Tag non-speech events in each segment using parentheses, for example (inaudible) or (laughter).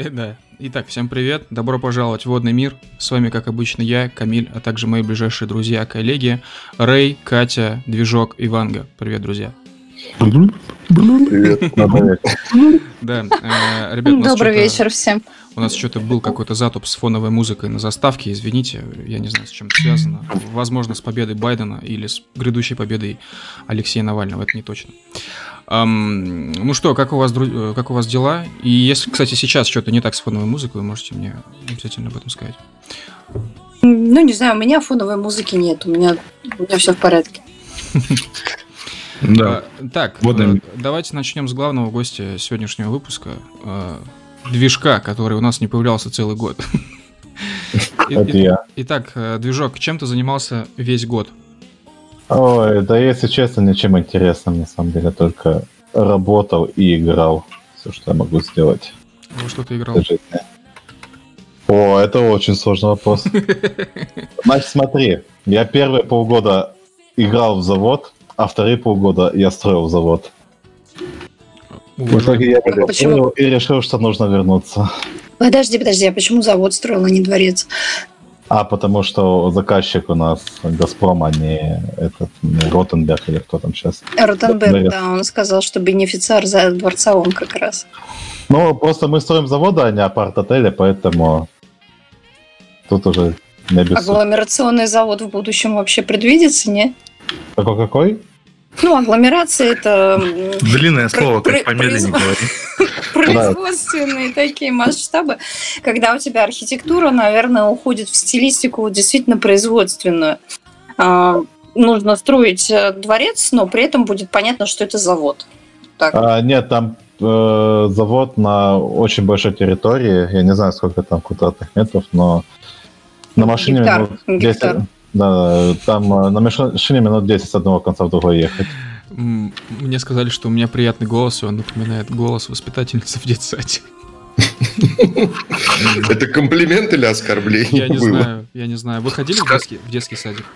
Э, да. Итак, всем привет. Добро пожаловать в Водный мир. С вами, как обычно, я, Камиль, а также мои ближайшие друзья, коллеги Рэй, Катя, Движок и Ванга. Привет, друзья. Привет. (laughs) Да, э, ребят, Добрый вечер всем. У нас что-то был какой-то затуп с фоновой музыкой на заставке, извините, я не знаю, с чем это связано. Возможно, с победой Байдена или с грядущей победой Алексея Навального, это не точно. Ам, ну что, как у вас, э, как у вас дела? И если, кстати, сейчас что-то не так с фоновой музыкой, вы можете мне обязательно об этом сказать. Ну, не знаю, у меня фоновой музыки нет, у меня, у меня все в порядке. (laughs) Да. А, Так, э, давайте начнем с главного гостя сегодняшнего выпуска. э, Движка, который у нас не появлялся целый год. (laughs) Итак, Движок, чем ты занимался весь год? Ой, да если честно, ничем интересным, на самом деле, только работал и играл. Все, что я могу сделать Во что ты играл? в этой жизни. О, это очень сложный вопрос. (laughs) Значит, смотри, я первые полгода играл в завод, а вторые полгода я строил завод. В итоге я Почему? построил и решил, что нужно вернуться. Подожди, подожди, а почему завод строил, а не дворец? А, потому что заказчик у нас Газпром, а не этот не Ротенберг или кто там сейчас. Ротенберг, Наверное. да, он сказал, что бенефициар за дворца он как раз. Ну, просто мы строим заводы, а не апарт-отели, поэтому тут уже не без... Агломерационный завод в будущем вообще предвидится, не? Какой-какой? Ну, агломерация это Длинное слово, как помедленнее произв- говори. (laughs) производственные такие масштабы, когда у тебя архитектура, наверное, уходит в стилистику действительно производственную. А, Нужно строить э, дворец, но при этом будет понятно, что это завод. Так. А, нет, там э, завод на очень большой территории. Я не знаю, сколько там квадратных метров, но на машине Гектар, минут 10... гектар. Да, там э, на машине минут 10 с одного конца в другой ехать. Мне сказали, что у меня приятный голос, и он напоминает голос воспитательницы в детсаде. Это комплимент или оскорбление Я не знаю, я не знаю. Вы ходили в детский, в детский садик?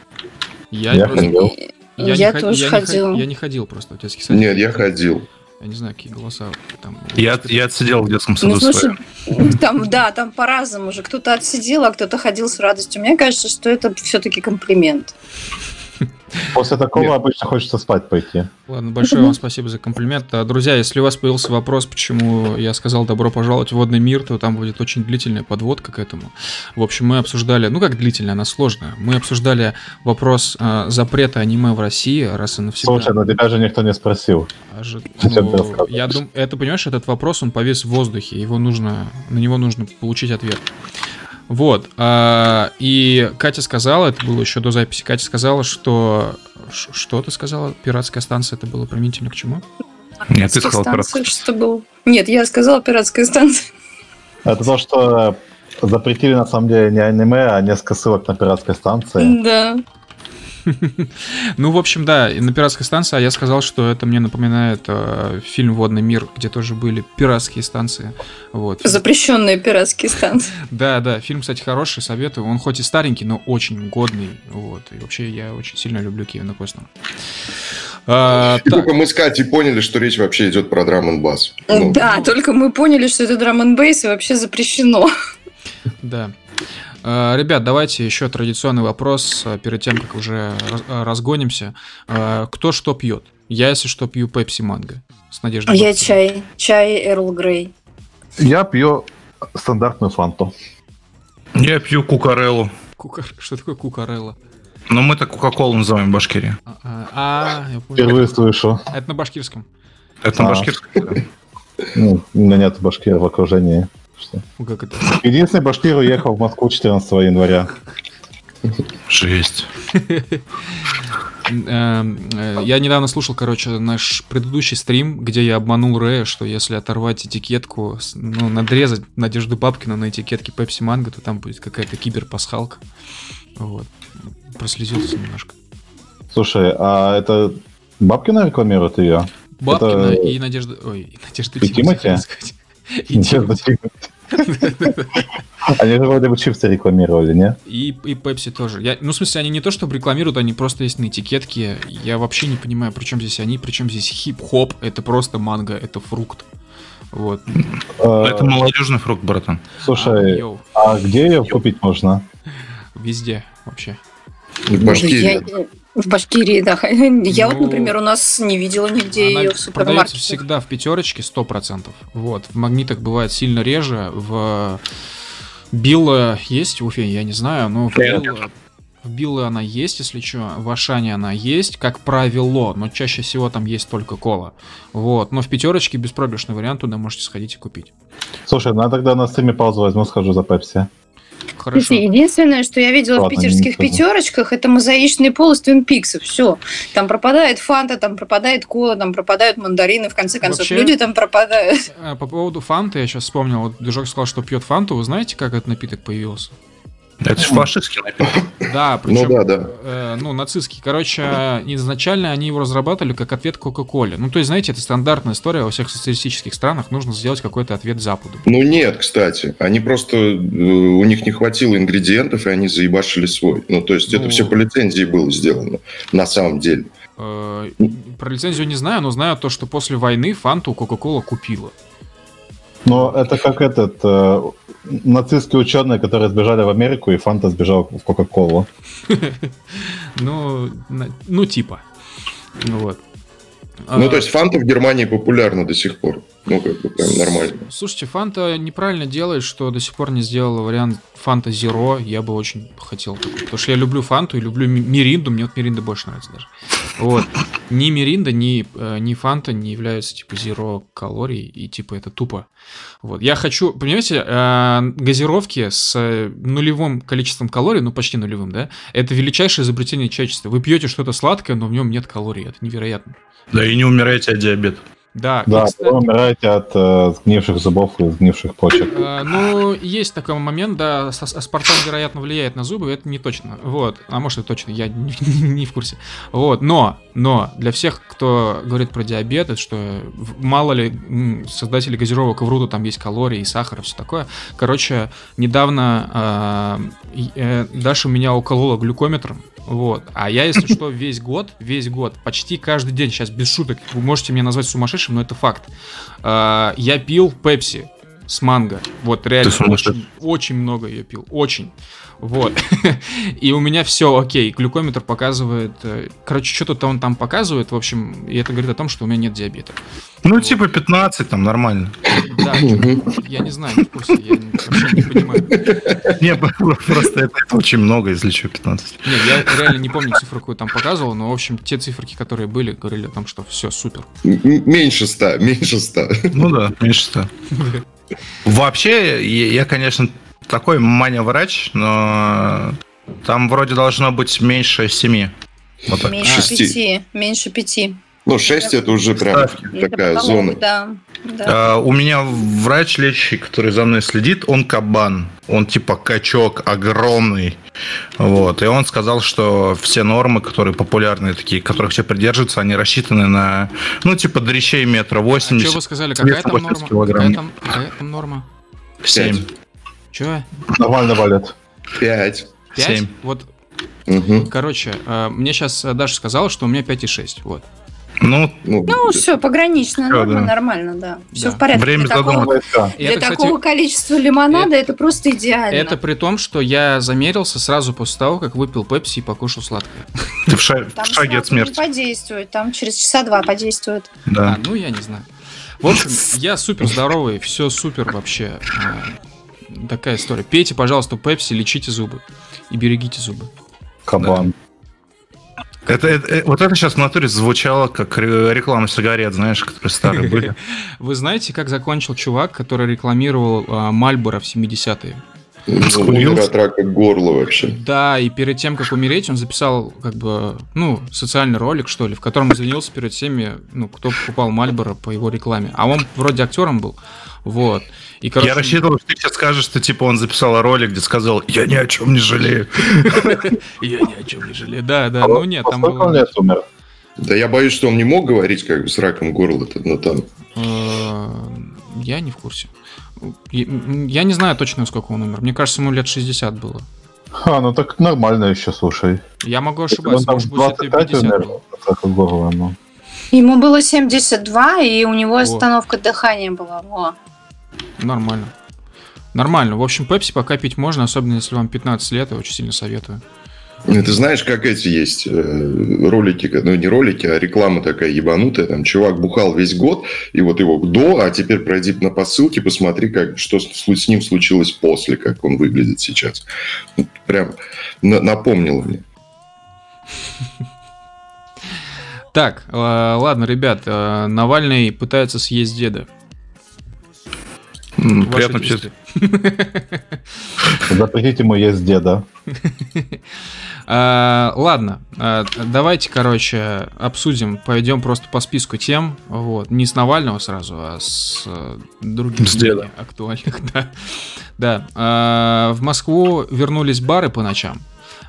Я, Я просто- ходил. я не тоже я не ход- ходила. Я не ходил просто в детский садик. Нет, я ходил. Я не знаю, какие голоса там. Я, я отсидел в детском Ну, саду слушай, своем. там, да, там по-разному же. Кто-то отсидел, а кто-то ходил с радостью. Мне кажется, что это все-таки комплимент. После такого Нет. обычно хочется спать пойти. Ладно, большое вам спасибо за комплимент. А, Друзья, если у вас появился вопрос, почему я сказал добро пожаловать в водный мир, то там будет очень длительная подводка к этому. В общем, мы обсуждали, ну как длительная, она сложная. Мы обсуждали вопрос а, запрета аниме в России раз и навсегда. Слушай, но тебя же никто не спросил. А же- ну, я думаю, это понимаешь, этот вопрос он повис в воздухе, его нужно, на него нужно получить ответ. Вот. а, и Катя сказала, это было еще до записи, Катя сказала, что что ты сказала? Пиратская станция, это было применительно к чему? Нет, ты сказал Станция, пиратская что было? Нет, я сказала пиратская станция. Это то, что запретили на самом деле не аниме, а несколько ссылок на пиратской станции. Да. (laughs) Ну, в общем, да, и на пиратской станции, а я сказал, что это мне напоминает э, фильм «Водный мир», где тоже были пиратские станции. Вот. Запрещенные пиратские станции. (laughs) Да, да, фильм, кстати, хороший, советую. Он хоть и старенький, но очень годный. Вот. И вообще я очень сильно люблю Кевина Костнера. А, И так, только мы с Катей поняли, что речь вообще идет про драм н бас. Ну, Да, только мы поняли, что это драм н бейс и вообще запрещено. да. А, Ребят, давайте еще традиционный вопрос а, перед тем, как уже а, разгонимся. Кто что пьет? Я, если что, пью пепси манго. С Надеждой. Я Бабкиной. чай. Чай Эрл Грей. Я пью стандартную фанту. Я пью кукареллу. Кука- (laughs) Что такое кукарелла? Но мы так Кока-Колу называем в Башкирии. А, а, а, я понял. Впервые слышу. Это на башкирском. Это на А. башкирском. да. Ну, у меня нет башкир в окружении. Что? Как это? Единственный башкир уехал в Москву 14 января. Жесть. Эм, э, Я недавно слушал, короче, наш предыдущий стрим, где я обманул Рэя, что если оторвать этикетку, ну, надрезать Надежду Бабкина на этикетке Пепси Манго, то там будет какая-то киберпасхалка. Вот. Прослезился немножко. Слушай, а это Бабкина рекламирует ее? Бабкина Это- и Надежда... Ой, и Надежда И Тимати, Тимати? И Тимати. Они же вроде бы чипсы рекламировали, не? И, и Пепси тоже. Я, ну, в смысле, они не то чтобы рекламируют, они просто есть на этикетке. Я вообще не понимаю, при чем здесь они, при чем здесь хип-хоп. Это просто манго, это фрукт. Вот. Э, Это молодежный фрукт, братан. А, Слушай, йоу, а где ее купить можно? везде вообще. В Башкирии. Я- в Башкирии, да. (laughs) Я вот, Ну, например, у нас не видела нигде ее в продается супермаркете. всегда в пятерочке 100%. Вот. В магнитах бывает сильно реже. В Билла есть в Уфе, я не знаю, но в. Билла, в Билла она есть, если что. В Ашане она есть, как правило, но чаще всего там есть только кола. Вот. Но в пятерочке беспроигрышный вариант, туда можете сходить и купить. Слушай, ну я тогда на стриме паузу возьму, схожу за пепси. Хорошо. Слушай, единственное, что я видела Ладно, в питерских пятерочках, это мозаичный пол из Твин Пиксов. Все. Там пропадает фанта, там пропадает кола, там пропадают мандарины, в конце концов, Вообще- люди там пропадают. Э, По поводу фанты, я сейчас вспомнил, вот Движок сказал, что пьет фанту. Вы знаете, как этот напиток появился? Это же фашистский напиток. Да, причем, Ну да, да. э, ну, нацистский. Короче, изначально они его разрабатывали как ответ Кока-Коле. Ну, то есть, знаете, это стандартная история во всех социалистических странах. Нужно сделать какой-то ответ Западу. Ну нет, кстати. Они просто... э, У них не хватило ингредиентов, и они заебашили свой. Ну, то есть это Ну. все по лицензии было сделано. На самом деле. Э, Про лицензию не знаю, но знаю то, что после войны фанту Кока-Кола купила. Но это как этот э, нацистские ученые, которые сбежали в Америку, и Фанта сбежал в Кока-Колу. (laughs) Ну, ну типа. Ну вот. Ну, А, то есть фанта в Германии популярна до сих пор. Ну, как бы прям нормально. Слушайте, Фанта неправильно делает, что до сих пор не сделала вариант Фанта Зеро. Я бы очень хотел такой. Потому что я люблю Фанту и люблю Ми- Миринду. Мне вот Миринда больше нравится даже. Вот. Ни Миринда, ни, э, ни Фанта не являются типа Зеро калорий. И типа это тупо. Вот. Я хочу, понимаете, э, газировки с э, нулевым количеством калорий, ну почти нулевым, да, это величайшее изобретение человечества. Вы пьете что-то сладкое, но в нем нет калорий. Это невероятно. Да и не умирайте от диабета. Да, Да, кстати, вы умираете от э, сгнивших зубов и сгнивших почек. Э, Ну, есть такой момент, да, аспартам, вероятно, влияет на зубы, это не точно. Вот, а может и точно, я (laughs) не, не в курсе. Вот, но, но, для всех, кто говорит про диабет, это что мало ли создатели газировок врут, там есть калории и сахар, и все такое. Короче, недавно и, э, Даша меня уколола глюкометром, вот. А я, если что, весь год, весь год, почти каждый день, сейчас без шуток, вы можете меня назвать сумасшедшим, но это факт. А, я пил пепси с манго. Вот, реально, очень, очень много я пил, очень. Вот. (laughs) И у меня все окей. Глюкометр показывает... э, Короче, что-то он там показывает, в общем, и это говорит о том, что у меня нет диабета. Ну, типа 15, там нормально. Да, чё- я не знаю, не в курсе, я не- вообще не понимаю. Не, (laughs) просто это, это очень много, если что, 15. Нет, я реально не помню цифру, какую там показывал, но, в общем, те циферки, которые были, говорили о том, что все, супер. Меньше ста, (laughs) меньше ста. Ну да, меньше 100. Вообще, я, я, конечно, такой мания-врач, но там вроде должно быть меньше 7. Вот так. Меньше Шести. пяти. Меньше пяти. Ну, 6 это уже прям Ставки. Такая зона. Да. да. А, у меня врач лечащий, который за мной следит, он кабан. Он типа качок огромный. Вот. И он сказал, что все нормы, которые популярные такие, которых все придерживаются, они рассчитаны на, ну, типа дрищей метра А что 80. вы сказали, какая там 80 норма? килограмм. Какая там, какая там норма? 7. Че? Нормально валят. 5. Пять? Семь. Вот, Угу. короче, э, мне сейчас Даша сказала, что у меня 5,6. Вот. Ну, Ну, Ну, все, пограничная норма, да. нормально, да. Все Да. в порядке. Время для такого, для это, кстати, такого количества лимонада это, просто идеально. это при том, что я замерился сразу после того, как выпил пепси и покушал сладкое. (laughs) ты в, ша- Там в шаге от смерти. подействует, там через часа два подействует. Да. А, ну, я не знаю. В общем, я супер здоровый, все супер вообще. А, Такая история. Пейте, пожалуйста, пепси, лечите зубы. И берегите зубы. Кабан. Это, это- э, вот это сейчас в натуре звучало как ре- реклама сигарет, знаешь, которые старые были. (laughs) Вы знаете, как закончил чувак, который рекламировал а, Мальборо в 70-е? умер Скурился? от рака горла вообще. Да, и перед тем, как умереть, он записал, как бы, ну, социальный ролик, что ли, в котором извинился перед всеми, ну, кто покупал Мальборо по его рекламе. А он вроде актером был. Вот. И, короче, Я рассчитывал, что ты сейчас скажешь, что типа он записал ролик, где сказал, я ни о чем не жалею. (laughs) Я ни о чем не жалею. Да, да, А ну нет, там было... Да я боюсь, что он не мог говорить как бы с раком горла, но там Э, Я не в курсе. Я не знаю точно, сколько он умер. Мне кажется, ему лет 60 было. А, ну так нормально еще, слушай. Я могу ошибаться, он там может быть, это 25 50 умер, было. Ему было 72, и у него О. остановка дыхания была. Во. Нормально. Нормально. В общем, пепси пока пить можно, особенно если вам 15 лет, я очень сильно советую. Ну, Ты знаешь, как эти есть э, ролики, ну не ролики, а реклама такая ебанутая. Там чувак бухал весь год, и вот его до, а теперь пройди на посылке, посмотри, как, что с ним случилось после, как он выглядит сейчас. Прям на- напомнило мне. Так, э, ладно, ребят, э, Навальный пытается съесть деда. Приятно писать. Запретите ему есть деда. (laughs) А, ладно, а, давайте, короче, обсудим, пойдем просто по списку тем, вот, не с Навального сразу, а с э, других С актуальных, (laughs) да. Да, а, в Москву вернулись бары по ночам.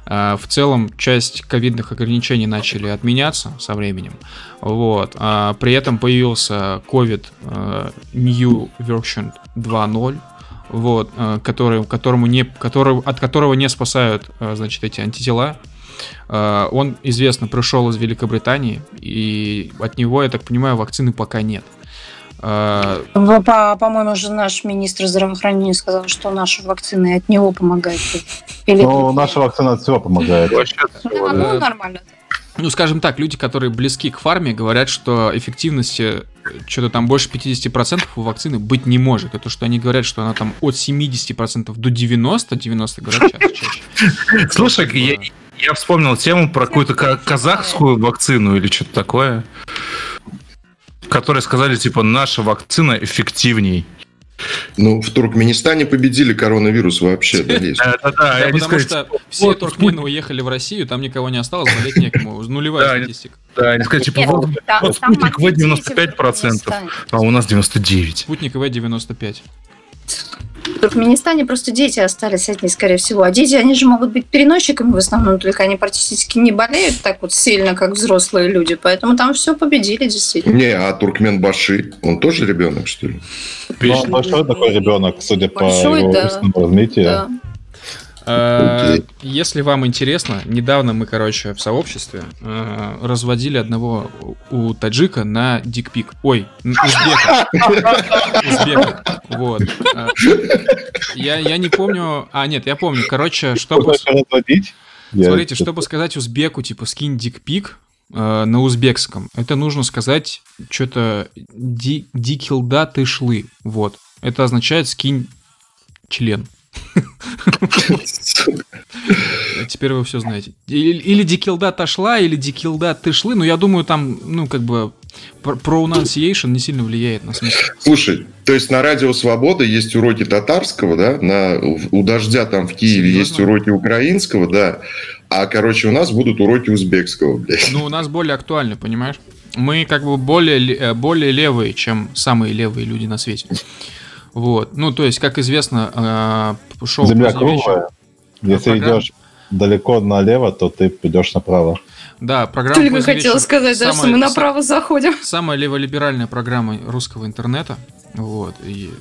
А, В целом, часть ковидных ограничений начали отменяться со временем. Вот. а При этом появился COVID э, New Version 2.0, вот, который, которому не, который, от которого не спасают, значит, эти антитела. Он, известно, пришел из Великобритании, и от него, я так понимаю, вакцины пока нет. Э, по- По-моему, уже наш министр здравоохранения сказал, что наши вакцины от него помогают. Или другие. наша вакцина от всего помогает. Э, ну, нормально. Ну, скажем так, люди, которые близки к фарме, говорят, что эффективности что-то там больше 50% у вакцины быть не может. Это что они говорят, что она там от 70% до 90%, 90% говорят ча- чаще. Слушай, я, я вспомнил тему про какую-то ка- казахскую вакцину или что-то такое, которые сказали, типа, наша вакцина эффективней. Ну, в Туркменистане победили коронавирус вообще. да, Да, они потому что типа, все туркмены уехали в Россию, там никого не осталось, болеть некому. Нулевая статистика. да, они сказали, типа, вот, спутник В ответите, 95%, Туркменистане. а у нас 99%. Спутник В-95. В Туркменистане просто дети остались одни, скорее всего. А дети, они же могут быть переносчиками в основном, только они практически не болеют так вот сильно, как взрослые люди. Поэтому там все победили, действительно. Не, а Туркменбаши, он тоже ребенок, что ли? Он большой такой ребенок, судя по Большой, его да. развитию. Да. Э, Окей. Если вам интересно, недавно мы, короче, в сообществе э, разводили одного у таджика на дикпик. Ой, узбека. Узбека. Вот. Э, Я, я не помню... А, нет, я помню. Короче, чтобы... Смотрите, чтобы сказать узбеку, типа, скинь дикпик э, на узбекском, это нужно сказать что-то ди, дикилда ты шлы. Вот. Это означает скинь член. Теперь вы все знаете. Или, или дикилда отошла, или дикилда ты шлы. Но я думаю, там, ну, как бы, pronunciation не сильно влияет на смысл. Слушай, то есть на радио Свобода есть уроки татарского, да? На, у дождя там в Киеве Серьезно? есть уроки украинского, да. А, короче, у нас будут уроки узбекского, блядь. Ну, у нас более актуально, понимаешь? Мы как бы более, ле- э, более левые, чем самые левые люди на свете. Вот. Ну, то есть, как известно, э, шоу Земля круглая. Если программа. идешь далеко налево, то ты идешь направо. Да, программа Только «Поздний хотела вечер» сказать, да, что самая- мы направо заходим. Самая леволиберальная программа русского интернета. Вот. И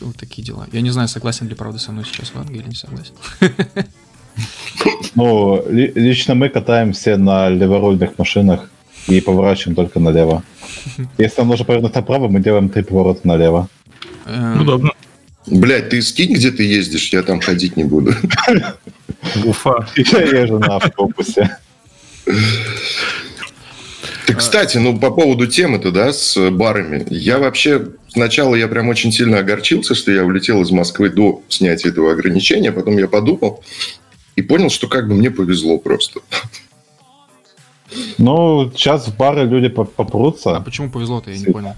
вот такие дела. Я не знаю, согласен ли, правда, со мной сейчас Ванга или не согласен. Ну, ли- лично мы катаемся на леворульных машинах и поворачиваем только налево. Если нам нужно повернуть направо, мы делаем три поворота налево. Удобно. Блядь, ты скинь, где ты ездишь, я там ходить не буду. (laughs) Уфа. Я езжу на автобусе. Ты, кстати, ну по поводу темы-то, да, с барами. Я вообще сначала я прям очень сильно огорчился, что я улетел из Москвы до снятия этого ограничения, потом я подумал и понял, что как бы мне повезло просто. Ну, сейчас в бары люди по- А попрутся. почему повезло-то, я не понял.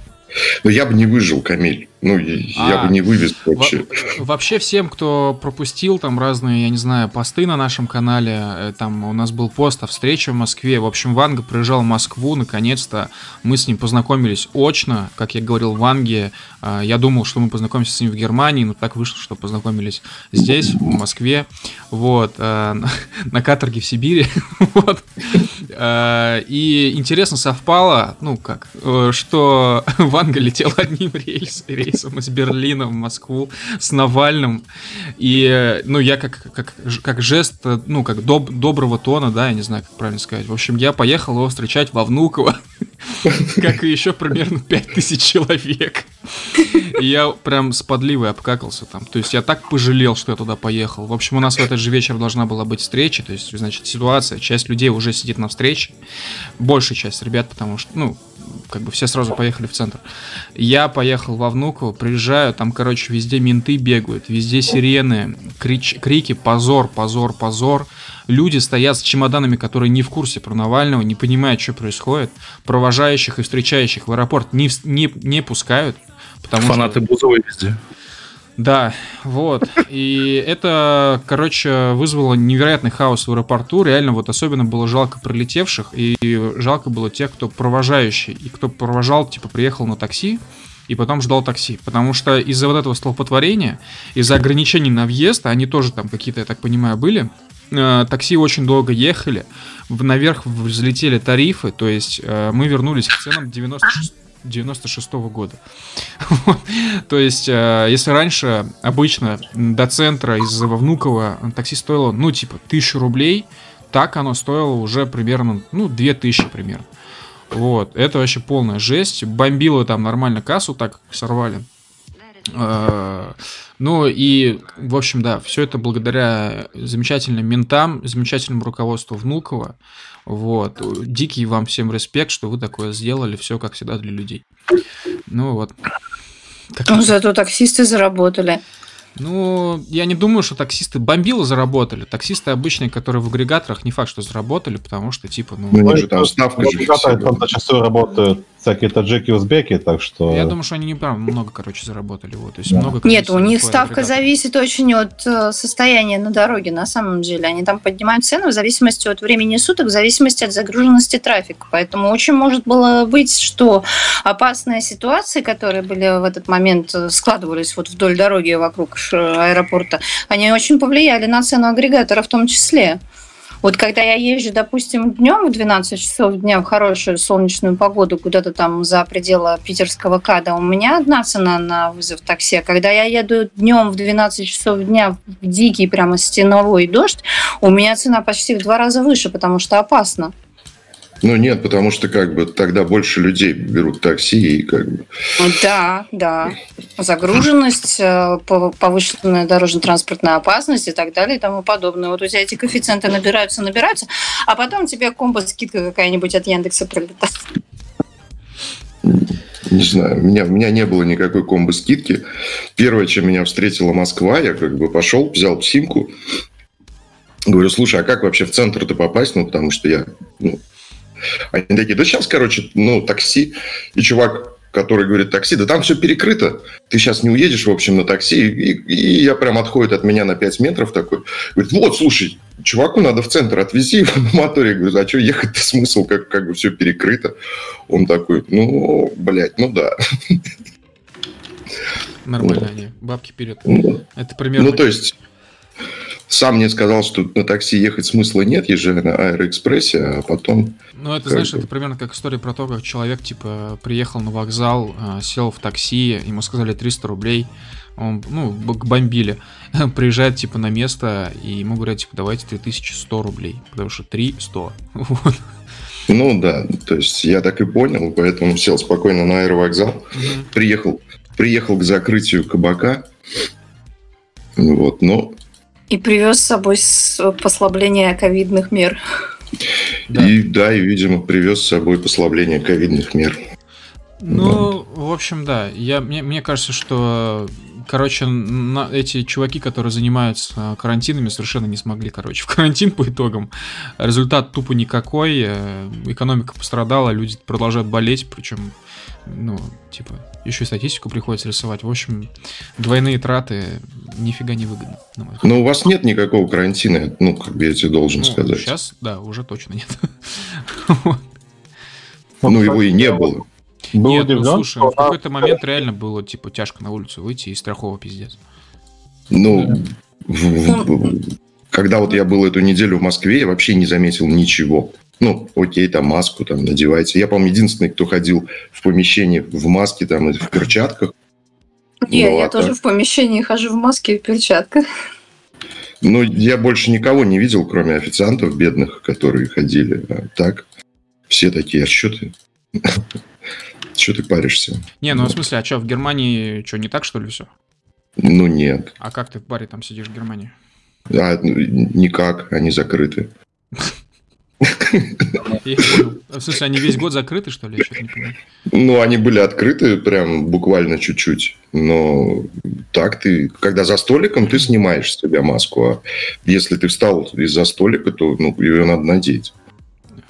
Но я бы не выжил, Камиль. Ну, я А. бы не вывез Во- вообще. Вообще всем, кто пропустил там разные, я не знаю, посты на нашем канале, э, там у нас был пост о встрече в Москве. В общем, Ванга приезжал в Москву, наконец-то мы с ним познакомились очно, как я говорил Ванге. э, Я думал, что мы познакомимся с ним в Германии, но так вышло, что познакомились здесь, в Москве, вот, э, (laughs) на- каторге в Сибири, (laughs) вот. Э, И интересно совпало, ну как, э, что (laughs) Ванга летел одним рейс- рейсом из Берлина в Москву с Навальным. И, э, ну, я как, как, как жест, э, ну, как доб- доброго тона, да, я не знаю, как правильно сказать. В общем, я поехал его встречать во Внуково. (laughs) как и еще примерно 5000 человек. И я прям с подливой обкакался там. То есть я так пожалел, что я туда поехал. В общем, у нас в этот же вечер должна была быть встреча. То есть, значит, ситуация. Часть людей уже сидит на встрече. Большая часть ребят, потому что, ну, как бы все сразу поехали в центр. Я поехал во Внуково, приезжаю, там, короче, везде менты бегают, везде сирены, крич, крики, позор, позор, позор. Люди стоят с чемоданами, которые не в курсе про Навального, не понимают, что происходит. Провожающих и встречающих в аэропорт не, не, не пускают. Потому Фанаты что... Бузовой везде. Да, вот. И это, короче, вызвало невероятный хаос в аэропорту. Реально, вот особенно было жалко прилетевших, и жалко было тех, кто провожающий, и кто провожал, типа, приехал на такси, и потом ждал такси. Потому что из-за вот этого столпотворения, из-за ограничений на въезд, они тоже там какие-то, я так понимаю, были, э, такси очень долго ехали, наверх взлетели тарифы, то есть э, мы вернулись к ценам 96 96 -го года. (laughs) То есть, э, если раньше обычно до центра из Внуково такси стоило, ну, типа, тысячу рублей, так оно стоило уже примерно, ну, две тысячи примерно. Вот, это вообще полная жесть. Бомбило там нормально кассу, так сорвали. Э, ну и, в общем, да, все это благодаря замечательным ментам, замечательному руководству Внукова. Вот. Дикий вам всем респект, что вы такое сделали. Все, как всегда, для людей. Ну вот. Как ну, зато таксисты заработали. Ну, я не думаю, что таксисты бомбилы заработали. Таксисты обычные, которые в агрегаторах, не факт, что заработали, потому что, типа, ну... Ну, же там ставка же. Там зачастую работают всякие таджики, узбеки, так что... Я думаю, что они не прям много, короче, заработали. Вот. То есть да. много, Нет, у них ставка зависит очень от э, состояния на дороге, на самом деле. Они там поднимают цены в зависимости от времени суток, в зависимости от загруженности трафика. Поэтому очень может было быть, что опасные ситуации, которые были в этот момент, э, складывались вот вдоль дороги вокруг аэропорта, они очень повлияли на цену агрегатора в том числе. Вот когда я езжу, допустим, днем в 12 часов дня в хорошую солнечную погоду куда-то там за пределы питерского КАДа, у меня одна цена на вызов такси. А когда я еду днем в 12 часов дня в дикий прямо стеновой дождь, у меня цена почти в два раза выше, потому что опасно. Ну нет, потому что как бы тогда больше людей берут такси и как бы... Да, да. Загруженность, э, повышенная дорожно-транспортная опасность и так далее и тому подобное. Вот у тебя эти коэффициенты набираются, набираются, а потом тебе комбо-скидка какая-нибудь от Яндекса прилетает. Не знаю, у меня, у меня не было никакой комбо-скидки. Первое, чем меня встретила Москва, я как бы пошел, взял симку, говорю, слушай, а как вообще в центр-то попасть? Ну, потому что я ну, они такие, да сейчас, короче, ну, такси. И чувак, который говорит такси, да там все перекрыто, ты сейчас не уедешь, в общем, на такси. И, и я прям отходит от меня на 5 метров такой. Говорит, вот, слушай, чуваку надо в центр, отвези его (laughs) на моторе. Я говорю, а что ехать-то смысл, как, как бы все перекрыто. Он такой, ну, блядь, ну да. Нормально они, бабки вперед. Ну, Это примерно... Ну, то есть сам мне сказал, что на такси ехать смысла нет, езжай на Аэроэкспрессе, а потом... Ну, это, знаешь, это примерно как история про то, как человек, типа, приехал на вокзал, а, сел в такси, ему сказали 300 рублей, он, ну, бомбили, (laughs) приезжает, типа, на место, и ему говорят, типа, давайте 3100 рублей, потому что 300. (laughs) Вот. Ну да, то есть я так и понял, поэтому сел спокойно на аэровокзал, приехал, приехал к закрытию кабака, вот, но и привез с собой послабление ковидных мер. Да. И да, и, видимо, привез с собой послабление ковидных мер. Ну, да. в общем, да. Я, мне, мне кажется, что короче, на, эти чуваки, которые занимаются карантинами, совершенно не смогли, короче, в карантин по итогам. Результат тупо никакой, э, экономика пострадала, люди продолжают болеть, причем, ну, типа, еще и статистику приходится рисовать. В общем, двойные траты нифига не выгодны. Но у вас нет никакого карантина, ну, как бы я тебе должен ну, сказать. Сейчас, да, уже точно нет. Ну, его и не было. Был Нет, ну слушай, в какой-то момент реально было типа тяжко на улицу выйти и страхово пиздец. Ну, когда вот я был эту неделю в Москве, я вообще не заметил ничего. Ну, окей, там маску там надевайте. Я, по-моему, единственный, кто ходил в помещении в маске там и в перчатках. Не, ну, я а тоже так... в помещении хожу в маске и в перчатках. Ну, я больше никого не видел, кроме официантов бедных, которые ходили. А так, все такие, а что ты? (laughs) Че ты паришься? Не, ну в смысле, а что, в Германии что, не так, что ли, все? Ну нет. А как ты в баре там сидишь в Германии? А, ну, никак, они закрыты. (laughs) В смысле, они весь год закрыты, что ли? Я что-то не понимаю. Ну, они были открыты прям буквально чуть-чуть. Но так ты, когда за столиком, ты снимаешь с себя маску. А если ты встал из-за столика, то ну, ее надо надеть.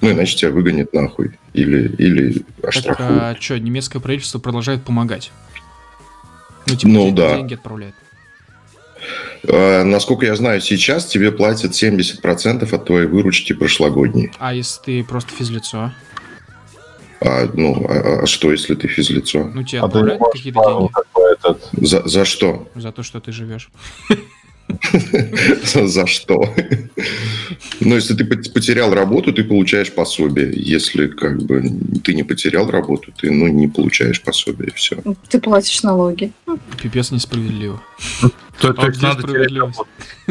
Ну, иначе тебя выгонят нахуй. Или, или Так, оштрафуют. а что, немецкое правительство продолжает помогать? Ну, типа, Ну, да. деньги отправляет. А, насколько я знаю, сейчас тебе платят 70% от твоей выручки прошлогодней. А если ты просто физлицо? А, ну, а, а что, если ты физлицо? Ну, тебе А отправляют какие-то деньги. За, за что? за то, что ты живешь? (laughs) За что? Ну, если ты пот- потерял работу, ты получаешь пособие. Если как бы ты не потерял работу, ты ну, не получаешь пособие. Все. Ты платишь налоги. Пипец несправедливо. То, А то есть надо терять справедливость.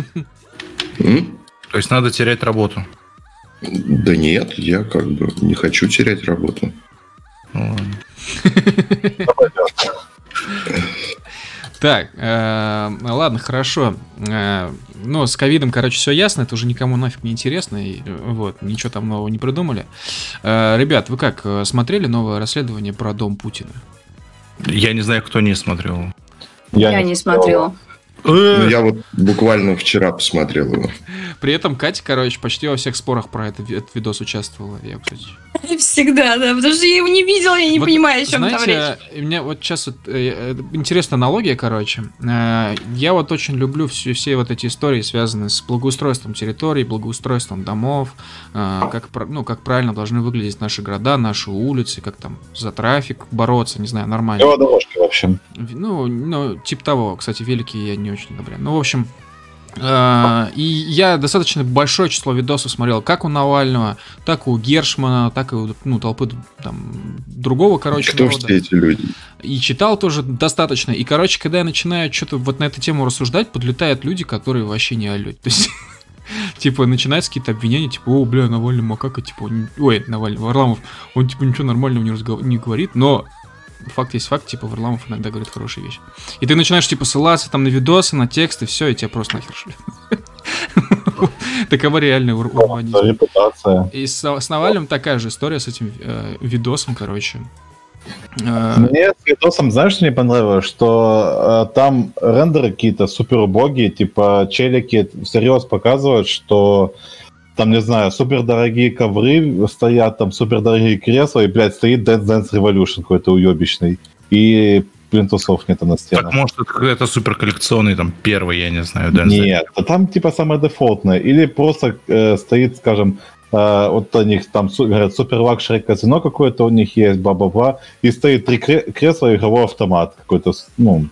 работу. То есть надо терять работу. Да нет, я как бы не хочу терять работу. (laughs) Так, э, ладно, хорошо. Э, Ну, с ковидом, короче, все ясно, это уже никому нафиг не интересно, и э, вот, ничего там нового не придумали. Э, Ребят, вы как, смотрели новое расследование про дом Путина? Я не знаю, кто не смотрел. Я, не смотрела. Ну, я вот буквально вчера посмотрел его. При этом Катя, короче, почти во всех спорах про этот, этот видос участвовала. Я, кстати, (laughs) Всегда, да, потому что я его не видела, я не Вот, понимаю, о чем там речь. Знаете, меня вот сейчас вот, э, э, интересная аналогия, короче. Э, я вот очень люблю все, все вот эти истории, связанные с благоустройством территорий, благоустройством домов, э, как, ну, как правильно должны выглядеть наши города, наши улицы, как там за трафик бороться, не знаю, нормально. Велодорожка, в общем. Ну, ну, типа того. Кстати, велики я не очень одобряю. Ну, в общем, и я достаточно большое число видосов смотрел как у Навального, так и у Гершмана, так и у ну, толпы там, другого, короче, Кто народа. все эти люди? И читал тоже достаточно. И, короче, когда я начинаю что-то вот на эту тему рассуждать, подлетают люди, которые вообще не алють. То есть, (laughs) типа, начинаются какие-то обвинения, типа, о, бля, Навальный макака, типа, он- ой, Навальный, Варламов, он, типа, ничего нормального не, разгов- не говорит, но факт есть факт, типа, Варламов иногда говорит хорошие вещи. И ты начинаешь, типа, ссылаться там на видосы, на тексты, все, и тебя просто нахер шлют. (laughs) Такова реальная ур- урбанизм. Репутация. И с, с Навальным такая же история с этим э, видосом, короче. Э, Мне с видосом, знаешь, что мне понравилось? Что э, там рендеры какие-то супер убогие, типа челики всерьез показывают, что там, не знаю, супер дорогие ковры стоят, там супер дорогие кресла, и, блядь, стоит Dance Dance Revolution какой-то уебищный. И плинтусов нет на стенах. Так, может, это, это супер коллекционный, там, первый, я не знаю, Dance Нет, а там типа самое дефолтное. Или просто э, стоит, скажем, э, вот у них там говорят, супер лакшери казино какое-то у них есть, бла-бла-бла, и стоит три кре- кресла и игровой автомат какой-то, ну,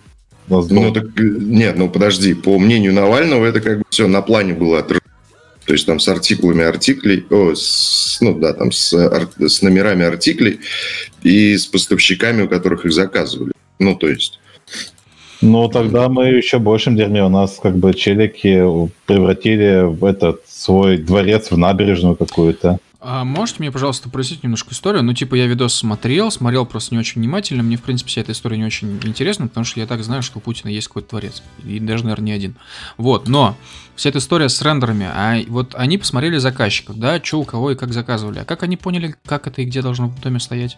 Ну, так, э, нет, ну подожди, по мнению Навального, это как бы все на плане было. То есть там с артиклами артиклей, о, с, ну да, там с, ар- с номерами артиклей и с поставщиками, у которых их заказывали. Ну, то есть, Ну, тогда мы еще большем дерьме. У нас как бы челики превратили в этот свой дворец в набережную какую-то. А можете мне, пожалуйста, просить немножко историю? Ну, типа, я видос смотрел, смотрел просто не очень внимательно. Мне, в принципе, вся эта история не очень интересна, потому что я так знаю, что у Путина есть какой-то дворец. И даже, наверное, не один. Вот, но вся эта история с рендерами, а вот они посмотрели заказчиков, да, что у кого и как заказывали. А как они поняли, как это и где должно в доме стоять?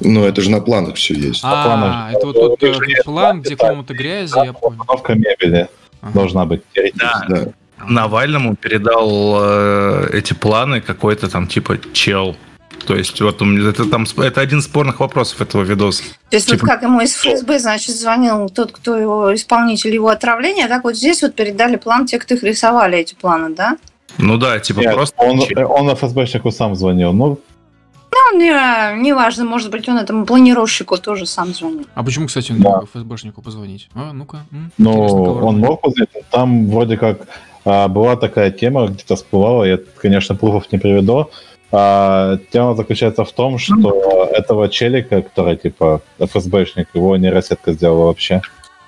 ну, это же на планах все есть. А, планах. это вот тот э, план, где комната грязи, я понял. Установка мебели Ага. должна быть. Да, Да. Навальному передал э, эти планы какой-то там типа чел. То есть вот это, там, это один из спорных вопросов этого видоса. То есть Типа- вот как ему из ФСБ, значит, звонил тот, кто его исполнитель его отравления, так вот здесь вот передали план те, кто их рисовали, эти планы, да? Ну да, типа Нет, просто... он, чел. он ФСБшнику сам звонил. Ну, Ну, не, не важно, может быть, он этому планировщику тоже сам звонил. А почему, кстати, он не Да. мог ФСБшнику позвонить? А, ну-ка. Ну, он мог позвонить. Там вроде как а, была такая тема, где-то всплывала, я, конечно, пруфов не приведу. А, тема заключается в том, что этого челика, который, типа, ФСБшник, его нейросетка сделала вообще.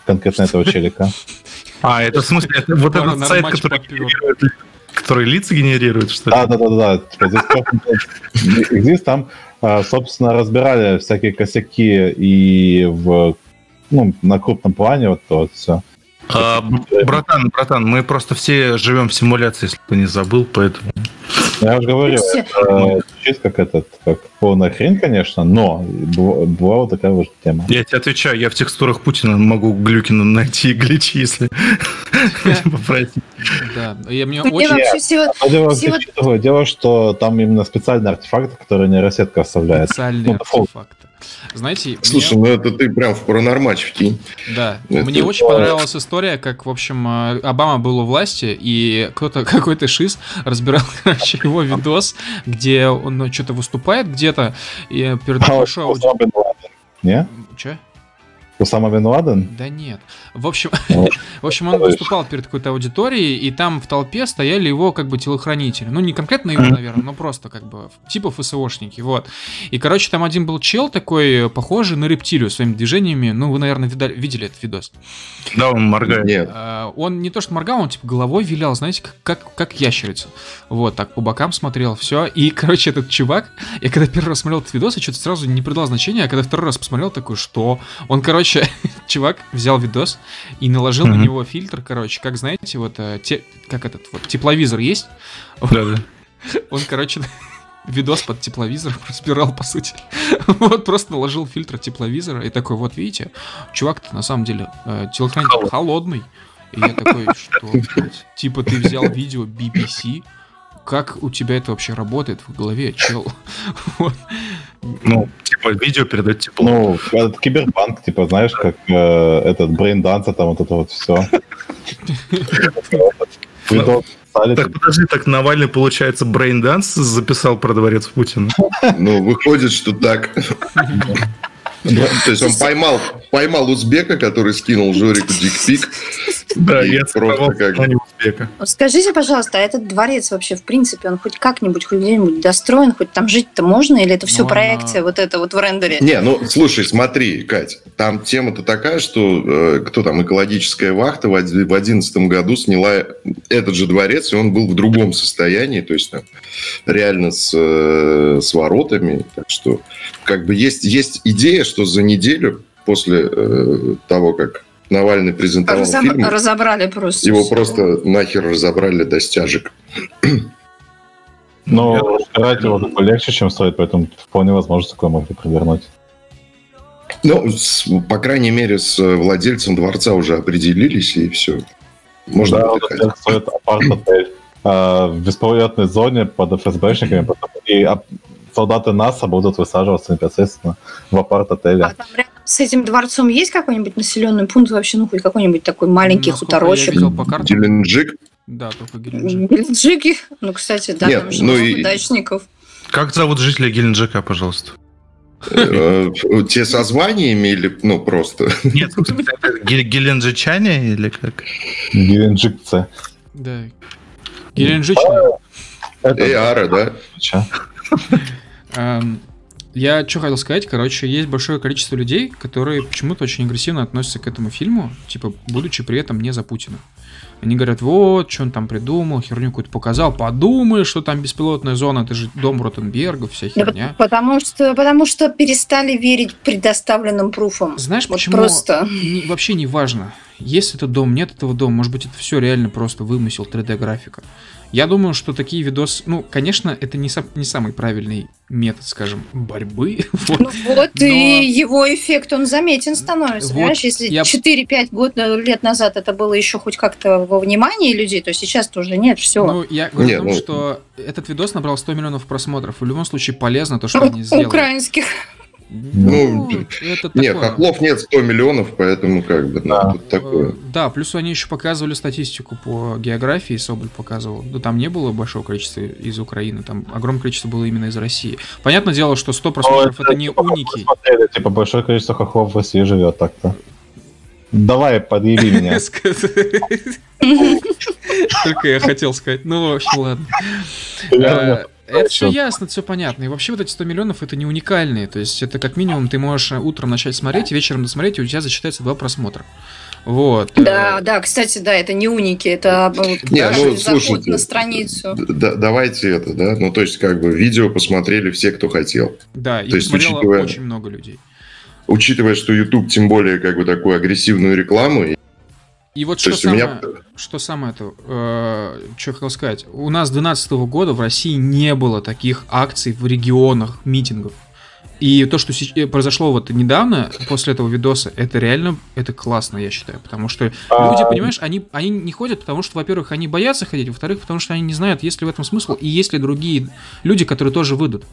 Конкретно этого челика. А, это в смысле, это вот этот сайт, который попёр. генерирует, который лица генерирует, что ли? Да, да, да, да. Типа, здесь там А, собственно, разбирали всякие косяки и в, ну, на крупном плане, вот то вот все. А, братан, братан, мы просто все живем в симуляции, если ты не забыл, поэтому... Я уже говорю, Все. это звучит как этот, как полная хрень, конечно, но была вот такая вот тема. Я тебе отвечаю, я в текстурах Путина могу Глюкина найти гличи, если (laughs) попросить. Да, и мне Мне очень... А дело, что там именно специальный артефакт, который нейросетка оставляет. Специальные Ну, артефакты. Знаете, мне- Слушай, ну это ты прям в паранормач вкинь. Да, Это- мне очень понравилась история, как, в общем, э, Обама был у власти, и кто-то, (laughs) какой-то шиз разбирал, (laughs) короче, его видос, где он ну, что-то выступает где-то, и перед А, большой ауди- Усама Бен Ладен. Не? Чё? Усама Бен Ладен? Да нет. В общем, (laughs) Ну, (laughs) в общем, он выступал перед какой-то аудиторией, и там в толпе стояли его как бы телохранители. Ну, не конкретно его, наверное, но просто как бы типа ФСОшники, вот. И, короче, там один был чел такой, похожий на рептилию своими движениями. Ну, вы, наверное, видали- видели этот видос. Да, он моргает. Нет. А, Он не то что моргал, он типа головой вилял, знаете, как, как, как ящерица. Вот, так по бокам смотрел, все. И, (laughs) короче, этот чувак, я когда первый раз смотрел этот видос, я что-то сразу не придал значения, а когда второй раз посмотрел, такой, что? Он, короче, (laughs) чувак взял видос и наложил на него фильтр, короче, как знаете, вот, э, те, как этот, вот, тепловизор есть? Да, да. (laughs) Он, короче, (laughs) видос под тепловизор разбирал, по сути. Вот, просто наложил фильтр тепловизора и такой, вот, видите, чувак-то на самом деле э, телохранитель холодный. И я такой, что, блядь, типа ты взял видео BBC, как у тебя это вообще работает в голове, чел? (laughs) Ну, типа, видео передать тепло. Ну, этот киберпанк, типа, знаешь, как э, этот Brain Dance, там вот это вот все. (laughs) Так, подожди, так Навальный, получается, Brain Dance записал про дворец Путина? Ну, выходит, что так. (laughs) То есть он поймал, поймал узбека, который скинул Жорику дикпик. Да, я просто как- узбека. Скажите, пожалуйста, а этот дворец вообще, в принципе, он хоть как-нибудь, хоть где-нибудь достроен, хоть там жить-то можно, или это все Ну, проекция она- вот это вот в рендере? Не, ну слушай, смотри, Кать, там тема-то такая, что э, кто там, экологическая вахта в одиннадцатом году сняла этот же дворец, и он был в другом состоянии, то есть там реально с, э, с воротами. Так что как бы есть, есть идея, что за неделю после э, того, как Навальный презентовал Разоб- фильм, Разобрали просто. его всё. просто нахер разобрали до стяжек. Но разбирать его легче, чем строить, поэтому вполне возможно такое могли провернуть. Ну, с- по крайней мере, с э, владельцем дворца уже определились, и все. Можно да, отдыхать. это строит апарт-отель а, в бесполетной зоне под ФСБшниками, потом и ап- солдаты НАСА будут высаживаться непосредственно в апарт-отеле. А там рядом с этим дворцом есть какой-нибудь населенный пункт вообще, ну хоть какой-нибудь такой маленький Насколько Я хуторочек? видел по карте. Геленджик. Да, только Геленджик. Геленджики. Ну, кстати, да, Нет, там же ну и- дачников. Как зовут жителя Геленджика, пожалуйста? Э, Те со званиями или, ну, просто? Нет, геленджичане или как? Геленджикцы. Да. Геленджичный. Это Эара, да? Я что хотел сказать, короче, есть большое количество людей, которые почему-то очень агрессивно относятся к этому фильму, типа, будучи при этом не за Путина. Они говорят, вот, что он там придумал, херню какую-то показал, подумай, что там беспилотная зона, это же дом Ротенберга, вся Да, херня. потому что, потому что перестали верить предоставленным пруфам. Знаешь, Вот почему просто. не- вообще не важно, есть этот дом, нет этого дома, может быть, это все реально просто вымысел 3D-графика. Я думаю, что такие видосы, ну, конечно, это не, сам- не самый правильный метод, скажем, борьбы. (laughs) вот. Ну вот, Но- и его эффект, он заметен становится. Вот Понимаешь, если я- 4-5 год, э, лет назад это было еще хоть как-то во внимании людей, то сейчас-то уже нет, все. Ну, я говорю Не, о том, ну- что этот видос набрал 100 миллионов просмотров. В любом случае полезно то, что они сделали. Украинских. Ну, Ну, это Нет, такое. хохлов нет 100 миллионов, поэтому как бы, ну, Да. тут такое. Э, Да, плюс они еще показывали статистику по географии, Соболь показывал. Ну, там не было большого количества из Украины, там огромное количество было именно из России. Понятное дело, что 100 просмотров это не типа, уники. смотрели, Типа, большое количество хохлов в России живет так-то. Давай, подъеби меня. (laughs) (laughs) Только я хотел сказать. Ну, в общем, ладно. Э, Это все ясно, все понятно. И вообще вот эти 100 миллионов это не уникальные. То есть это как минимум ты можешь утром начать смотреть, вечером досмотреть, и у тебя зачитается два просмотра. Вот. Да, да, кстати, да, это не уники, это Не, даже ну, заход слушайте, на страницу. Да- давайте это, да? Ну, то есть, как бы, видео посмотрели все, кто хотел. Да, и То есть, посмотрело учитывая- очень много людей. Учитывая, что YouTube тем более, как бы, такую агрессивную рекламу, и- вот то что самое, меня... что самое то, э, что я хотел сказать. У нас с 2012 года в России не было таких акций в регионах, митингов. И то, что э, произошло вот недавно, после этого видоса, это реально, это классно, я считаю. Потому что А, люди, понимаешь, они, они не ходят, потому что, во-первых, они боятся ходить, во-вторых, потому что они не знают, есть ли в этом смысл, и есть ли другие люди, которые тоже выйдут.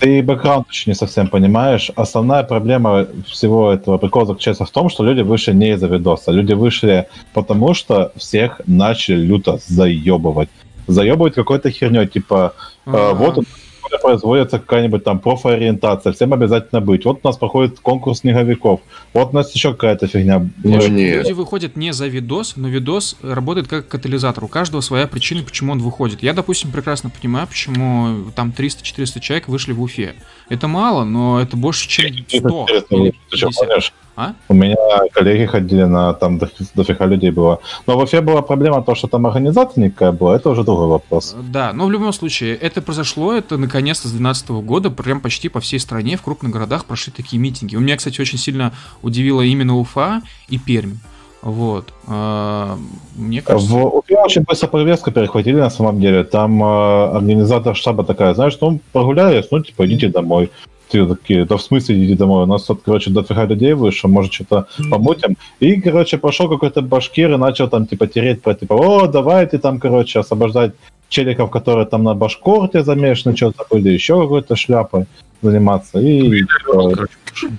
Ты бэкграунд еще не совсем понимаешь. Основная проблема всего этого прикола заключается в том, что люди вышли не из-за видоса. Люди вышли потому, что всех начали люто заебывать. Заебывать какой-то херней, типа, э, вот у нас производится какая-нибудь там профориентация, всем обязательно быть. Вот у нас проходит конкурс снеговиков. Вот у нас еще какая-то фигня. Ну, нет. Люди выходят не за видос, но видос работает как катализатор. У каждого своя причина, почему он выходит. Я, допустим, прекрасно понимаю, почему там 300-400 человек вышли в Уфе. Это мало, но это больше, чем 100 или Ты что, 50. А? У меня коллеги ходили на там до- дофига людей было. Но в Уфе была проблема то, что там организация никакая была, это уже другой вопрос. Да, но в любом случае, это произошло, это наконец-то с 2012 года, прям почти по всей стране, в крупных городах прошли такие митинги. У меня, кстати, очень сильно удивило именно Уфа и Пермь. Вот. А, Мне кажется... В Уфе очень быстро повестку перехватили на самом деле. Там э, организатор штаба такая, знаешь, ну прогулялись, ну типа идите домой. Все такие, да в смысле идите домой? У нас тут, короче, дофига людей вышло, может что-то помутим. И, короче, пошел какой-то башкир и начал там типа тереть про типа, о, давайте там, короче, освобождать челиков, которые там на башкорте замешаны, что-то были, еще какой-то шляпой заниматься. И, э,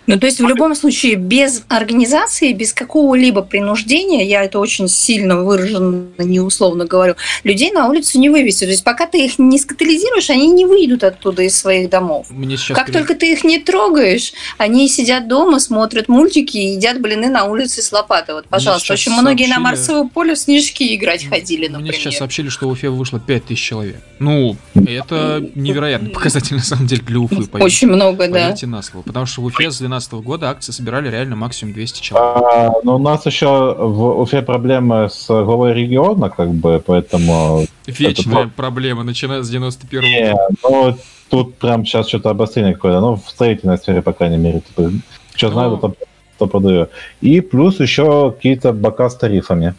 Ну, то есть в любом случае без организации, без какого-либо принуждения, я это очень сильно выраженно, неусловно говорю, людей на улицу не вывести. То есть пока ты их не скатализируешь, они не выйдут оттуда из своих домов. Мне сейчас Как перед- только ты их не трогаешь, они сидят дома, смотрят мультики и едят блины на улице с лопатой. Вот, пожалуйста. Очень многие на сообщили- Марсовое поле снежки играть ходили, Мне например. сейчас сообщили, что в Уфе вышло 5000 человек. Ну, это невероятный показатель, на самом деле, для Уфы. поверьте. Очень много, да. Поверьте на слово. Потому что в Уфе с 2012 года акции собирали реально максимум 200 человек. а, но у нас еще в Уфе проблемы с главой региона, как бы, поэтому Вечная это- проблема, начиная с 91 Не, ну, тут прям сейчас что-то обострение какое-то, ну, в строительной сфере, по крайней мере, типа, что Ну. знаю, то, то продаю. И плюс еще какие-то бока с тарифами.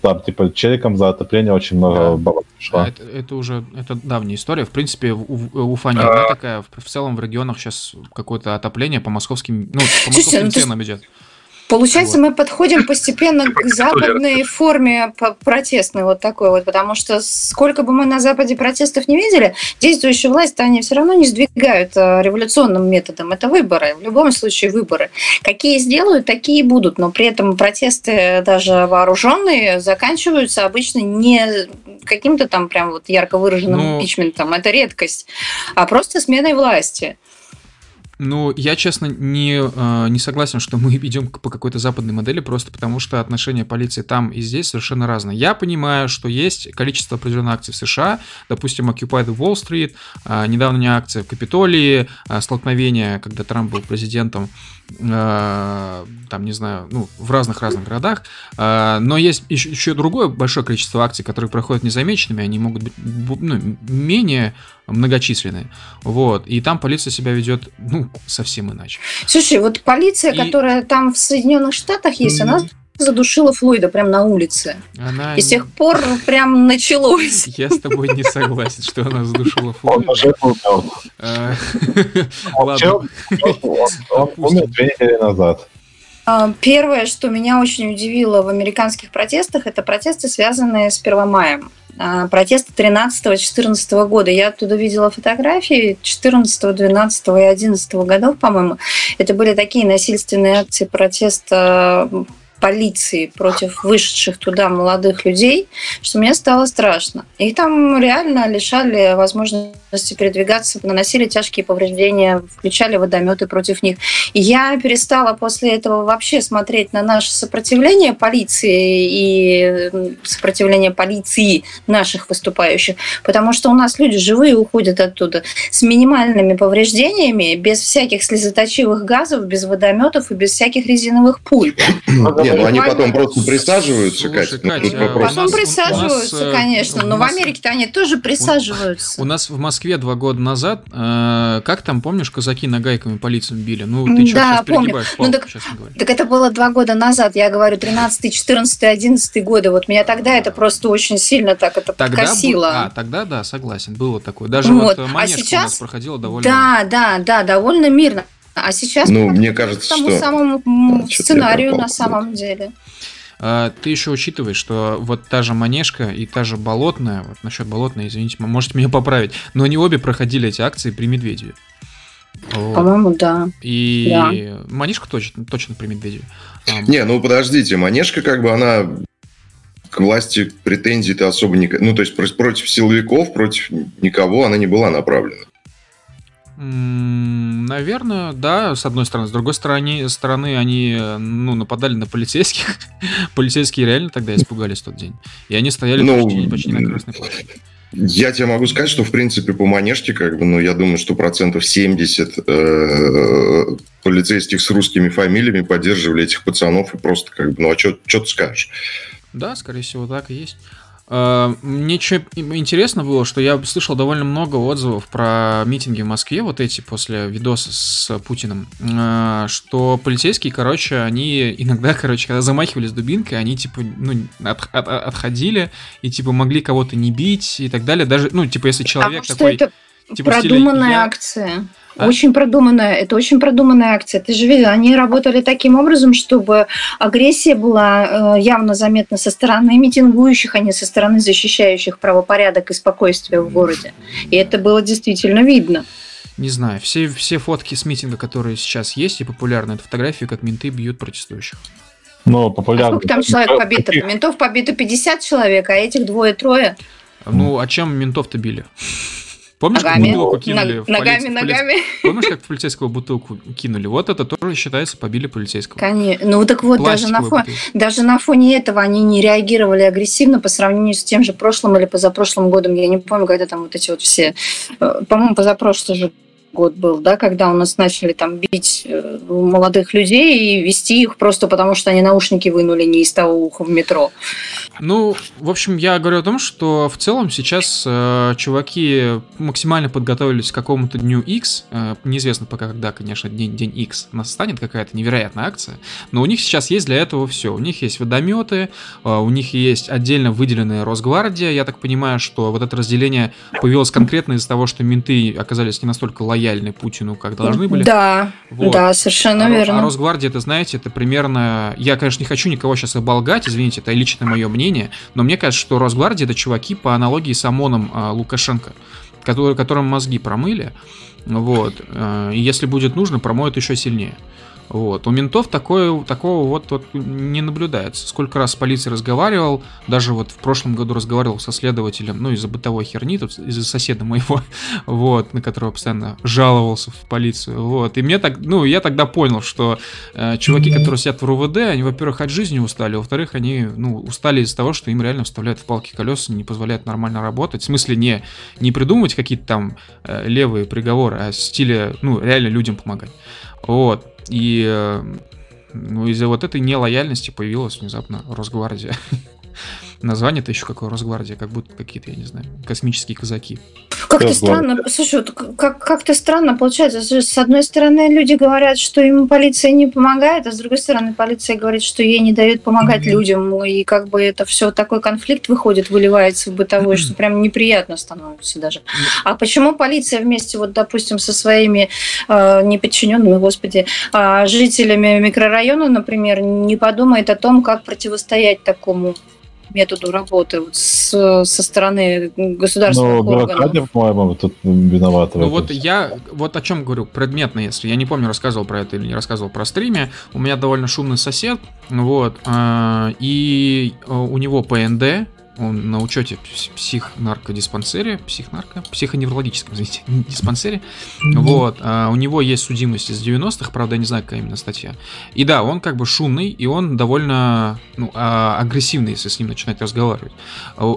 Там, типа, челиком за отопление очень много Да. баллов пришло. Это, это уже это давняя история. В принципе, У- У- Уфа не одна такая. В, в целом в регионах сейчас какое-то отопление по московским, ну, по московским ну, ценам идет. Получается, Вот. мы подходим постепенно к западной форме протестной вот такой вот, потому что сколько бы мы на Западе протестов не видели, действующая власть, они все равно не сдвигают э, революционным методом. Это выборы, в любом случае выборы. Какие сделают, такие и будут, но при этом протесты даже вооруженные заканчиваются обычно не каким-то там прям вот ярко выраженным Ну- импичментом, это редкость, а просто сменой власти. Ну, я, честно, не, э, не согласен, что мы (laughs) идем по какой-то западной модели, просто потому что отношения полиции там и здесь совершенно разные. Я понимаю, что есть количество определенных акций в США, допустим, Occupy the Wall Street, э, недавно не акция в Капитолии, э, столкновение, когда Трамп был президентом, там, не знаю, ну, в разных-разных городах, Э, но есть еще, еще другое большое количество акций, которые проходят незамеченными, они могут быть ну, менее многочисленные, вот, и там полиция себя ведет, ну, совсем иначе. Слушай, вот полиция, И- которая там в Соединенных Штатах есть, она задушила Флойда прям на улице. Она... И с тех пор прям началось. Я с тобой не согласен, что она задушила Он Флойда. уже был мертв. Э, Он Ладно. Он- Он умер две недели назад. А, Первое, что меня очень удивило в американских протестах, это протесты, связанные с Первомаем. А, Протесты 13-14 года. Я оттуда видела фотографии 14, 12 и 11 годов, по-моему. Это были такие насильственные акции протеста полиции против вышедших туда молодых людей, что мне стало страшно. Их там реально лишали возможности передвигаться, наносили тяжкие повреждения, включали водометы против них. И я перестала после этого вообще смотреть на наше сопротивление полиции и сопротивление полиции наших выступающих, потому что у нас люди живые уходят оттуда с минимальными повреждениями, без всяких слезоточивых газов, без водометов и без всяких резиновых пуль. Не, Не, ну они потом просто присаживаются, Слушай, Катя. ну, тут вопрос. у Потом у присаживаются, нас, э, конечно. у Но в нас- Америке-то они тоже присаживаются. У нас в Москве два года назад, э, как там, помнишь, казаки нагайками полицию били? Ну, ты что, Да, сейчас помню. перегибаешь Ну, палку, так- честно говоря. Так это было два года назад, я говорю, 13, 14, 11 годы. Вот меня тогда это просто очень сильно так это Тогда подкосило. бу- А, тогда да, согласен, было такое. Даже Вот. вот, э, А манежка у сейчас- нас проходила довольно... Да, да, да, довольно мирно. А сейчас Ну, мне к кажется, тому что- самому я сценарию пропал на самом деле. А, Ты еще учитываешь, что вот та же Манежка и та же Болотная, вот насчет Болотной, извините, можете меня поправить, но они обе проходили эти акции при Медведеве. Вот. По-моему, да. И Манежка точно, точно при Медведеве. А, Не, ну подождите, Манежка как бы она к власти претензий-то особо не... Ну, то есть про- против силовиков, против никого она не была направлена. Наверное, да, с одной стороны. С другой стороны, стороны они ну, нападали на полицейских. (laughs) Полицейские реально тогда испугались тот день. И они стояли Ну, почти, почти на Красной площади. Я тебе могу сказать, что, в принципе, по Манежке, как бы, ну, я думаю, что процентов 70 э, полицейских с русскими фамилиями поддерживали этих пацанов и просто, как бы, ну, а что ты скажешь? Да, скорее всего, так и есть. А, Мне что интересно было, что я слышал довольно много отзывов про митинги в Москве, вот эти после видоса с Путиным, а, что полицейские, короче, они иногда, (laughs) короче, когда замахивались дубинкой, они, типа, ну, от- от- отходили и, типа, могли кого-то не бить и так далее. Даже, ну, типа, если человек Потому такой... что это типа, стиле продуманная «я- акция. А? Очень продуманная. Это очень продуманная акция. Ты же видел, они работали таким образом, чтобы агрессия была э, явно заметна со стороны митингующих, а не со стороны защищающих правопорядок и спокойствие в городе. И это было действительно видно. Не знаю, все, все фотки с митинга, которые сейчас есть и популярны, это фотографии, как менты бьют протестующих. Ну, А популярно. сколько там человек побито? Ментов побито 50 человек, а этих двое-трое. Ну, а чем ментов-то били? Помнишь, как Ногами, бутылку кинули Ног- в ногами, полиц- ногами. (laughs) Помнишь, как в полицейского бутылку кинули? Вот это тоже считается побили полицейского. Конечно. Ну так вот, даже на, бутылку. даже на фоне этого они не реагировали агрессивно по сравнению с тем же прошлым или позапрошлым годом. Я не помню, когда там вот эти вот все... э, По-моему, позапрошлый же год был, да, когда у нас начали там бить э, молодых людей и вести их просто потому, что они наушники вынули не из того уха в метро. Ну, в общем, я говорю о том, что в целом сейчас э, чуваки максимально подготовились к какому-то дню X. Э, неизвестно пока, когда, конечно, день, день X настанет, какая-то невероятная акция. Но у них сейчас есть для этого все. У них есть водометы, э, у них есть отдельно выделенная Росгвардия. Я так понимаю, что вот это разделение появилось конкретно из-за того, что менты оказались не настолько лояльны Путину, как должны были. Да, Вот. да, совершенно а, верно. а Росгвардия, это, знаете, это примерно... Я, конечно, не хочу никого сейчас оболгать, извините, это лично мое мнение, но мне кажется, что Росгвардия это чуваки по аналогии с ОМОНом а, Лукашенко, который, которым мозги промыли, вот, э, и если будет нужно, промоют еще сильнее. Вот. У ментов такое, такого вот, вот не наблюдается. Сколько раз с полицией разговаривал, даже вот в прошлом году разговаривал со следователем, ну, из-за бытовой херни, тут из-за соседа моего, (laughs) вот, на которого постоянно жаловался в полицию, вот. И мне так, ну, я тогда понял, что э, чуваки, которые сидят в РУВД, они, во-первых, от жизни устали, во-вторых, они, ну, устали из-за того, что им реально вставляют в палки колеса, не позволяют нормально работать. В смысле, не, не придумывать какие-то там э, левые приговоры, а в стиле, ну, реально людям помогать. Вот. И э, ну, из-за вот этой нелояльности появилась внезапно Росгвардия. (laughs) Название-то еще какое Росгвардия, как будто какие-то, я не знаю, космические казаки. Как-то Как странно, слушай, вот как- как-то странно получается. С одной стороны, люди говорят, что им полиция не помогает, а с другой стороны, полиция говорит, что ей не дают помогать людям. И как бы это все такой конфликт выходит, выливается в бытовой, что прям неприятно становится даже. А почему полиция вместе, вот, допустим, со своими э, неподчиненными, господи, э, жителями микрорайона, например, не подумает о том, как противостоять такому методу работы вот с- со стороны государственных Ну, органов? бюрократия, по-моему, тут виновата. Ну вот я вот о чем говорю, предметно, если я не помню, рассказывал про это или не рассказывал про стриме. У меня довольно шумный сосед, вот, а, и а, у него ПНД, он на учете в психнаркодиспансере, психнарко, психоневрологическом, извините, (laughs) диспансере. Вот, а у него есть судимость из 90-х, правда, я не знаю, какая именно статья. И да, он как бы шумный, и он довольно ну, а, агрессивный, если с ним начинать разговаривать.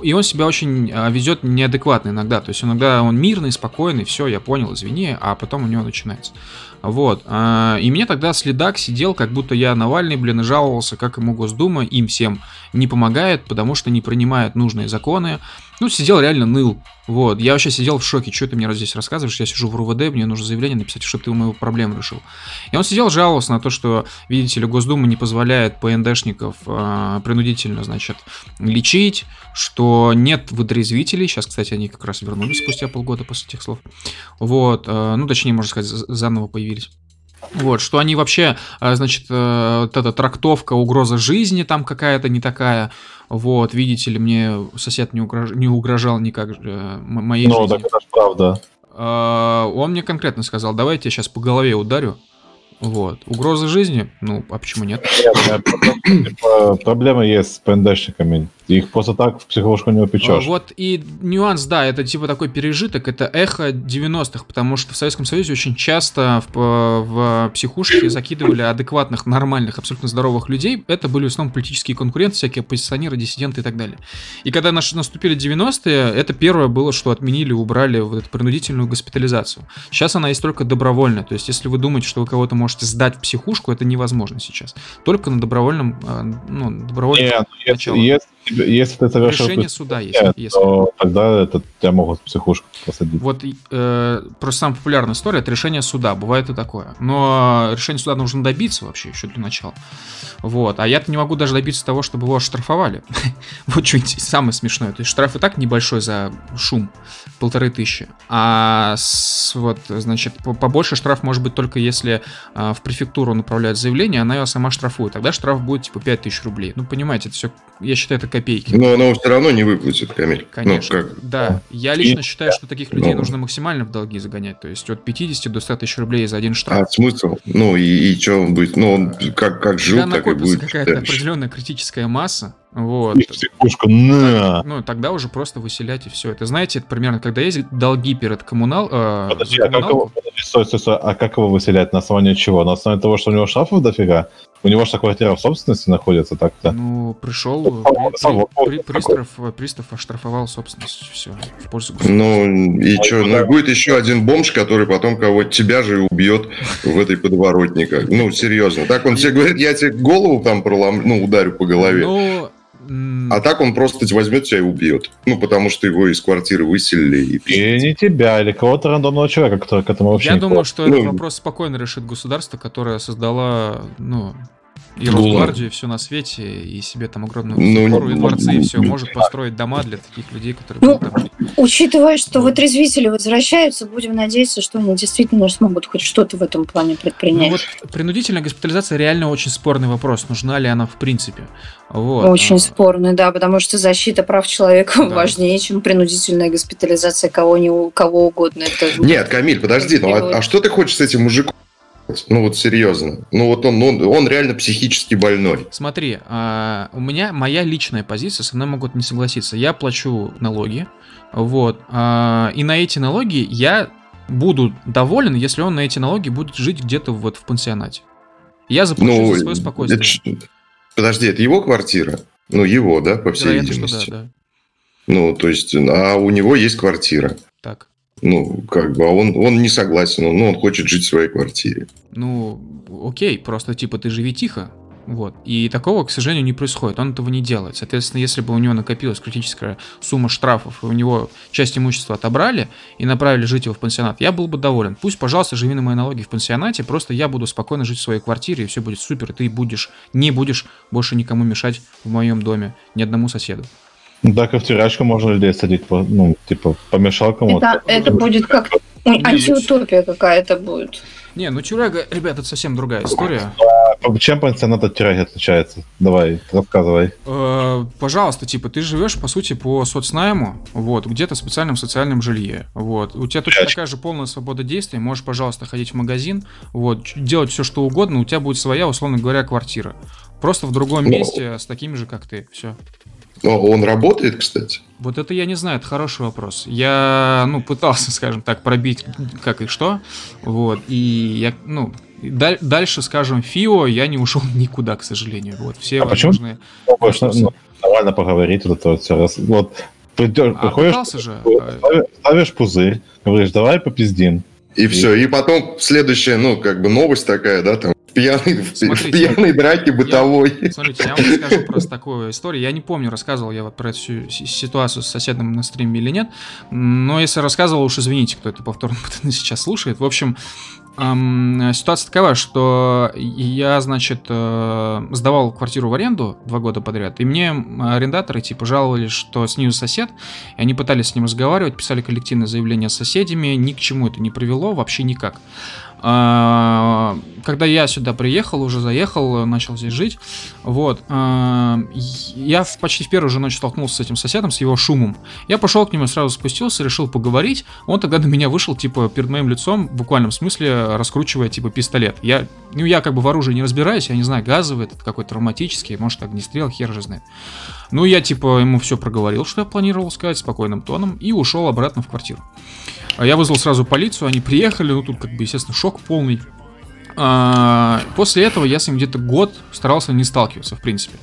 И он себя очень а, ведет неадекватно иногда. То есть иногда он мирный, спокойный, все, я понял, извини, а потом у него начинается. Вот. А, и мне тогда следак сидел, как будто я Навальный, блин, и жаловался, как ему Госдума им всем не помогает, потому что не принимает нужные законы. Ну, сидел реально ныл. Вот. Я вообще сидел в шоке, что ты мне здесь рассказываешь, я сижу в РУВД, мне нужно заявление написать, чтобы ты мою проблему решил. И он сидел, жаловался на то, что, видите ли, Госдума не позволяет ПНДшников э, принудительно, значит, лечить, что нет выдрезвителей. Сейчас, кстати, они как раз вернулись спустя полгода после тех слов. Вот. Э, ну, точнее, можно сказать, заново появились. Вот, что они вообще, а, значит, э, вот эта трактовка угроза жизни там какая-то не такая. Вот, видите ли, мне сосед не, угрож... не угрожал никак э, моей Ну, жизни. так это ж правда. Он мне конкретно сказал, давай я тебя сейчас по голове ударю. Вот. Угроза жизни? Ну, а почему нет? Типа, Проблемы есть с ПНДшниками. Их просто так в психушку не А, упечешь. Вот и нюанс, да, это типа такой пережиток, это эхо 90-х, потому что в Советском Союзе очень часто в, в психушки закидывали адекватных, нормальных, абсолютно здоровых людей. Это были в основном политические конкуренты, всякие оппозиционеры, диссиденты и так далее. И когда наши наступили 90-е, это первое было, что отменили, убрали вот эту принудительную госпитализацию. Сейчас она есть только добровольная, то есть если вы думаете, что вы кого-то можете сдать в психушку, это невозможно сейчас. Только на добровольном, э, ну, добровольном Нет, если, начало. если, если ты совершил решение суда есть. если. то тогда это тебя могут в психушку посадить. Вот э, просто самая популярная история это решение суда, бывает и такое. Но решение суда нужно добиться вообще еще для начала. Вот. А я-то не могу даже добиться того, чтобы его оштрафовали. (laughs) вот что самое смешное. То есть штраф и так небольшой за шум, полторы тысячи. А с- вот, значит, по- побольше штраф может быть только если а, в префектуру направляют заявление, она его сама штрафует. Тогда штраф будет типа 5000 рублей. Ну, понимаете, это все, я считаю, это копейки. Но оно все равно не выплатит, Камиль. Конечно. Ну, как? Да, я лично И- считаю, что таких людей Ну. нужно максимально в долги загонять. То есть от 50 до 100 тысяч рублей за один А штраф. смысл? Ну и, и что он будет? Ну, он как, как жил, Когда так и будет. какая-то определенная критическая масса, вот, И психушку, на! ну, тогда уже просто выселять и все. Это, знаете, это примерно, когда есть долги перед коммунал... э, Подожди, а как его, подожди, стой, стой, стой, а как его выселять? На основании чего? На основании того, что у него штрафов дофига? У него же квартира в собственности находится так-то. Ну, пришел, Ну, при- сам при- при- пристав, пристав оштрафовал собственность, все, в пользу. Ну и Ну, что? и Ну будет еще один бомж, который потом кого тебя же и убьет в этой подворотнике. Ну, серьезно. Так он тебе говорит, я тебе голову там пролом... ну, ударю по голове. Ну, м, А так он просто возьмет тебя и убьет. Ну, потому что его из квартиры выселили. И... И не тебя, или кого-то рандомного человека, который к этому вообще я не думаю, что Ну, этот вопрос спокойно решит государство, которое создала, ну, и. Росгвардию, и все на свете, и себе там огромную Ну, фору и ну, дворцы, и ну, все, ну, может построить дома для таких людей, которые Ну, будут там жить. Учитывая, что Вот. вытрезвители возвращаются, будем надеяться, что они действительно смогут хоть что-то в этом плане Ну предпринять. вот принудительная госпитализация реально очень спорный вопрос, нужна ли она в принципе. Вот. Очень а, спорный, да, потому что защита прав человека Да. важнее, чем принудительная госпитализация кого, не, кого угодно. Это Нет, Камиль, подожди, ну а, а что ты хочешь с этим мужиком? Делать? Ну вот серьезно. Ну вот он, он, он реально психически больной. Смотри, а, у меня моя личная позиция, со мной могут не согласиться. Я плачу налоги, вот, а, и на эти налоги я буду доволен, если он на эти налоги будет жить где-то вот в пансионате. Я заплачу Ну, за свое спокойствие. это подожди, это его квартира? Ну, его, да, по всей Вероятно, видимости. да, да. Ну, то есть, а у него есть квартира. Так. Ну, как бы, а он, он не согласен, он, ну, он хочет жить в своей квартире. Ну, окей, просто типа ты живи тихо. Вот. И такого, к сожалению, не происходит. Он этого не делает. Соответственно, если бы у него накопилась критическая сумма штрафов, и у него часть имущества отобрали и направили жить его в пансионат, я был бы доволен. Пусть, пожалуйста, живи на мои налоги в пансионате, просто я буду спокойно жить в своей квартире, и все будет супер, и ты будешь, не будешь больше никому мешать в моем доме, ни одному соседу. Так и в тюрячку можно людей садить, по- ну, типа, помешал кому-то. Это, это будет как антиутопия какая-то будет. Не, ну тюряга, ребят, это совсем другая история. А Чем пансионат от тюряги отличается? Давай, рассказывай. Э, пожалуйста, типа, ты живешь, по сути, по соцнайму, вот, где-то в специальном социальном жилье, вот. У тебя точно такая же полная свобода действий, можешь, пожалуйста, ходить в магазин, вот, делать все, что угодно, у тебя будет своя, условно говоря, квартира. Просто в другом Ну. месте с такими же, как ты, все. Но он работает, кстати. Вот это я не знаю, это хороший вопрос. Я, ну, пытался, (laughs) скажем так, пробить как и что, вот, и я, ну, даль- дальше, скажем, ФИО я не ушел (laughs) никуда, к сожалению, вот, все А почему? возможные... Можно ну, нормально поговорить, вот это вот все раз. Вот, придешь, А приходишь, пытался же, ставишь, ставишь пузырь, говоришь, давай попиздим. И все. И потом следующая, ну, как бы новость такая, да, там, в пьяной, в, Смотрите, в пьяной драке бытовой. Смотрите, я вам расскажу просто такую историю. Я не помню, рассказывал я вот про эту ситуацию с соседом на стриме или нет. Но если рассказывал, уж извините, кто это повторно (laughs) сейчас слушает. В общем, эм, ситуация такова, что я, значит, э, сдавал квартиру в аренду два года подряд, и мне арендаторы, типа, жаловались, что снизу сосед, и они пытались с ним разговаривать, писали коллективное заявление с соседями, ни к чему это не привело, вообще никак. А, Когда я сюда приехал, уже заехал, начал здесь жить, вот, а, я почти в первую же ночь столкнулся с этим соседом, с его шумом. Я пошел к нему, сразу спустился, решил поговорить. Он тогда на меня вышел, типа, перед моим лицом, в буквальном смысле, раскручивая, типа, пистолет. Я, ну, я как бы в оружии не разбираюсь, я не знаю, газовый, этот какой-то травматический, может, огнестрел, хер же знает. Ну, я, типа, ему все проговорил, что я планировал сказать, спокойным тоном, и ушел обратно в квартиру. А Я вызвал сразу полицию, они приехали, ну тут как бы, естественно, шок полный. А, После этого я с ним где-то год старался не сталкиваться, в принципе.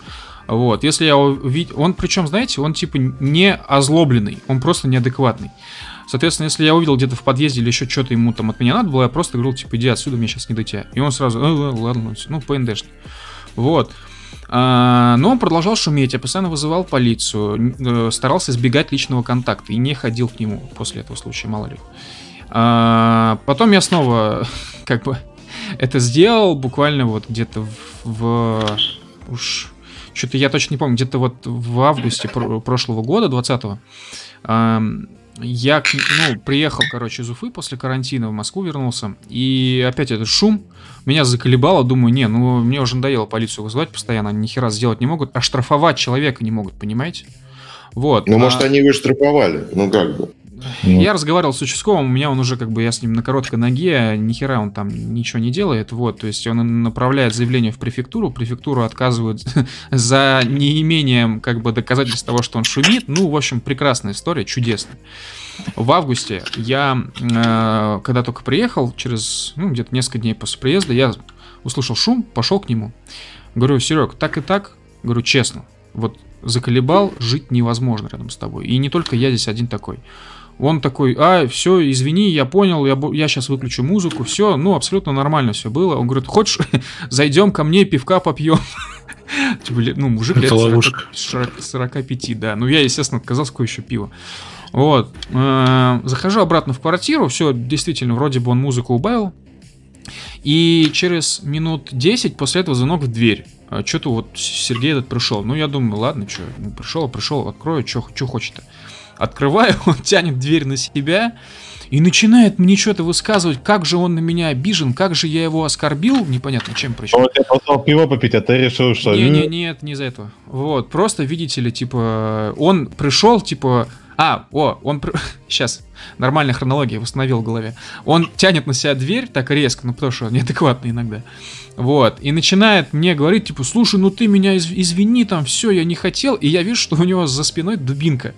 Вот, если я увидел... Он, причем, знаете, он типа не озлобленный, он просто неадекватный. Соответственно, если я увидел где-то в подъезде или еще что-то ему там от меня надо было, я просто говорил, типа, иди отсюда, мне сейчас не до тебя. И он сразу, «Э, э, ладно, ну, ПНДшный. Вот. А, но он продолжал шуметь, я постоянно вызывал полицию, э, старался избегать личного контакта и не ходил к нему после этого случая, мало ли. А, потом я снова, (laughs) как бы, это сделал буквально вот где-то в, уж что-то я точно не помню, где-то вот в августе пр- прошлого года, 20-го, ам, я ну, приехал, короче, из Уфы после карантина в Москву вернулся, и опять этот шум меня заколебало, думаю, не, ну мне уже надоело полицию вызывать постоянно, они ни хера сделать не могут, а штрафовать человека не могут, понимаете? Вот. Ну, а- может, они его штрафовали. Ну, как бы. Ну, я разговаривал с участковым, у меня он уже как бы, я с ним на короткой ноге, ни хера он там ничего не делает, вот, то есть он направляет заявление в префектуру, префектуру отказывают (laughs) за неимением как бы доказательств того, что он шумит, ну, в общем, прекрасная история, чудесная. В августе я, э, когда только приехал, через, ну, где-то несколько дней после приезда, я услышал шум, пошел к нему, говорю, Серег, так и так, говорю, честно, вот заколебал, жить невозможно рядом с тобой, и не только я здесь один такой. Он такой, а, все, извини, я понял, я, я сейчас выключу музыку, все, ну, абсолютно нормально все было. Он говорит, хочешь, (laughs) зайдем ко мне, пивка попьем. (laughs) Типа, ну, мужик лет 40 ловушка. 40 45, да. Ну, я, естественно, отказался, какое еще пиво. Вот. э, Захожу обратно в квартиру, все, действительно, вроде бы он музыку убавил. И через минут 10 после этого звонок в дверь. Что-то вот Сергей этот пришел. Ну, я думаю, ладно, что, ну, пришел, пришел, открою, что хочет-то. Открываю, (laughs) он тянет дверь на себя и начинает мне что-то высказывать, как же он на меня обижен, как же я его оскорбил, непонятно чем причем. Он тебе позвал пиво попить, а ты решил, что... Не, не, «М, нет, не из-за этого. Вот, просто, видите ли, типа, он пришел, типа, а, о, он, сейчас, (laughs) нормальная хронология, восстановил в голове. Он тянет на себя дверь так резко, ну, потому что он неадекватный иногда. Вот, и начинает мне говорить, типа, слушай, ну ты меня из- извини, там, все, я не хотел, и я вижу, что у него за спиной дубинка.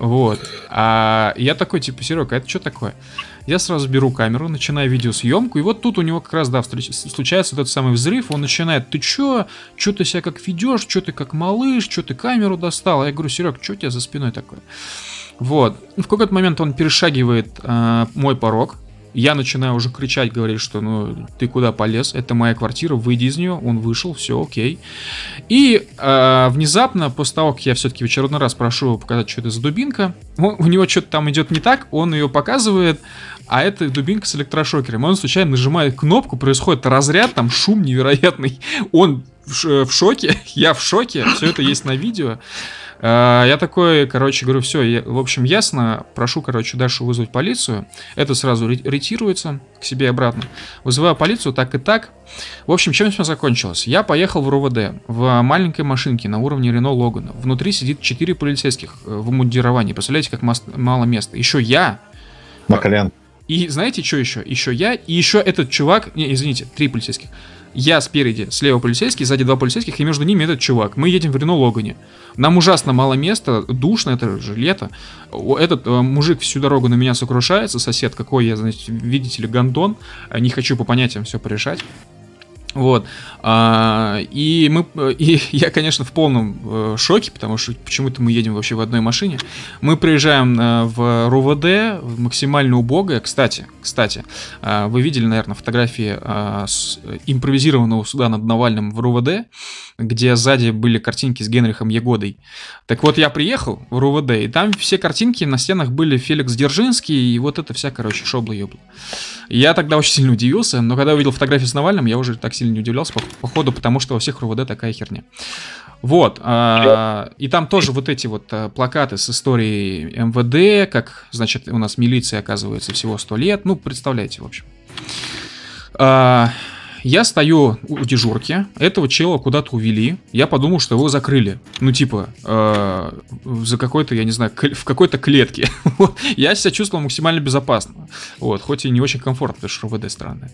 Вот. А я такой, типа, Серега, это что такое? Я сразу беру камеру, начинаю видеосъемку, и вот тут у него как раз, да, встреч- случается тот самый взрыв, он начинает, ты чё, чё ты себя как ведешь, чё ты как малыш, чё ты камеру достал? Я говорю, Серег, чё у тебя за спиной такое? Вот. В какой-то момент он перешагивает э, мой порог, я начинаю уже кричать, говорить, что ну ты куда полез, это моя квартира, выйди из нее. Он вышел, все окей. И э, внезапно, после того, как я все-таки в очередной раз прошу его показать, что это за дубинка, он- у него что-то там идет не так, он ее показывает, а это дубинка с электрошокером. Он случайно нажимает кнопку, происходит разряд, там шум невероятный. Он в, в шоке, (laughs) я в шоке, все это есть на видео. Э, Я такой, короче, говорю, все, в общем, ясно, прошу, короче, Дашу вызвать полицию. Это сразу ре- ретируется к себе обратно. Вызываю полицию, так и так. В общем, чем все закончилось? Я поехал в РОВД в маленькой машинке на уровне Рено Логана. Внутри сидит 4 полицейских э, в мундировании. Представляете, как мало места. Еще я На колен. И знаете, что еще? Еще я, и еще этот чувак, не, извините, три полицейских. Я спереди, слева полицейский, сзади два полицейских, и между ними этот чувак. Мы едем в Рено Логане. Нам ужасно мало места, душно, это же лето. Этот э, мужик всю дорогу на меня сокрушается, сосед какой я, значит, видите ли, гондон. А, Не хочу по понятиям все порешать. Вот. А, и мы, и (laughs) я, конечно, в полном э, шоке, потому что почему-то мы едем вообще в одной машине. Мы приезжаем э, в РУВД, в максимально убогое. Кстати, кстати, э, вы видели, наверное, фотографии э, с импровизированного суда над Навальным в РУВД, где сзади были картинки с Генрихом Егодой. Так вот, я приехал в РУВД, и там все картинки на стенах были Феликс Дзержинский, и вот это вся, короче, шобла-ёбла. Я тогда очень сильно удивился, но когда увидел фотографию с Навальным, я уже так сильно не удивлялся, по- походу, потому что во всех РУВД такая херня. Вот, а, и там тоже вот эти вот а, плакаты с историей МВД, как, значит, у нас милиция, оказывается, всего 100 лет, ну, представляете, в общем. А, я стою у дежурки, этого чела куда-то увели, я подумал, что его закрыли. Ну, типа, э, за какой-то, я не знаю, в какой-то клетке. (laughs) Я себя чувствовал максимально безопасно. Вот, хоть и не очень комфортно, потому что РВД странная.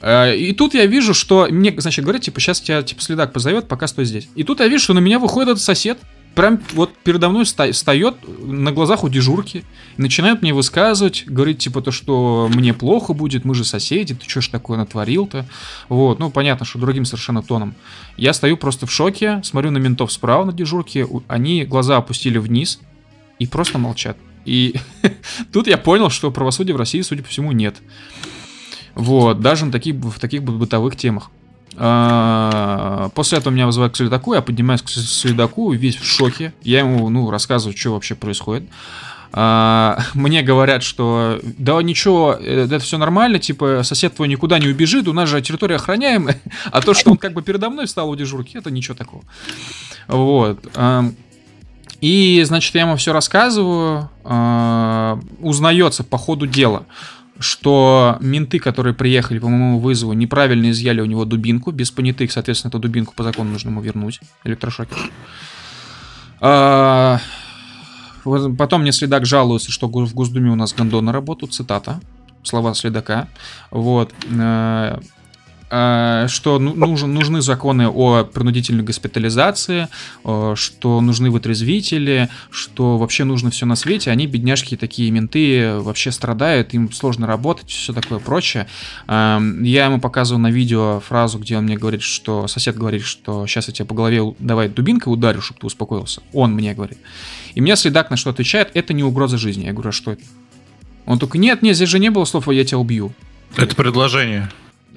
Э, И тут я вижу, что мне, значит, говорят, типа, сейчас тебя, типа, следак позовет, пока стой здесь. И тут я вижу, что на меня выходит этот сосед, прям вот передо мной ста- встает на глазах у дежурки, начинает мне высказывать, говорит, типа, то, что мне плохо будет, мы же соседи, ты что ж такое натворил-то? Вот, ну, понятно, что другим совершенно тоном. Я стою просто в шоке, смотрю на ментов справа на дежурке, они глаза опустили вниз и просто молчат. И (laughs) тут я понял, что правосудия в России, судя по всему, нет. Вот, даже на таких, в таких бы- бытовых темах. А, После этого меня вызывают к следаку, я поднимаюсь к следаку, весь в шоке. Я ему, ну, рассказываю, что вообще происходит. А, Мне говорят, что да ничего, э, это все нормально, типа сосед твой никуда не убежит, у нас же территория охраняемая, (laughs) а то, что он как бы передо мной встал у дежурки, это ничего такого. Вот. И, значит, я ему все рассказываю, а, узнается по ходу дела, что менты, которые приехали по моему вызову, неправильно изъяли у него дубинку, без понятых, соответственно, эту дубинку по закону нужно ему вернуть, электрошокер. А, Потом мне следак жалуется, что в Госдуме у нас гондоны работают, цитата, слова следака. Вот. э, Что ну- нужен, нужны законы о принудительной госпитализации, э, что нужны вытрезвители, что вообще нужно все на свете. Они, бедняжки, такие менты, вообще страдают, им сложно работать, все такое прочее. Эм, Я ему показываю на видео фразу, где он мне говорит, что сосед говорит, что сейчас я тебе по голове давай дубинкой ударю, чтобы ты успокоился. Он мне говорит. И мне следак на что отвечает, это не угроза жизни. Я говорю, а что это? Он только, нет, нет, здесь же не было слов, я тебя убью. Это предложение.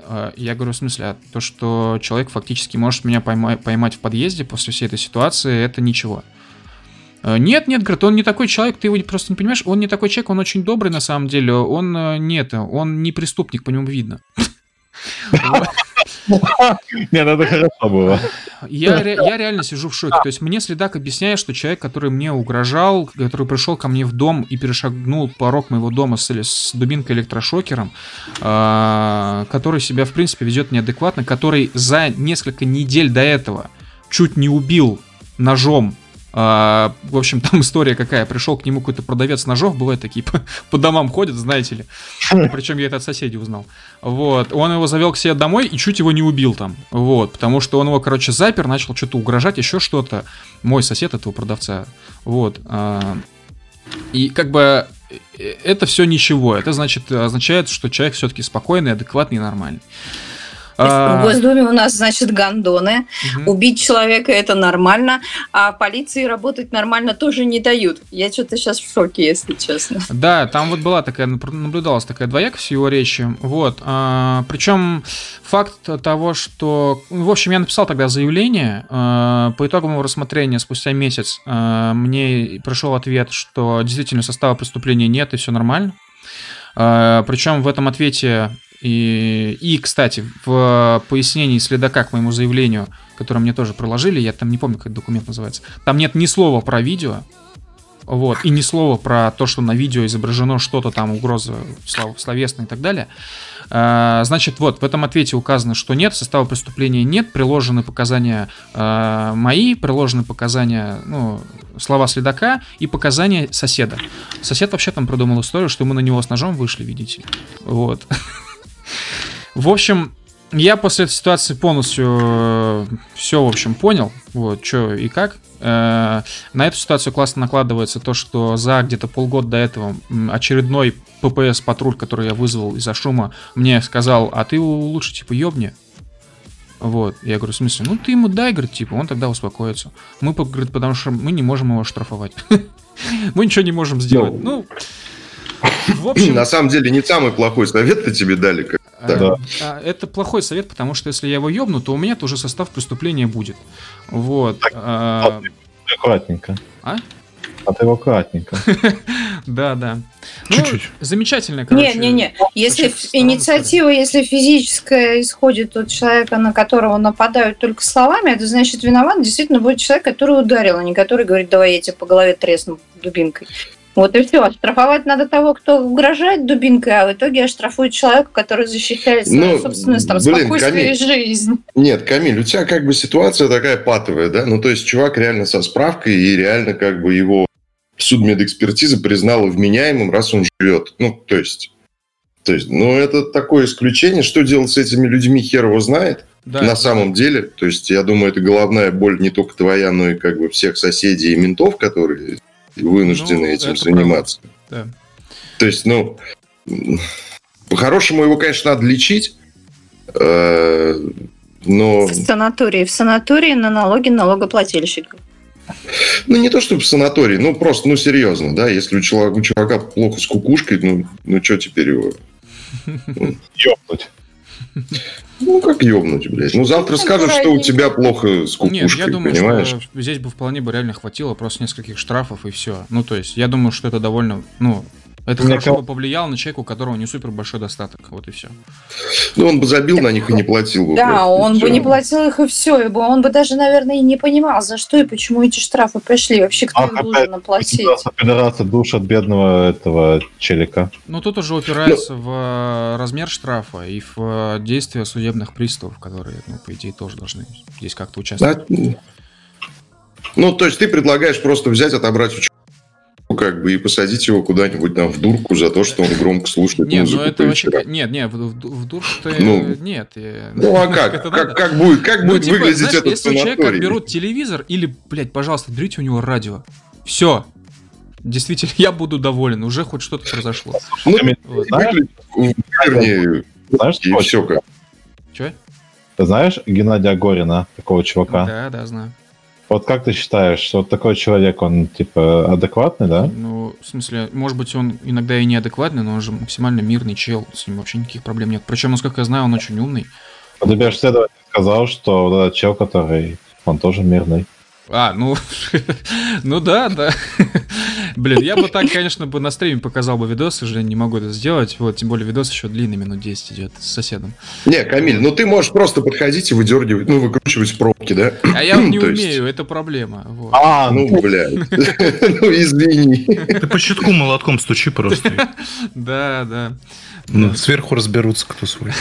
А, Я говорю, в смысле, а то, что человек фактически может меня пойма- поймать в подъезде после всей этой ситуации, это ничего. А, Нет, нет, говорит, он не такой человек, ты его просто не понимаешь, он не такой человек, он очень добрый на самом деле, он э, не это, он не преступник, по нему видно. (laughs) (laughs) Нет, ну это хорошо было. Я, я реально сижу в шоке. То есть мне следак объясняет, что человек, который мне угрожал, который пришел ко мне в дом и перешагнул порог моего дома с, с дубинкой электрошокером, а, который себя, в принципе, ведет неадекватно, который за несколько недель до этого чуть не убил ножом. А, в общем, там история какая. Пришел к нему какой-то продавец ножов, бывает такие (laughs) по, по домам ходят, знаете ли. Причем я это от соседей узнал. Вот. Он его завел к себе домой и чуть его не убил там. Вот. Потому что он его, короче, запер, начал что-то угрожать, еще что-то. Мой сосед этого продавца. Вот. а, И как бы э, это все ничего. Это значит, означает, что человек все-таки спокойный, адекватный и нормальный. В А, Госдуме у нас, значит, гондоны. мгм. Убить человека это нормально, а полиции работать нормально тоже не дают. Я что-то сейчас в шоке, если честно. Да, там вот была такая, наблюдалась такая двоякость в его речи. Вот. причем факт того, что... ну, В общем, я написал тогда заявление. а, по итогам рассмотрения спустя месяц а, мне пришел ответ, что действительно состава преступления нет и все нормально. причем в этом ответе и, и, кстати, в пояснении следака к моему заявлению, которое мне тоже приложили, я там не помню, как документ называется, там нет ни слова про видео, вот, и ни слова про то, что на видео изображено что-то там, угроза слов- словесная и так далее, э, значит, вот, в этом ответе указано, что нет, состава преступления нет, приложены показания э, мои, приложены показания, ну, слова следака и показания соседа. Сосед вообще там придумал историю, что мы на него с ножом вышли, видите. Вот. (laughs) В общем, я после этой ситуации полностью все, в общем, понял, вот, что и как. Э, На эту ситуацию классно накладывается то, что за где-то полгода до этого очередной ППС-патруль, который я вызвал из-за шума, мне сказал, а ты его лучше, типа, ёбни. Вот, я говорю, в смысле? Ну, ты ему дай, говорит, типа, он тогда успокоится. Мы, говорит, потому что мы не можем его штрафовать. (laughs) Мы ничего не можем сделать. Ну, в общем... На самом деле не самый плохой совет-то тебе дали. как- А, Да. а, Это плохой совет, потому что если я его ёбну, то у меня тоже состав преступления будет. Вот. а, Аккуратненько. А? А ты его аккуратненько. (laughs) Да, да. Ну, Чуть-чуть. замечательно, короче. Не-не-не, если очень ф- странная инициатива, если физическая исходит от человека, на которого нападают только словами, это значит виноват действительно будет человек, который ударил, а не который говорит, давай я тебе по голове тресну дубинкой. Вот и все. Оштрафовать надо того, кто угрожает дубинкой, а в итоге оштрафуют человека, который защищает свою Ну, собственную там, блин, спокойствие и Камиль. жизнь. Нет, Камиль, у тебя как бы ситуация такая патовая, да? Ну, то есть чувак реально со справкой, и реально как бы его судмедэкспертиза признала вменяемым, раз он живет. Ну, то есть... То есть, ну, это такое исключение. Что делать с этими людьми, хер его знает. Да, на самом деле, то есть, я думаю, это головная боль не только твоя, но и как бы всех соседей и ментов, которые вынуждены Ну, этим это заниматься. Да. То есть, ну, по-хорошему его, конечно, надо лечить, э, но, В санатории. В санатории на налоги налогоплательщиков. ну, не то чтобы в санатории, ну, просто, ну, серьезно, да, если у чувака, у чувака плохо с кукушкой, ну, ну, что теперь его? (laughs) Ёбнуть. Ну, как ёбнуть, блядь? Ну, завтра Ну, скажешь, что у тебя плохо с Нет, кукушкой, я думаю, понимаешь? что здесь бы вполне бы реально хватило просто нескольких штрафов и все. Ну, то есть, я думаю, что это довольно, ну, это Мне хорошо кал- бы повлияло на человека, у которого не супер большой достаток. Вот и все. Ну, он бы забил на них и не платил бы. Да, просто, он бы не платил их и все, и бы он бы даже, наверное, и не понимал, за что и почему эти штрафы пришли. Вообще, кто Ах, их опять должен оплатить. Пидорасы, пидорасы душат бедного этого челика. Ну, тут уже упирается в э, размер штрафа и в э, действия судебных приставов, которые, ну, по идее, тоже должны здесь как-то участвовать. Да. Ну, то есть ты предлагаешь просто взять, отобрать у человека, как бы, и посадить его куда-нибудь там в дурку за то, что он громко слушает Нет, музыку ну это ка- Нет, нет, в, в, в ты... Ну. нет. э, Ну, а как? (laughs) это Как, надо? как будет, как Ну, будет типа, выглядеть знаешь, этот если у человека санаторий? берут телевизор или, блядь, пожалуйста, берите у него радио. Все. Действительно, (laughs) я буду доволен. Уже хоть что-то произошло. Ну, Вот. Знаешь, вернее, Знаешь, и все как. Че? ты знаешь Геннадия Горина, такого чувака? Да, да, знаю. Вот как ты считаешь, что вот такой человек, он типа адекватный, да? Ну, в смысле, может быть, он иногда и неадекватный, но он же максимально мирный чел. С ним вообще никаких проблем нет. Причем, насколько я знаю, он очень умный. Вот тебе же следователь сказал, что вот этот чел, который, он тоже мирный. А, ну, (laughs) ну да, да. (laughs) Блин, я бы так, конечно, бы на стриме показал бы видос, к сожалению, не могу это сделать. Вот, тем более видос еще длинный, минут 10 идет с соседом. Не, Камиль, ну ты можешь просто подходить и выдергивать, ну, выкручивать пробки, да? А я (clears throat) не есть- умею, это проблема. Вот. А, Ну, блядь. (laughs) Ну, извини. Ты по щитку молотком стучи просто. Да, да. Ну, сверху разберутся, кто свой.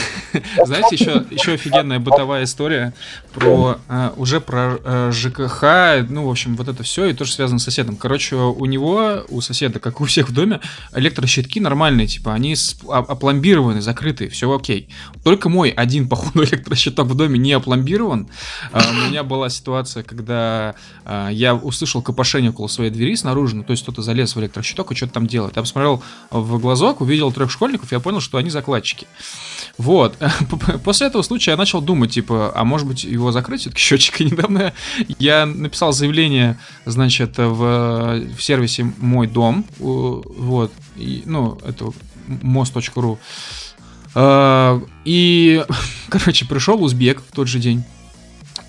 Знаете, еще, еще офигенная бытовая история про э, уже про э, ЖКХ, ну, в общем, вот это все, и тоже связано с соседом. Короче, у него, у соседа, как у всех в доме, электрощитки нормальные, типа, они о- опломбированы, закрыты, все окей. Только мой один, (laughs) походу, электрощиток в доме не опломбирован. А, у меня была ситуация, когда а, я услышал копошение около своей двери снаружи, ну, то есть кто-то залез в электрощиток и что-то там делает. Я посмотрел в глазок, увидел трех школьников, я понял, что они закладчики. Вот. (laughs) После этого случая я начал думать, типа, а может быть его закрыть все-таки счетчик? И (laughs) недавно я написал заявление, значит, в, в сервисе «Мой дом», вот, и, ну, это мост.ру. А, И, (laughs) короче, пришел узбек в тот же день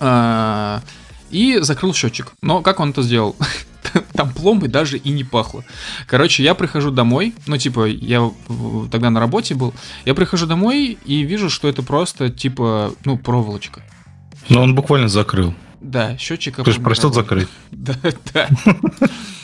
а, и закрыл счетчик. Но как он это сделал? (laughs) Там пломбы даже и не пахло. Короче, я прихожу домой, ну, типа, я тогда на работе был, я прихожу домой и вижу, что это просто, типа, ну, проволочка. Но он буквально закрыл. Да, счетчик Ты же просил закрыть. Да, да.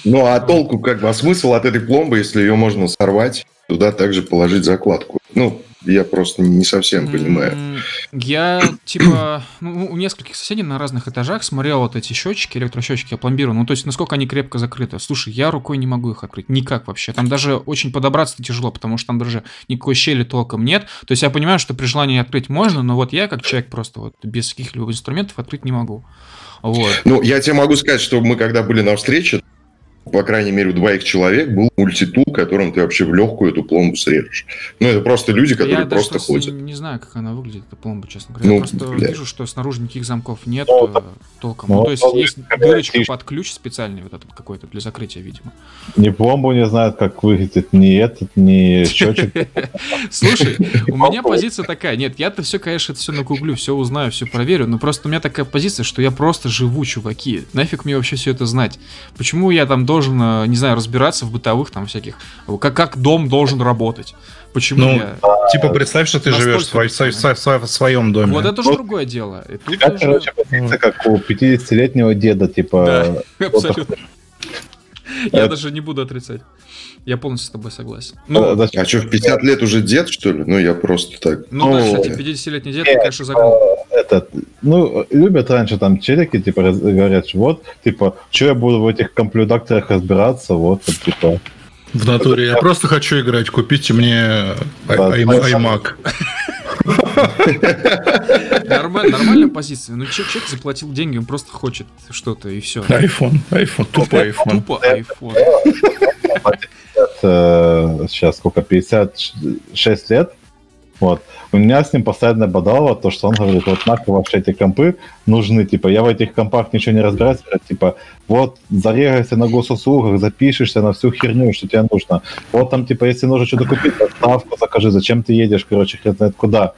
Ну, а толку как бы, а смысл от этой пломбы, если ее можно сорвать, туда также положить закладку? Ну, я просто не совсем понимаю. Я, типа, (coughs) ну, у нескольких соседей на разных этажах смотрел вот эти счетчики, электросчетчики опломбированы. Ну, то есть, насколько они крепко закрыты. Слушай, я рукой не могу их открыть. Никак вообще. Там даже очень подобраться тяжело, потому что там даже никакой щели толком нет. То есть, я понимаю, что при желании открыть можно, но вот я, как человек, просто вот без каких-либо инструментов открыть не могу. Вот. Ну, я тебе могу сказать, что мы когда были на встрече, по крайней мере, у двоих человек был мультитул, которым ты вообще в легкую эту пломбу срежешь. Ну, это просто люди, которые я даже просто ходят. не знаю, как она выглядит, эта пломба, честно говоря. Ну, я просто бля. вижу, что снаружи никаких замков нет Ну, э, толком. ну, Ну, то есть, есть дырочка ты- под ключ специальный вот этот какой-то для закрытия, видимо. Ни пломбу не знают, как выглядит ни этот, ни счетчик. (laughs) Слушай, у меня позиция такая. Нет, я-то все, конечно, это все нагуглю, все узнаю, все проверю. Но просто у меня такая позиция, что я просто живу, чуваки. Нафиг мне вообще все это знать? Почему я там должен, э, не знаю, разбираться в бытовых там всяких... Как, как дом должен работать? Почему Ну, я... Типа, представь, что ты живешь в, бесполезно. свой- свой- в своем доме. Вот это же Вот. другое дело. И тут Я, уже- короче, позиция, как у 50-летнего деда, типа... Да, (laughs) абсолютно. Я Это- даже не буду отрицать. Я полностью с тобой согласен. Ну, Ну, зачем? А что, в 50 лет уже дед, что ли? Ну, я просто так. ну да, ну, кстати, 50-летний дед, конечно, загнул. Этот, ну, любят раньше там челики, типа, раз- говорят, что вот, типа, что я буду в этих комплюдакторах разбираться, вот, вот, типа, В натуре. Я просто хочу играть. Купите мне iMac. (laughs) Нормаль- Нормальная позиция. Ну, че- человек заплатил деньги, он просто хочет что-то, и все. iPhone. iPhone. Тупо iPhone. Тупо iPhone. э, сейчас сколько, 56 лет, вот, у меня с ним постоянно бодало то, что он говорит, вот нахуй ваши эти компы нужны, типа, я в этих компах ничего не разбираюсь, типа, вот, зарегайся на госуслугах, запишешься на всю херню, что тебе нужно, вот там, типа, если нужно что-то купить, доставку закажи, зачем ты едешь, короче, хрен знает куда,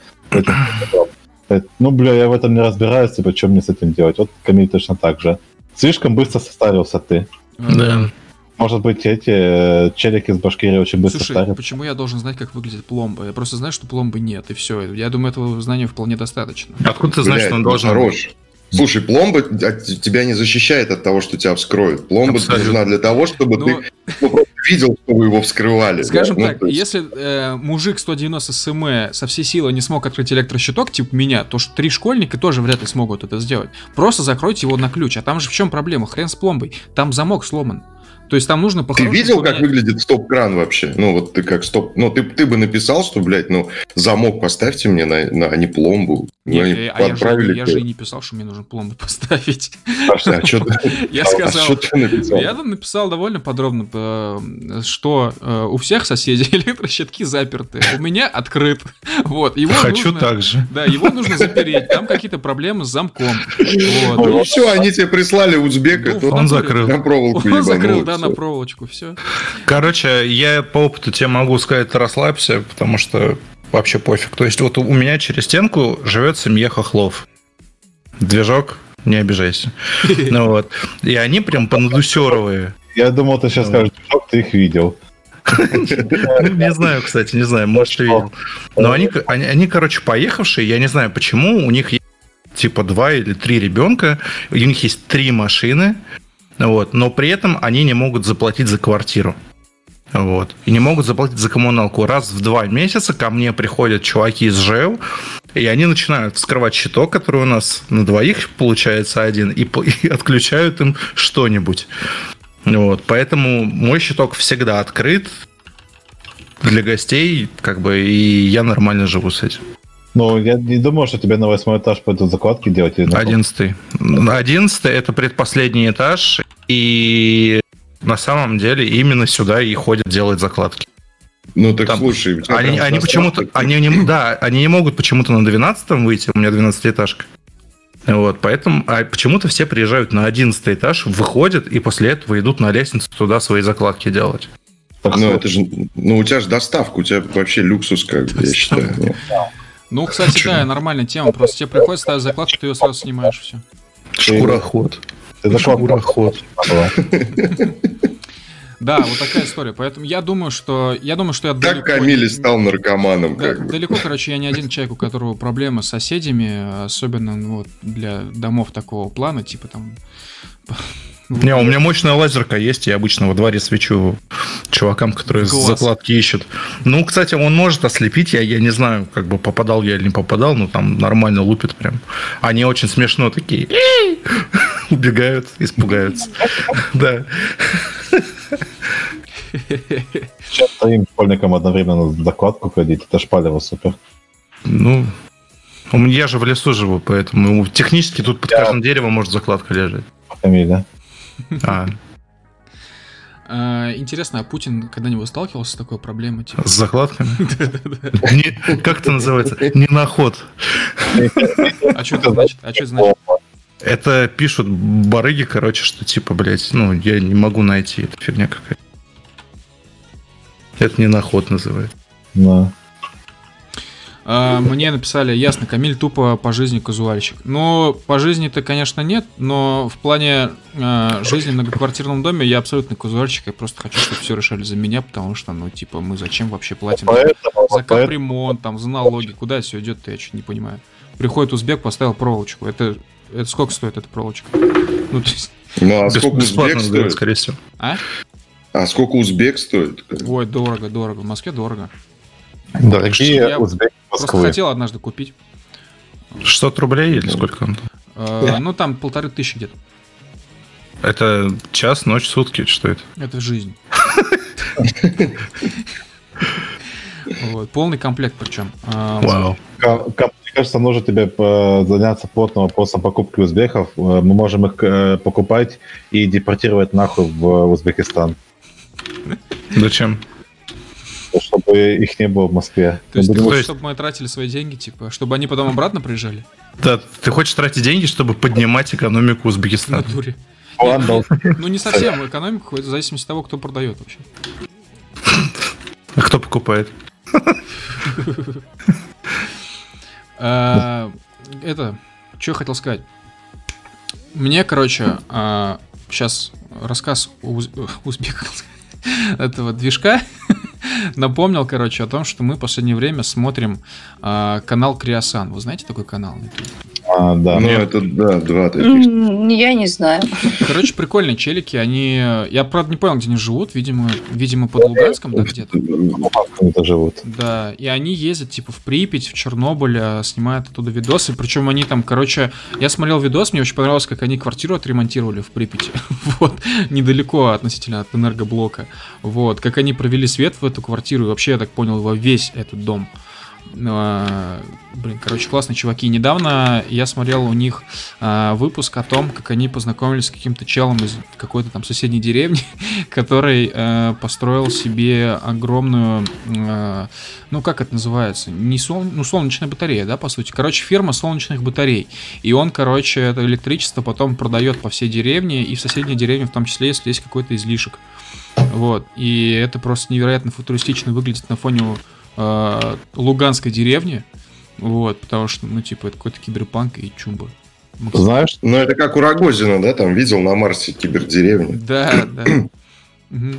ну, бля, я в этом не разбираюсь, типа, что мне с этим делать, вот Камиль точно так же. Слишком быстро состарился ты. Да. Может быть, эти э, челики из Башкирии очень быстро Слушай, старят. почему я должен знать, как выглядит пломба? Я просто знаю, что пломбы нет, и все. Я думаю, этого знания вполне достаточно. Откуда ты знаешь, Блядь, что он ну, должен... Хорош. Слушай, пломба тебя не защищает от того, что тебя вскроют. Пломба Абсолютно. нужна для того, чтобы Но, ты (laughs) ну, просто видел, что вы его вскрывали. скажем да? Ну, так, то есть- если э, мужик 190 см со всей силы не смог открыть электрощиток, типа меня, то что три школьника тоже вряд ли смогут это сделать. Просто закройте его на ключ. А там же в чем проблема? Хрен с пломбой. Там замок сломан. То есть там нужно Ты видел, как поменять. выглядит стоп-кран вообще? Ну, вот ты как стоп... Ну, ты, ты бы написал, что, блядь, ну, замок поставьте мне на, на а не пломбу. Ну, Нет, я- а я же, отправили я же и не писал, что мне нужно пломбы (laughs) поставить. А что ты (laughs) Я а сказал, что ты написал? Я там написал довольно подробно, э, что э, у всех соседей (laughs) электрощитки заперты, у меня открыт. Вот, его Хочу нужно, так же. Да, его нужно запереть. Там какие-то проблемы с замком. Вот. Ну, все, они тебе прислали узбека, Ну, Он закрыл. на проволоку Он закрыл, да, всё. на проволочку, все. Короче, я по опыту тебе могу сказать, расслабься, потому что вообще пофиг. То есть вот у меня через стенку живет семья хохлов. Движок, не обижайся. (laughs) Ну вот. И они прям понадусеровые. Я думал, ты сейчас Ну. скажешь, что ты их видел. (laughs) Ну, не знаю, кстати, не знаю, может, и видел. Но они, они, они, короче, поехавшие, я не знаю, почему, у них есть типа два или три ребенка, у них есть три машины, вот, но при этом они не могут заплатить за квартиру. Вот. И не могут заплатить за коммуналку. Раз в два месяца ко мне приходят чуваки из ЖЭУ, и они начинают вскрывать щиток, который у нас на двоих получается один, и, (laughs) и отключают им что-нибудь. Вот. Поэтому мой щиток всегда открыт для гостей, как бы, и я нормально живу с этим. Ну, я не думал, что тебе на восьмой этаж пойдут закладки делать. Одиннадцатый. Одиннадцатый это предпоследний этаж, и на самом деле именно сюда и ходят делать закладки. Ну, так Там- слушай, у тебя Они, они почему-то, они не, да, они не могут почему-то на 12 выйти, у меня 12-этажка. Вот, поэтому, а почему-то все приезжают на 11 этаж, выходят и после этого идут на лестницу туда свои закладки делать. Ну, это же, ну, у тебя же доставка, у тебя вообще люксус, как бы, я считаю. Ну, Ну, кстати, да, нормальная тема. Просто тебе приходит ставить закладку, ты ее сразу снимаешь, все. Шкуроход. Шкуроход. была. (laughs) Да, вот такая история. Поэтому я думаю, что я думаю, что я Как далеко Камиль стал наркоманом, Да, как бы. далеко, короче, я не один человек, у которого проблемы с соседями, особенно ну, вот для домов такого плана, типа там. Не, у меня мощная лазерка есть, я обычно во дворе свечу чувакам, которые Класс. закладки ищут. Ну, кстати, он может ослепить, я, я не знаю, как бы попадал я или не попадал, но там нормально лупит прям. Они очень смешно такие. (laughs) Убегают, испугаются. (laughs) Да. Сейчас троим школьникам одновременно закладку ходить, это шпалево супер. Ну, у меня я же в лесу живу, поэтому технически тут под каждым деревом может закладка лежать. Камиля. А, А, Интересно, а Путин когда-нибудь сталкивался с такой проблемой? Типа? с закладками? (laughs) Как это называется? Не на ход. А что это значит? А что это значит? Это пишут барыги, короче, что типа, блядь, ну, я не могу найти, это фигня какая-то. Это не на ход называется. Да. А, Мне написали, ясно, Камиль тупо по жизни казуальщик. Ну, по жизни-то, конечно, нет, но в плане э, жизни в многоквартирном доме я абсолютно казуальщик. Я просто хочу, чтобы все решали за меня, потому что, ну, типа, мы зачем вообще платим за, Поэтому, за поэтому капремонт, там, за налоги? Куда все идет-то, я что-то не понимаю. Приходит узбек, поставил проволочку. Это, это сколько стоит эта проволочка? Ну, то есть, Ну, а сколько узбек стоит? скорее всего. а? А сколько узбек стоит? Ой, дорого, дорого. В Москве дорого. Дорогие Я узбеки Просто Москвы. хотел однажды купить. 600 рублей или сколько он? Э, Ну, там полторы тысячи где-то. Это час, ночь, сутки, что это? Это жизнь. (laughs) Вот, полный комплект причем. А, Вау. Мне кажется, нужно тебе э, заняться плотным вопросом покупки узбеков. Э, Мы можем их покупать и депортировать нахуй в Узбекистан, Зачем? Чтобы их не было в Москве. То есть, ты хочешь, чтобы мы тратили свои деньги, типа, чтобы они потом обратно приезжали? Да, ты хочешь тратить деньги, чтобы поднимать экономику В Узбекистана? натуре. План дал- Ну, не совсем экономику, это в зависимости от того, кто продает вообще. А кто покупает? А, Это, что я хотел сказать. Мне, короче, сейчас рассказ уз- (laughs) узбека (laughs) этого движка напомнил, короче, о том, что мы в последнее время смотрим а, канал Криосан. Вы знаете такой канал? А, да. Ну, это, да, два таких. Я не знаю. Короче, прикольные челики, они... Я, правда, не понял, где они живут, видимо, видимо под Луганском, да, где-то. Они-то живут. Да, и они ездят, типа, в Припять, в Чернобыль, а, снимают оттуда видосы. Причем они там, короче, я смотрел видос, мне очень понравилось, как они квартиру отремонтировали в Припяти. (laughs) Вот, недалеко относительно от энергоблока. Вот, как они провели свет в эту квартиру, и вообще, я так понял, во весь этот дом. А, Блин, короче, классные чуваки. Недавно я смотрел у них а, выпуск о том, как они познакомились с каким-то челом из какой-то там соседней деревни, (laughs) который э, построил себе огромную, э, ну как это называется, не сол, ну солнечная батарея, да, по сути. Короче, фирма солнечных батарей. И он, короче, это электричество потом продает по всей деревне и в соседней деревне в том числе, если есть какой-то излишек. Вот. И это просто невероятно футуристично выглядит на фоне э, луганской деревни. Вот, потому что, ну, типа, это какой-то киберпанк и чумба. Максим- Знаешь, Ну, это как у Рогозина, да, там видел на Марсе кибердеревню. Да, да. (clears throat) Мгм.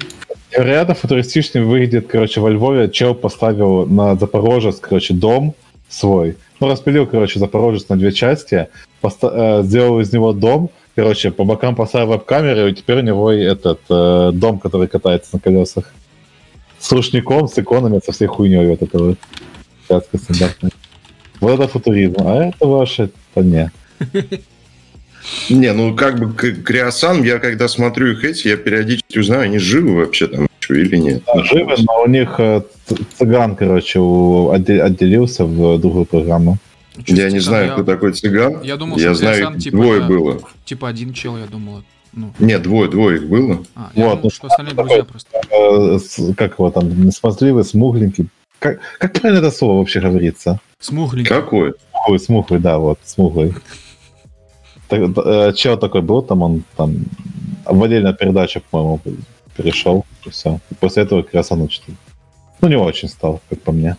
невероятно футуристичный выглядит, короче, во Львове чел поставил на Запорожец, короче, дом свой. Ну, распилил, короче, Запорожец на две части, поста- э, сделал из него дом, короче, по бокам поставил веб-камеру, и теперь у него этот э, дом, который катается на колесах. С рушником, с иконами, со всей хуйней вот этого. Связка стандартная. Вот это футуризм, а это ваше, это не. Не, ну как бы Криосан, я когда смотрю их эти, я периодически узнаю, они живы вообще там что, или нет. Да, живы, но у них э, цыган, короче, отделился в другую программу. Чё Я не знаю, Я- кто такой цыган. Я думал, я что знаю, Криосан, их типа, двое это- было. Типа один чел, я думал. Ну, Нет, двое, двое их было. а, я Вот, думал, ну, что остальные друзья просто. Э, как его там, смазливый, смугленький. Как, как правильно это слово вообще говорится? Смугленький. Какой? Ой, смуглый, да, вот, смуглый. Так, э, чел такой был, там он там в отдельную передачу, по-моему, перешел, и все. И после этого Красан учитель. Ну, не очень стал, как по мне.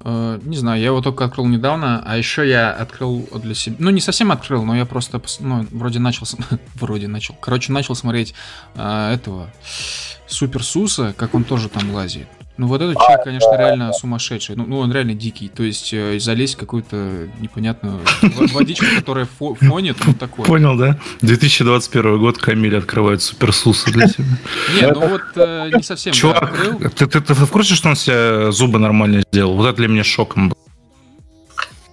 Э, не знаю, я его только открыл недавно, а еще я открыл для себя... Ну, не совсем открыл, но я просто, ну, вроде начал... (laughs) вроде начал. Короче, начал смотреть э, этого... Супер Суса, как он тоже там лазит. Ну вот этот человек, конечно, реально сумасшедший. Ну, ну он реально дикий. То есть э, залезть в какую-то непонятную водичку, которая фо- фонит, ну такое. Понял, да? 2021 год Камиль открывает суперсусы для (laughs) себя. Не, ну вот э, не совсем Чувак, ты, ты, ты в курсе, что он себе зубы нормально сделал? Вот это для меня шоком был.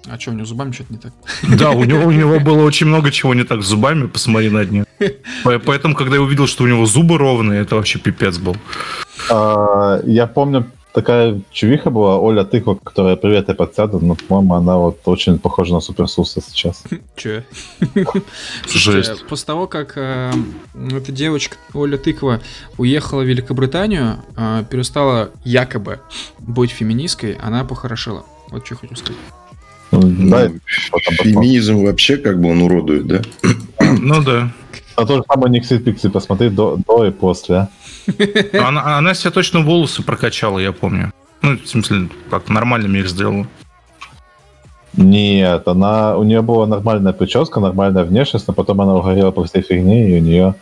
А что, у него зубами что-то не так? (laughs) Да, у него, у него (laughs) было очень много чего не так с зубами, посмотри на дни. (laughs) По- Поэтому, когда я увидел, что у него зубы ровные, это вообще пипец был. А, я помню, такая чувиха была, Оля Тыква, которая «Привет, я подсяду», но, по-моему, она вот очень похожа на Суперсуса сейчас. Че? Жесть. после того, как э, эта девочка Оля Тыква уехала в Великобританию, э, перестала якобы быть феминисткой, она похорошела. Вот что хочу сказать. Ну, Да. Феминизм вообще как бы он уродует, да? Ну да. А то же самое Никси Пикси, посмотри до, до и после. Она, она себе точно волосы прокачала, я помню. Ну, в смысле, как нормальными их сделала. Нет, она, у нее была нормальная прическа, нормальная внешность, но потом она угорела по всей фигне, и у нее...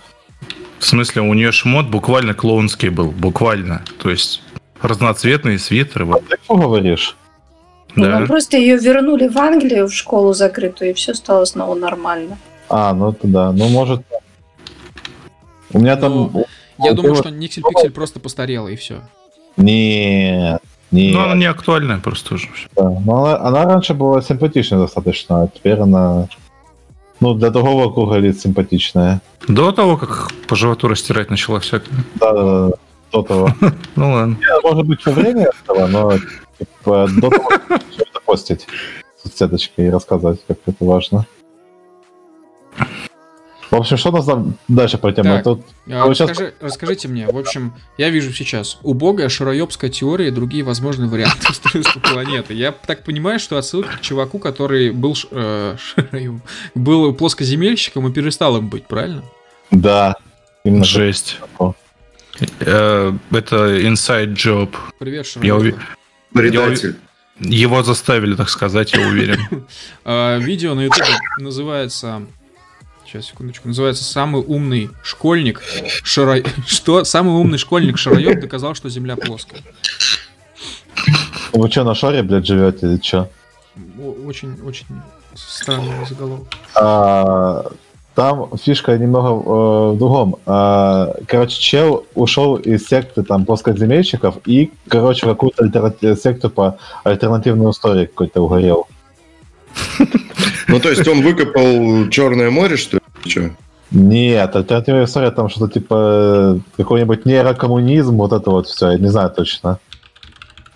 В смысле, у нее шмот буквально клоунский был. Буквально. То есть разноцветные свитеры. вот, Ты что говоришь? Да. Ну, просто ее вернули в Англию, в школу закрытую, и все стало снова нормально. А, ну это да, ну может... У меня там... Ну, Я у думаю, что Никсель Пиксель просто постарела, и все. Нет, нет. Ну, она не актуальная просто уже. Да. Но она, она раньше была симпатичной достаточно, а теперь она... Ну, для другого круга лиц симпатичная. До того, как по животу растирать начала всякое. Да, да, да, до того. (laughs) Ну ладно. Не, Может быть, во время этого, но до того, как это постить в соцсеточке и рассказать, как это важно. В общем, что у нас там дальше по теме? Так. Тут А, расскажи- расскажите мне, в общем, я вижу сейчас убогая шароебская теория и другие возможные варианты (laughs) устройства планеты. Я так понимаю, что отсылка к чуваку, который был, э, был плоскоземельщиком и перестал им быть, правильно? да, именно Жесть. Э, Это inside job. Привет, Я уверен. Предатель. Его заставили, так сказать, я уверен. (laughs) А, видео на ютубе называется... Сейчас, секундочку. Называется «Самый умный школьник шаро... Что? Самый умный школьник шароеб доказал, что Земля плоская». Вы что, на шаре, блядь, живете или что? Очень, очень странный заголовок. Там фишка немного э, в другом. А, короче, чел ушел из секты там плоскоземельщиков и, короче, какую-то альтернати- секту по альтернативной истории какой-то угорел. (laughs) Ну, то есть он выкопал Черное море, что ли? Нет, альтернативная история там что-то типа э, какой-нибудь нейрокоммунизм, вот это вот все, я не знаю точно.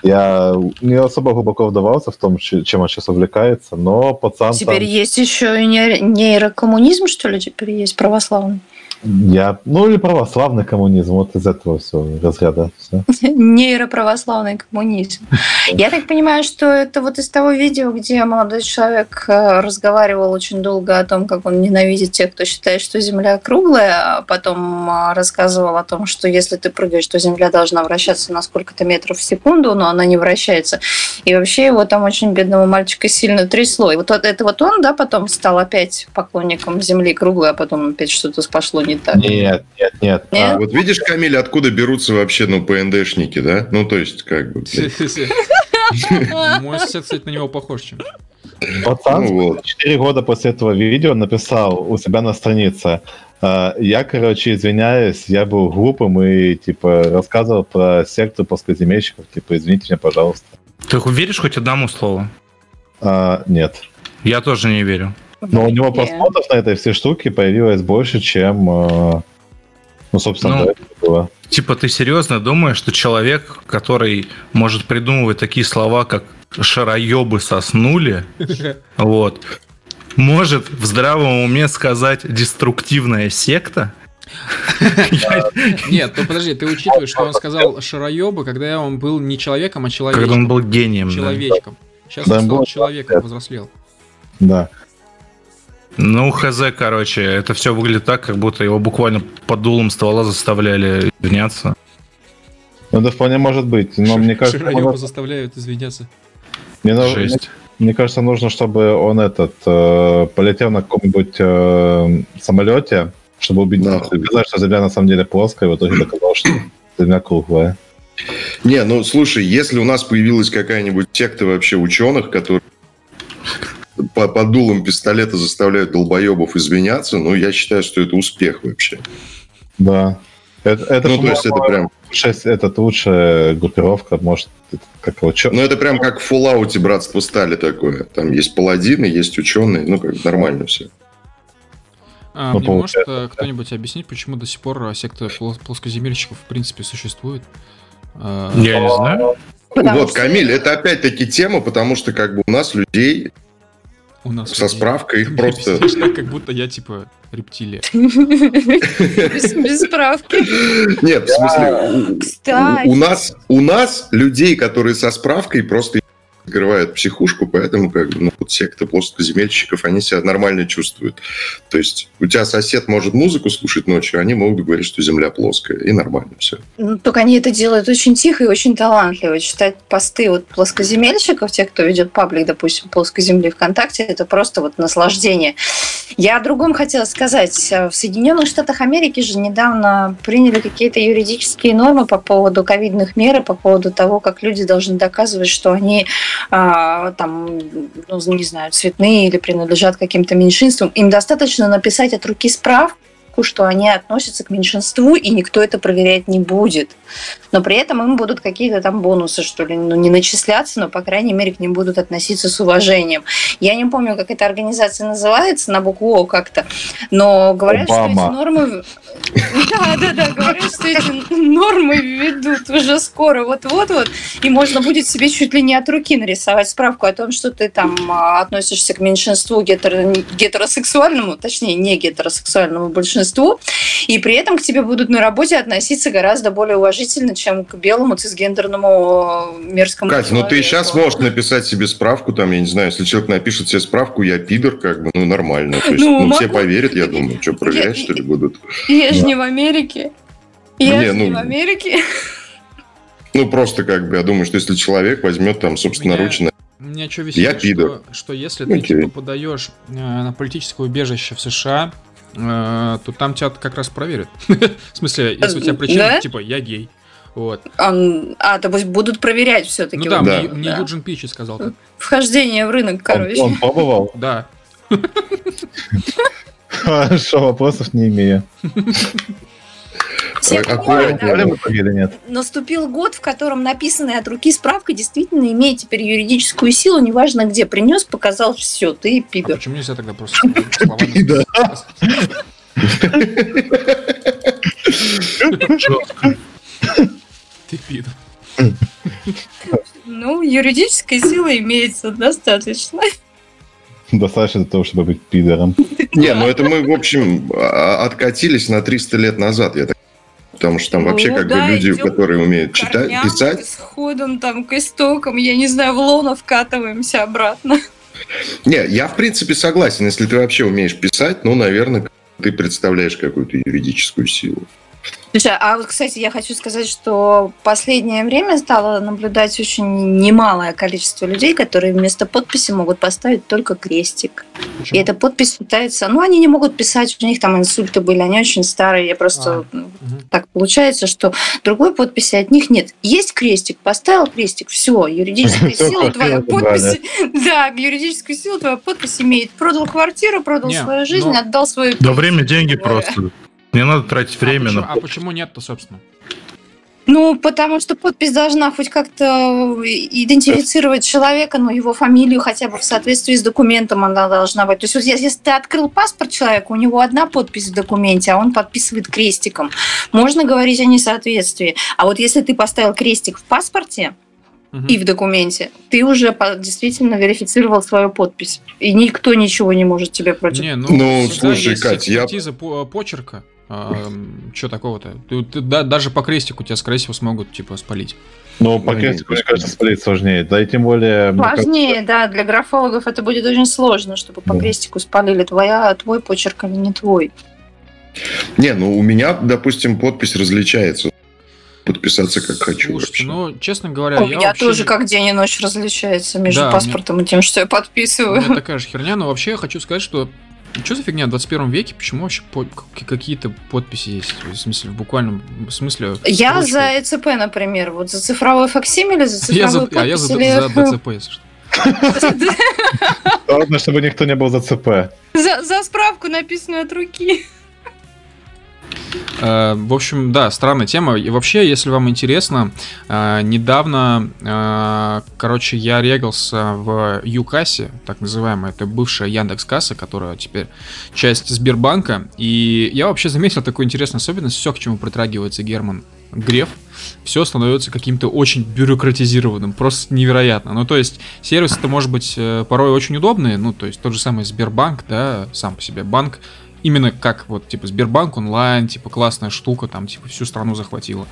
Я не особо глубоко вдавался в том, чем он сейчас увлекается, но пацан Теперь там... есть еще и нейро- нейрокоммунизм, что ли, теперь есть православный? Я... Ну или православный коммунизм, вот из этого все разряда. Все. Нейроправославный коммунизм. Я так понимаю, что это вот из того видео, где молодой человек э, разговаривал очень долго о том, как он ненавидит тех, кто считает, что Земля круглая, а потом а, рассказывал о том, что если ты прыгаешь, то Земля должна вращаться на сколько-то метров в секунду, но она не вращается. И вообще его там очень бедного мальчика сильно трясло. И вот это вот он, да, потом стал опять поклонником Земли круглой, а потом опять что-то пошло не так. Нет, нет, нет. Нет? А, Вот видишь, Камиль, откуда берутся вообще, ну, ПНДшники, да? Ну, то есть, как бы... Мой сосед, кстати, на него похож чем. Пацан Ну вот. 4 года после этого видео написал у себя на странице. «А, Я, короче, извиняюсь, я был глупым и, типа, рассказывал про секту плоскоземельщиков. Типа, извините меня, пожалуйста. Ты веришь хоть одному слову? А, нет. Я тоже не верю. Но у него Не. просмотров на этой всей штуке появилось больше, чем, э, ну, собственно, Ну, до этого было. Типа, ты серьезно думаешь, что человек, который может придумывать такие слова, как шароебы соснули, (laughs) вот, может в здравом уме сказать деструктивная секта? (laughs) Нет, ну подожди, ты учитываешь, что он сказал шароеба, когда он был не человеком, а Когда он был гением. Человечком. Сейчас он стал был человеком, повзрослел. Да. Ну, хз, короче, это все выглядит так, как будто его буквально под дулом ствола заставляли извиняться. Ну, это вполне может быть. Но мне кажется, Шароеба он- заставляют извиняться. мне, Жесть. мне кажется, нужно, чтобы он этот э, полетел на каком-нибудь э, самолете, чтобы убедить, Нахуй. доказать, что Земля на самом деле плоская, и в итоге (clears throat) доказал, что для меня круглая. Не, ну слушай, если у нас появилась какая-нибудь секта вообще ученых, которые по, под дулом пистолета заставляют долбоебов извиняться, ну, я считаю, что это успех вообще. Да. Это, это, ну, то есть это прям... Шесть, это лучшая группировка, может, как его... Ну, это прям как в Fallout Братство Стали такое. Там есть паладины, есть ученые, ну, как нормально все. А, Ну, мне может получается, э, кто-нибудь объяснить, почему до сих пор э, секта плос- плоскоземельщиков в принципе существует? А, Я не знаю. Потому вот, что- Камиль, это опять-таки тема, потому что как бы у нас людей у нас со справкой их просто... (laughs) так, как будто я типа рептилия. (laughs) Без справки. Нет, в смысле, у нас, у нас людей, которые со справкой, просто закрывают психушку, поэтому как бы, ну, вот секта плоскоземельщиков, они себя нормально чувствуют. То есть у тебя сосед может музыку слушать ночью, они могут говорить, что земля плоская, и нормально все. Ну, только они это делают очень тихо и очень талантливо. Читать посты вот плоскоземельщиков, тех, кто ведет паблик, допустим, плоскоземли ВКонтакте, это просто вот наслаждение. Я о другом хотела сказать. В Соединенных Штатах Америки же недавно приняли какие-то юридические нормы по поводу ковидных мер и по поводу того, как люди должны доказывать, что они а, там, ну, не знаю, цветные или принадлежат каким-то меньшинствам. Им достаточно написать от руки справку, что они относятся к меньшинству, и никто это проверять не будет. Но при этом им будут какие-то там бонусы, что ли, ну, не начисляться, но, по крайней мере, к ним будут относиться с уважением. Я не помню, как эта организация называется, на букву О как-то, но говорят, что Обама. эти нормы... (laughs) Да, да, да, говорят, что эти нормы введут уже скоро, вот-вот-вот, и можно будет себе чуть ли не от руки нарисовать справку о том, что ты там а, относишься к меньшинству гетеро- гетеросексуальному, точнее, не гетеросексуальному большинству, и при этом к тебе будут на работе относиться гораздо более уважительно, чем к белому цисгендерному э, мерзкому Катя, ну ты сейчас можешь написать себе справку, там, я не знаю, если человек напишет себе справку, я пидор, как бы, ну нормально. То есть, Ну, ну, все поверят, я думаю. Что, проверять, Я- что ли, будут? Я же не в Америке. Я Не, же не ну, в Америке. Ну, просто как бы, я думаю, что если человек возьмет там собственноручно... Меня что Я веселит, пидор. что, что если ты Окей. типа подаешь э, на политическое убежище в США, то там тебя как раз проверят. (laughs) В смысле, если у тебя Э, причина, типа, я гей. Вот. А, а, то есть будут проверять все-таки. Ну да, Да. мне, мне Да. Юджин Пичи сказал так. Вхождение в рынок, Он, короче. он пробовал? (laughs) Да. (laughs) Хорошо, вопросов не имею. А-? Наступил год, в котором написанная от руки справка действительно имеет теперь юридическую силу, неважно где. Принес, показал, все, ты А пидор. почему нельзя тогда просто словами-. Ты пидор. Ну, юридическая сила имеется достаточно. Достаточно для того, чтобы быть пидором. Не, ну это мы, в общем, а- откатились на 300 лет назад, я так Потому что там Ну вообще как да, бы люди, которые умеют читать, Корням, писать. С ходом там к истокам, я не знаю, в лоно вкатываемся обратно. Не, я в принципе согласен. Если ты вообще умеешь писать, ну, наверное, ты представляешь какую-то юридическую силу. Слушай, а вот, кстати, я хочу сказать, что в последнее время стало наблюдать очень немалое количество людей, которые вместо подписи могут поставить только крестик. И Почему? эта подпись считается... Ну, они не могут писать, у них там инсульты были, они очень старые. Я просто... ну, Мгм. Так получается, что другой подписи от них нет. Есть крестик, поставил крестик, все, (laughs) (laughs) юридическая сила твоя подпись... Да, юридическую силу твоя подпись имеет. Продал квартиру, продал свою жизнь, ну, отдал свою... Да время, деньги просто. Не надо тратить А время почему- на... А почему нет-то, собственно? Ну, потому что подпись должна хоть как-то идентифицировать человека, ну, его фамилию хотя бы в соответствии с документом она должна быть. То есть вот если ты открыл паспорт человека, у него одна подпись в документе, а он подписывает крестиком, можно говорить о несоответствии. А вот если ты поставил крестик в паспорте Мгм. и в документе, ты уже действительно верифицировал свою подпись. И никто ничего не может тебе против. Не, ну, Ну, слушай, Кать, я- экспертиза по- Что такого-то? Ты- ты да- даже по крестику тебя, скорее всего, смогут, типа, спалить. Ну, по Ну, крестику, мне кажется, спалить сложнее. Да и тем более... мне кажется, Сложнее, да, для графологов это будет очень сложно, чтобы по Да. крестику спалили твоя, твой почерк, а не твой. Не, ну у меня, допустим, подпись различается. Подписаться как хочу. Слушайте, вообще. ну, честно говоря, У я меня вообще тоже как день и ночь различается между Да, у паспортом и тем, что я У подписываю. меня такая же херня, но вообще я хочу сказать, что Что за фигня в 21 веке? Почему вообще по- какие-то подписи есть? В смысле, в буквальном смысле. Я ручкой? за ЭЦП, например, вот за цифровой факсимиле, за (laughs) Я за, цифровой а я за, подпись или- за ДЦП, если что. Главное, чтобы никто не был за ЦП. За, за справку, написанную от руки. Э, В общем, да, странная тема. И вообще, если вам интересно, э, недавно, э, короче, я регался в Юкассе, так называемая, это бывшая Яндекс Касса, которая теперь часть Сбербанка. И я вообще заметил такую интересную особенность, все, к чему притрагивается Герман Греф, все становится каким-то очень бюрократизированным, просто невероятно. Ну, то есть, сервисы-то, может быть, порой очень удобные, ну, то есть, тот же самый Сбербанк, да, сам по себе банк, именно как вот, типа, Сбербанк онлайн, типа, классная штука, там, типа, всю страну захватила.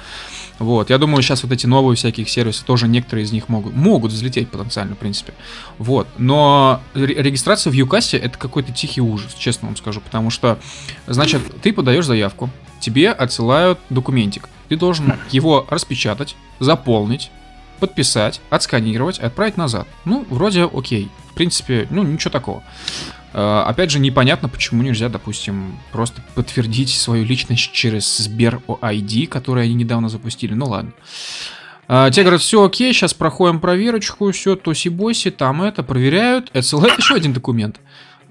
Вот, я думаю, сейчас вот эти новые всякие сервисы, тоже некоторые из них могут, могут взлететь потенциально, в принципе. Вот, но ре- регистрация в Юкассе это какой-то тихий ужас, честно вам скажу, потому что, значит, ты подаешь заявку, тебе отсылают документик, ты должен его распечатать, заполнить, подписать, отсканировать отправить назад. Ну, вроде окей. В принципе, ну, ничего такого. Э, Опять же, непонятно, почему нельзя, допустим, просто подтвердить свою личность через Сбер ID, который они недавно запустили. Ну ладно. А, Те говорят, все окей, сейчас проходим проверочку, все, тоси-боси, там это, проверяют, отсылают еще один документ.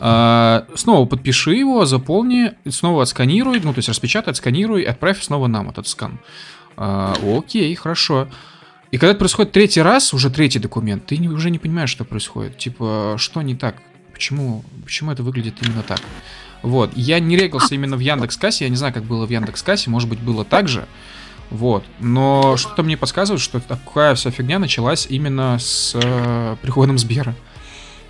А, Снова подпиши его, заполни, снова отсканируй, ну, то есть распечатай, отсканируй, отправь снова нам этот скан. Окей, хорошо. И когда это происходит третий раз, уже третий документ, ты уже не понимаешь, что происходит. Типа, что не так? Почему, почему это выглядит именно так? Вот, я не регался именно в Яндекс Кассе, я не знаю, как было в Яндекс Кассе, может быть, было так же. Вот, но что-то мне подсказывает, что такая вся фигня началась именно с э, приходом Сбера.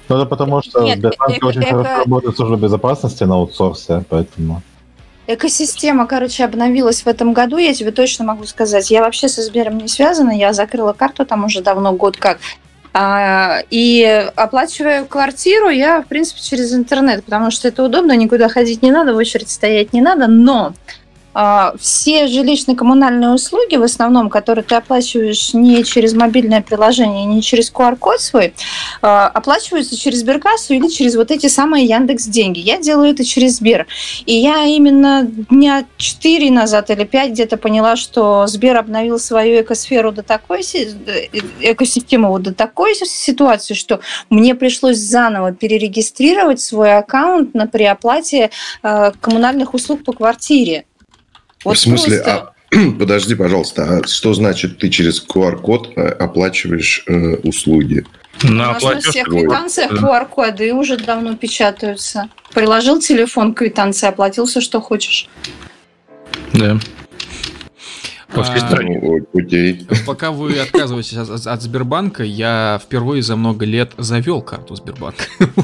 Ну, это потому что Нет, Сбербанк это- очень это- хорошо работает служба безопасности на аутсорсе, поэтому... Экосистема, короче, обновилась в этом году, я тебе точно могу сказать. Я вообще со Сбером не связана, я закрыла карту там уже давно, год как. А, и оплачиваю квартиру я, в принципе, через интернет, потому что это удобно, никуда ходить не надо, в очередь стоять не надо, но все жилищно-коммунальные услуги, в основном, которые ты оплачиваешь не через мобильное приложение, не через QR-код свой, а, оплачиваются через Сберкассу или через вот эти самые Яндекс деньги. Я делаю это через Сбер. И я именно дня 4 назад или 5 где-то поняла, что Сбер обновил свою экосферу до такой, э, экосистему вот до такой ситуации, что мне пришлось заново перерегистрировать свой аккаунт на при оплате э, коммунальных услуг по квартире. Вот в смысле, просто. а, (clears throat) подожди, пожалуйста, а что значит ты через QR-код э, оплачиваешь э, услуги? У На нас на всех твой. квитанциях Да. QR-коды уже давно печатаются. Приложил телефон к квитанции, оплатил все, что хочешь. Да. По всей А, стране. Окей. Пока вы отказываетесь от, от Сбербанка, я впервые за много лет завел карту Сбербанка. (laughs)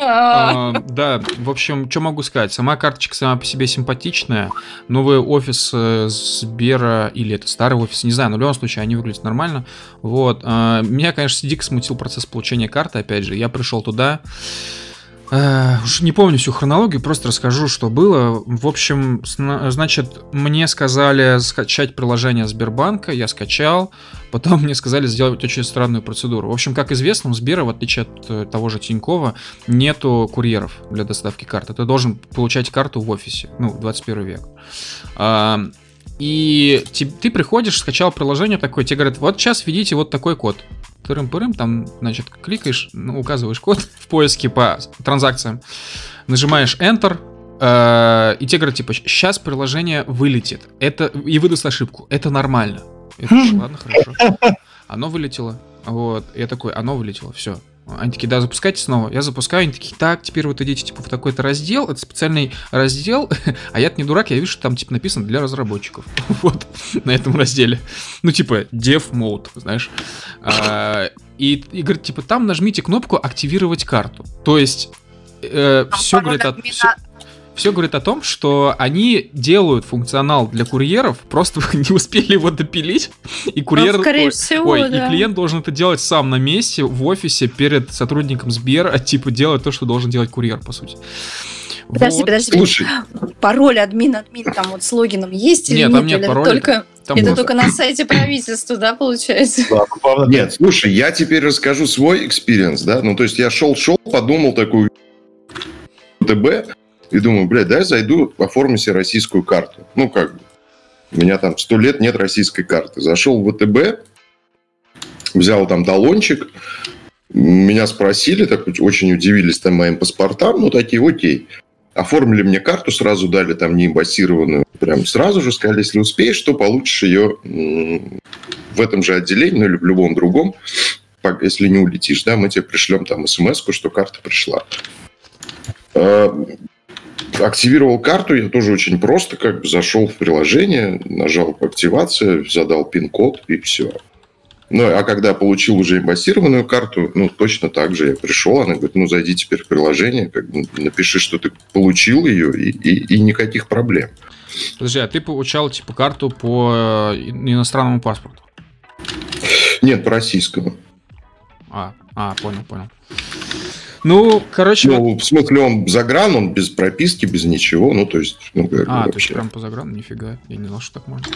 А, Да, в общем, что могу сказать? Сама карточка сама по себе симпатичная. Новый офис э, Сбера, или это старый офис, не знаю, но в любом случае они выглядят нормально. Вот. А, Меня, конечно, дико смутил процесс получения карты, опять же. Я пришел туда, Э, Уж не помню всю хронологию, просто расскажу, что было. В общем, значит, мне сказали скачать приложение Сбербанка, я скачал, потом мне сказали сделать очень странную процедуру. В общем, как известно, у Сбера, в отличие от э, того же Тинькова, нету курьеров для доставки карты. Ты должен получать карту в офисе, ну, 21 век. А, И те- ты приходишь, скачал приложение такое, тебе говорят, вот сейчас введите вот такой код. Тырым-пырым, там, значит, кликаешь, ну, указываешь код (laughs) в поиске по транзакциям, нажимаешь Enter, э, и тебе говорят, типа, сейчас приложение вылетит. Это, и выдаст ошибку. Это нормально. Я такой, ладно, хорошо. (laughs) Оно вылетело. Вот. Я такой, оно вылетело, все. Они такие, да, запускайте снова. Я запускаю, они такие, так, теперь вот идите, типа, в такой-то раздел. Это специальный раздел. (laughs) А я-то не дурак, я вижу, что там, типа, написано для разработчиков. (laughs) Вот, на этом разделе. Ну, типа, dev mode, знаешь. А, И, и говорит, типа, там нажмите кнопку «Активировать карту». То есть, все говорит о... всё- все говорит о том, что они делают функционал для курьеров, просто (laughs) не успели его допилить, и курьер, Ну, скорее ой, всего, ой, да. и клиент должен это делать сам на месте в офисе перед сотрудником Сбера, (laughs) типа делать то, что должен делать курьер, по сути. Подожди, Вот. подожди. Слушай, Пароль админ, админ там вот с логином есть или Нет, нет? там нет Или пароля. Только, Там это просто- только на сайте правительства, да, получается? Да, главное, нет, слушай, я теперь расскажу свой experience, да, ну, то есть я шел-шел, подумал такую, ВТБ и думаю, блядь, дай зайду, оформлю себе российскую карту. Ну, как бы. У меня там сто лет нет российской карты. Зашел в ВТБ, взял там талончик, меня спросили, так очень удивились там моим паспортам, ну, такие, окей. Оформили мне карту, сразу дали там не имбассированную, прям сразу же сказали, если успеешь, то получишь ее в этом же отделении, ну или в любом другом, если не улетишь, да, мы тебе пришлем там смс что карта пришла. Активировал карту я тоже очень просто, как бы зашел в приложение, нажал активация, задал пин-код и все. Ну, а когда получил уже имбассированную карту, ну, точно так же я пришел, она говорит, ну, зайди теперь в приложение, как бы напиши, что ты получил ее, и, и, и никаких проблем. Подожди, а ты получал, типа, карту по э, иностранному паспорту? Нет, по российскому. А, а, понял, понял. Ну, короче... Ну, вот... в смысле, он загран, он без прописки, без ничего, ну, то есть... Ну, как а, то есть прям по заграну, нифига, я не знал, что так можно.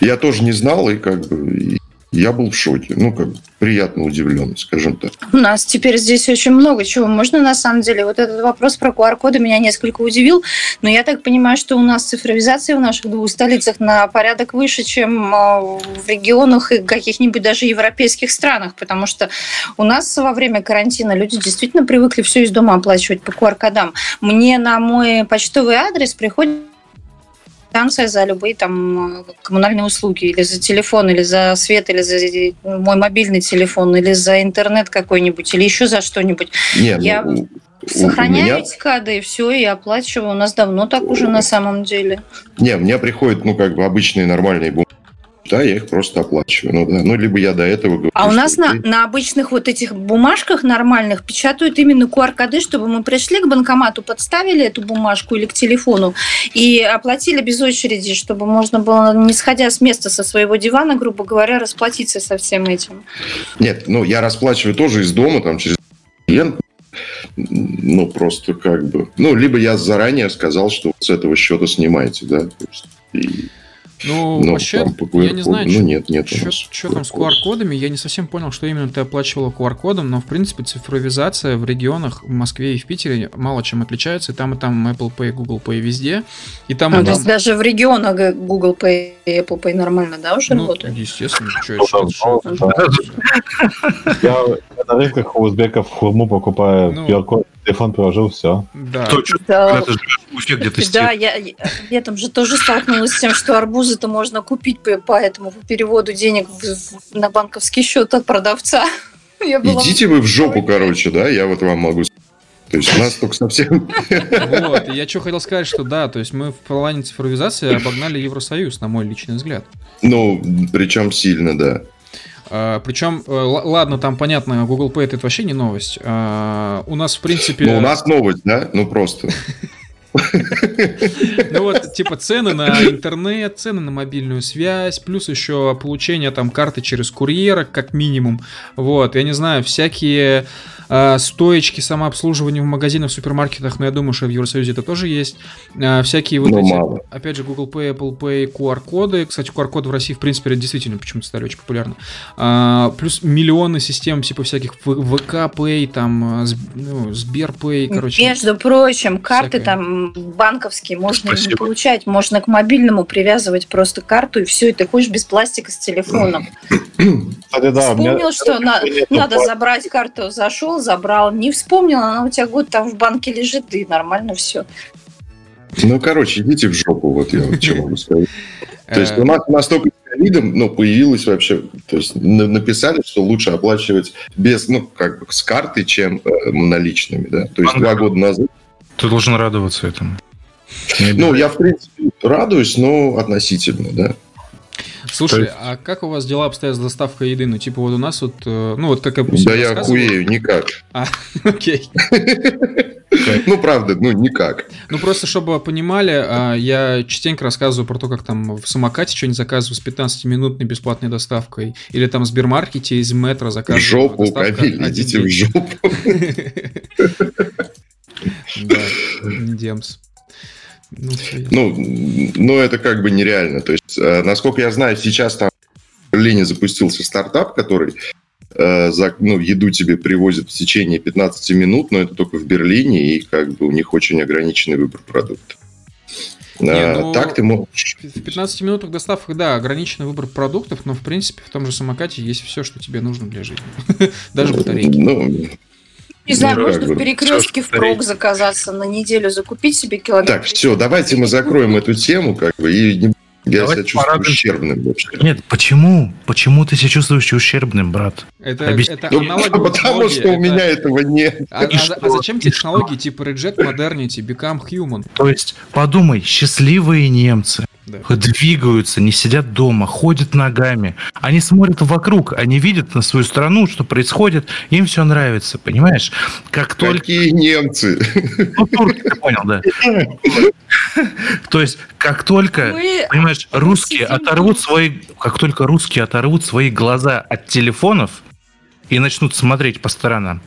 Я тоже не знал, и как бы я был в шоке. Ну, как приятно удивлен, скажем так. У нас теперь здесь очень много чего можно, на самом деле. Вот этот вопрос про QR-коды меня несколько удивил, но я так понимаю, что у нас цифровизация в наших двух столицах на порядок выше, чем а, в регионах и каких-нибудь даже европейских странах, потому что у нас во время карантина люди действительно привыкли все из дома оплачивать по QR-кодам. Мне на мой почтовый адрес приходит квитанция за любые там коммунальные услуги, или за телефон, или за свет, или за мой мобильный телефон, или за интернет какой-нибудь, или еще за что-нибудь. Нет, Я ну, сохраняю меня... эти коды, и все, и оплачиваю. У нас давно так уже на самом деле. Не, мне приходят, ну, как бы обычные нормальные бумаги да, я их просто оплачиваю. Ну, да. ну либо я до этого говорю. А у нас на, на обычных вот этих бумажках нормальных печатают именно QR-коды, чтобы мы пришли к банкомату, подставили эту бумажку или к телефону и оплатили без очереди, чтобы можно было, не сходя с места со своего дивана, грубо говоря, расплатиться со всем этим. Нет, ну я расплачиваю тоже из дома, там через клиент, ну, просто как бы... Ну, либо я заранее сказал, что с этого счета снимаете, да, и ну, ну вообще, я не знаю, ну, нет, нет что, что там с QR-кодами. Я не совсем понял, что именно ты оплачивала QR-кодом, но, в принципе, цифровизация в регионах, в Москве и в Питере мало чем отличается. И там, и там Apple Pay, Google Pay везде. И там, а, и там... То есть даже в регионах Google Pay и Apple Pay нормально, да, уже ну, работают? естественно. Что это, (laughs) Я на рынках у узбеков хурму покупаю QR-код телефон приложил, все. Да. Точно. Да, когда ты где-то Да, я, я там же тоже столкнулась с тем, что арбузы-то можно купить по, по этому по переводу денег в, на банковский счет от продавца. (laughs) Идите вы в жопу, короче, да, я вот вам могу то есть у нас только совсем... (laughs) Вот, я что хотел сказать, что да, то есть мы в плане цифровизации обогнали Евросоюз, на мой личный взгляд. Ну, причем сильно, да. А, Причем, э, ладно, там понятно, Google Pay это вообще не новость. А, у нас, в принципе... Ну, у нас новость, да? Ну, просто. (laughs) Ну вот, типа цены на интернет, цены на мобильную связь, плюс еще получение там карты через курьера, как минимум. Вот, я не знаю, всякие э, стоечки самообслуживания в магазинах, в супермаркетах, но я думаю, что в Евросоюзе это тоже есть. Э, всякие вот но эти, мало. опять же, Google Pay, Apple Pay, QR-коды. Кстати, QR-коды в России, в принципе, действительно почему-то стали очень популярны. Э, плюс миллионы систем, типа всяких ВК Pay, там, ну, Сбер Pay, короче. Между прочим, карты всякое. там банковские можно не получать, можно к мобильному привязывать просто карту, и все, и ты ходишь без пластика с телефоном. Кстати, да, Вспомнил, меня... что на, надо забрать карту, зашел, забрал, не вспомнил, она у тебя год там в банке лежит, и нормально все. Ну, короче, идите в жопу, вот я что могу сказать. То есть у нас настолько ковидом, ну, появилось вообще, то есть написали, что лучше оплачивать без, ну, как бы с карты, чем э, наличными, да. То есть два года назад. Ты должен радоваться этому. Ну, я, в принципе, радуюсь, но относительно, да. Слушай, есть... а как у вас дела обстоят с доставкой еды? Ну, типа, вот у нас вот, э, ну, вот как я Да я охуею, никак. А, (laughs) окей. (laughs) Ну, правда, ну, никак. Ну, просто, чтобы вы понимали, а, я частенько рассказываю про то, как там в самокате что-нибудь заказываю с 15-минутной бесплатной доставкой. Или там в Сбермаркете из метро заказываю. В жопу, Камиль, идите в жопу. (laughs) Да, Демс. Ну, ну, ну, это как бы нереально. То есть, э, насколько я знаю, сейчас там в Берлине запустился стартап, который э, за, ну, еду тебе привозят в течение 15 минут, но это только в Берлине, и как бы у них очень ограниченный выбор продуктов. Не, А, ну, так ты можешь... В 15 минутах доставок, да, ограниченный выбор продуктов, но в принципе в том же самокате есть все, что тебе нужно для жизни. (laughs) Даже батарейки. Ну, Не знаю, Ну, можно в перекрестке впрок заказаться на неделю, закупить себе килограмм. так, все, давайте мы закроем эту тему, как бы, и не- я Давайте себя чувствую порадуемся. ущербным вообще. Нет, почему? Почему ты себя чувствуешь ущербным, брат? Это, Объясни. это Ну, (laughs) потому что у это- меня этого нет. А, И а- что? а зачем тебе технологии типа Reject Modernity, Become Human? То есть, подумай, счастливые немцы Да. двигаются, не сидят дома, ходят ногами. Они смотрят вокруг, они видят на свою страну, что происходит, им все нравится, понимаешь? Как только... Какие немцы? Ну, турки, ты понял, да. То есть, как только Понимаешь, русские оторвут свои, как только русские оторвут свои глаза от телефонов и начнут смотреть по сторонам.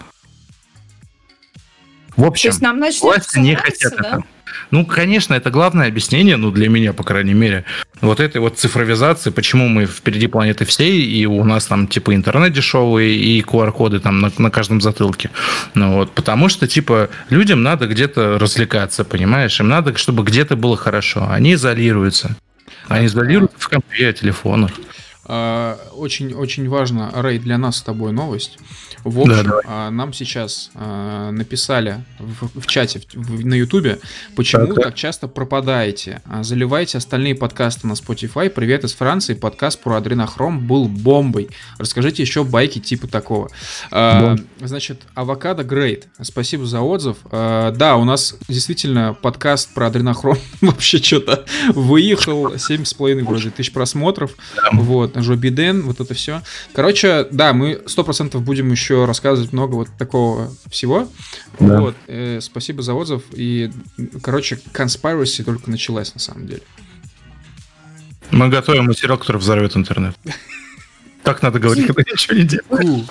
В То общем, есть нам власти не хотят да? этого. Ну, конечно, это главное объяснение, ну, для меня, по крайней мере, вот этой вот цифровизации, почему мы впереди планеты всей, и у нас там, типа, интернет дешевый, и QR-коды там на, на каждом затылке. Ну, вот, потому что, типа, людям надо где-то развлекаться, понимаешь? Им надо, чтобы где-то было хорошо. Они изолируются. Они изолируются в компе, телефонах. А, Очень, очень важно, Рэй, для нас с тобой новость. В общем, Да, давай. а, нам сейчас а, написали в, в чате в- в- на Ютубе, почему Так, так. так часто пропадаете. А, Заливайте остальные подкасты на Spotify. Привет из Франции. Подкаст про адренохром был бомбой. Расскажите еще байки типа такого. А, Значит, Авокадо Грейт. Спасибо за отзыв. А, Да, у нас действительно подкаст про адренохром (laughs) вообще что-то выехал. 7,5 вроде тысяч просмотров. Вот, Жо Биден, вот это все. Короче, да, мы 100% будем еще рассказывать много вот такого всего. Да. Вот, э, спасибо за отзыв. И, короче, conspiracy только началась на самом деле. Мы готовим материал, который взорвет интернет. Так надо говорить, когда ничего не делаем.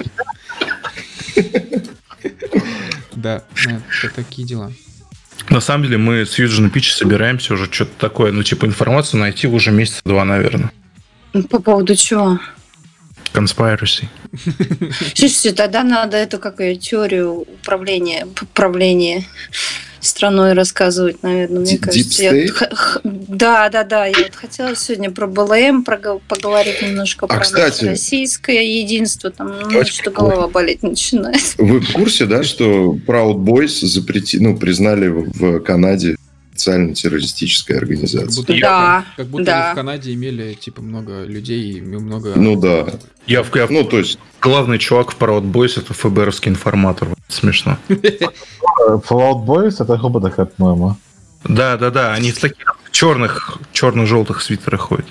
Да, да, это такие дела. На самом деле мы с Юджином Пичи собираемся уже что-то такое, ну, типа информацию найти уже месяца два, наверное. По поводу чего? Conspiracy. Слушайте, тогда надо эту как ее теорию управления, управления страной рассказывать, наверное, мне Deep кажется. Я да, да, да. Я вот хотела сегодня про БЛМ поговорить немножко, А, про кстати- российское единство. Там ну, что голова болеть начинает. Вы в курсе, да, что Proud Boys запрети... ну, признали в Канаде официально террористической Как будто, Да, как будто да. они в Канаде имели, типа, много людей и много... Ну да. Я, в- я Ну, то есть, главный чувак в Proud Boys это ФБРовский информатор. Смешно. (laughs) Fallout Boys это группа такая, по-моему. Да, да, да. Они в таких черных, черно-желтых свитерах ходят.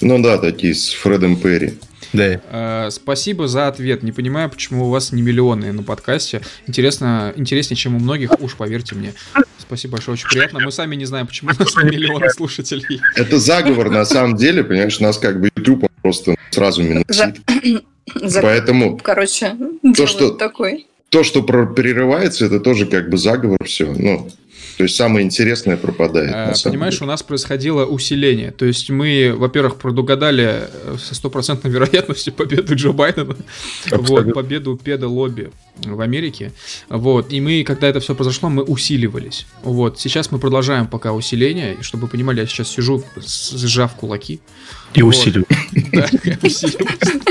ну да, такие с Фредом Перри. Да. Э, Спасибо за ответ. Не понимаю, почему у вас не миллионы на подкасте. Интересно, интереснее, чем у многих, уж поверьте мне. Спасибо большое, очень приятно. Мы сами не знаем, почему у нас не миллионы слушателей. Это заговор на самом деле, понимаешь, нас как бы YouTube просто сразу минусит. (coughs) За- Поэтому Короче, делают что- такой. то, что прерывается, это тоже как бы заговор, все. Ну, то есть самое интересное пропадает. Самом Понимаешь, деле. у нас происходило усиление. То есть мы, во-первых, предугадали э, со стопроцентной (laughs) вероятностью победу Джо Байдена. Вот, Абсолютно. победу педо-лобби в Америке. Вот. И мы, когда это все произошло, мы усиливались. Вот. Сейчас мы продолжаем пока усиление. И чтобы вы понимали, я сейчас сижу, сжав кулаки. И Вот. усиливают. (laughs) Да, я усиливаюсь.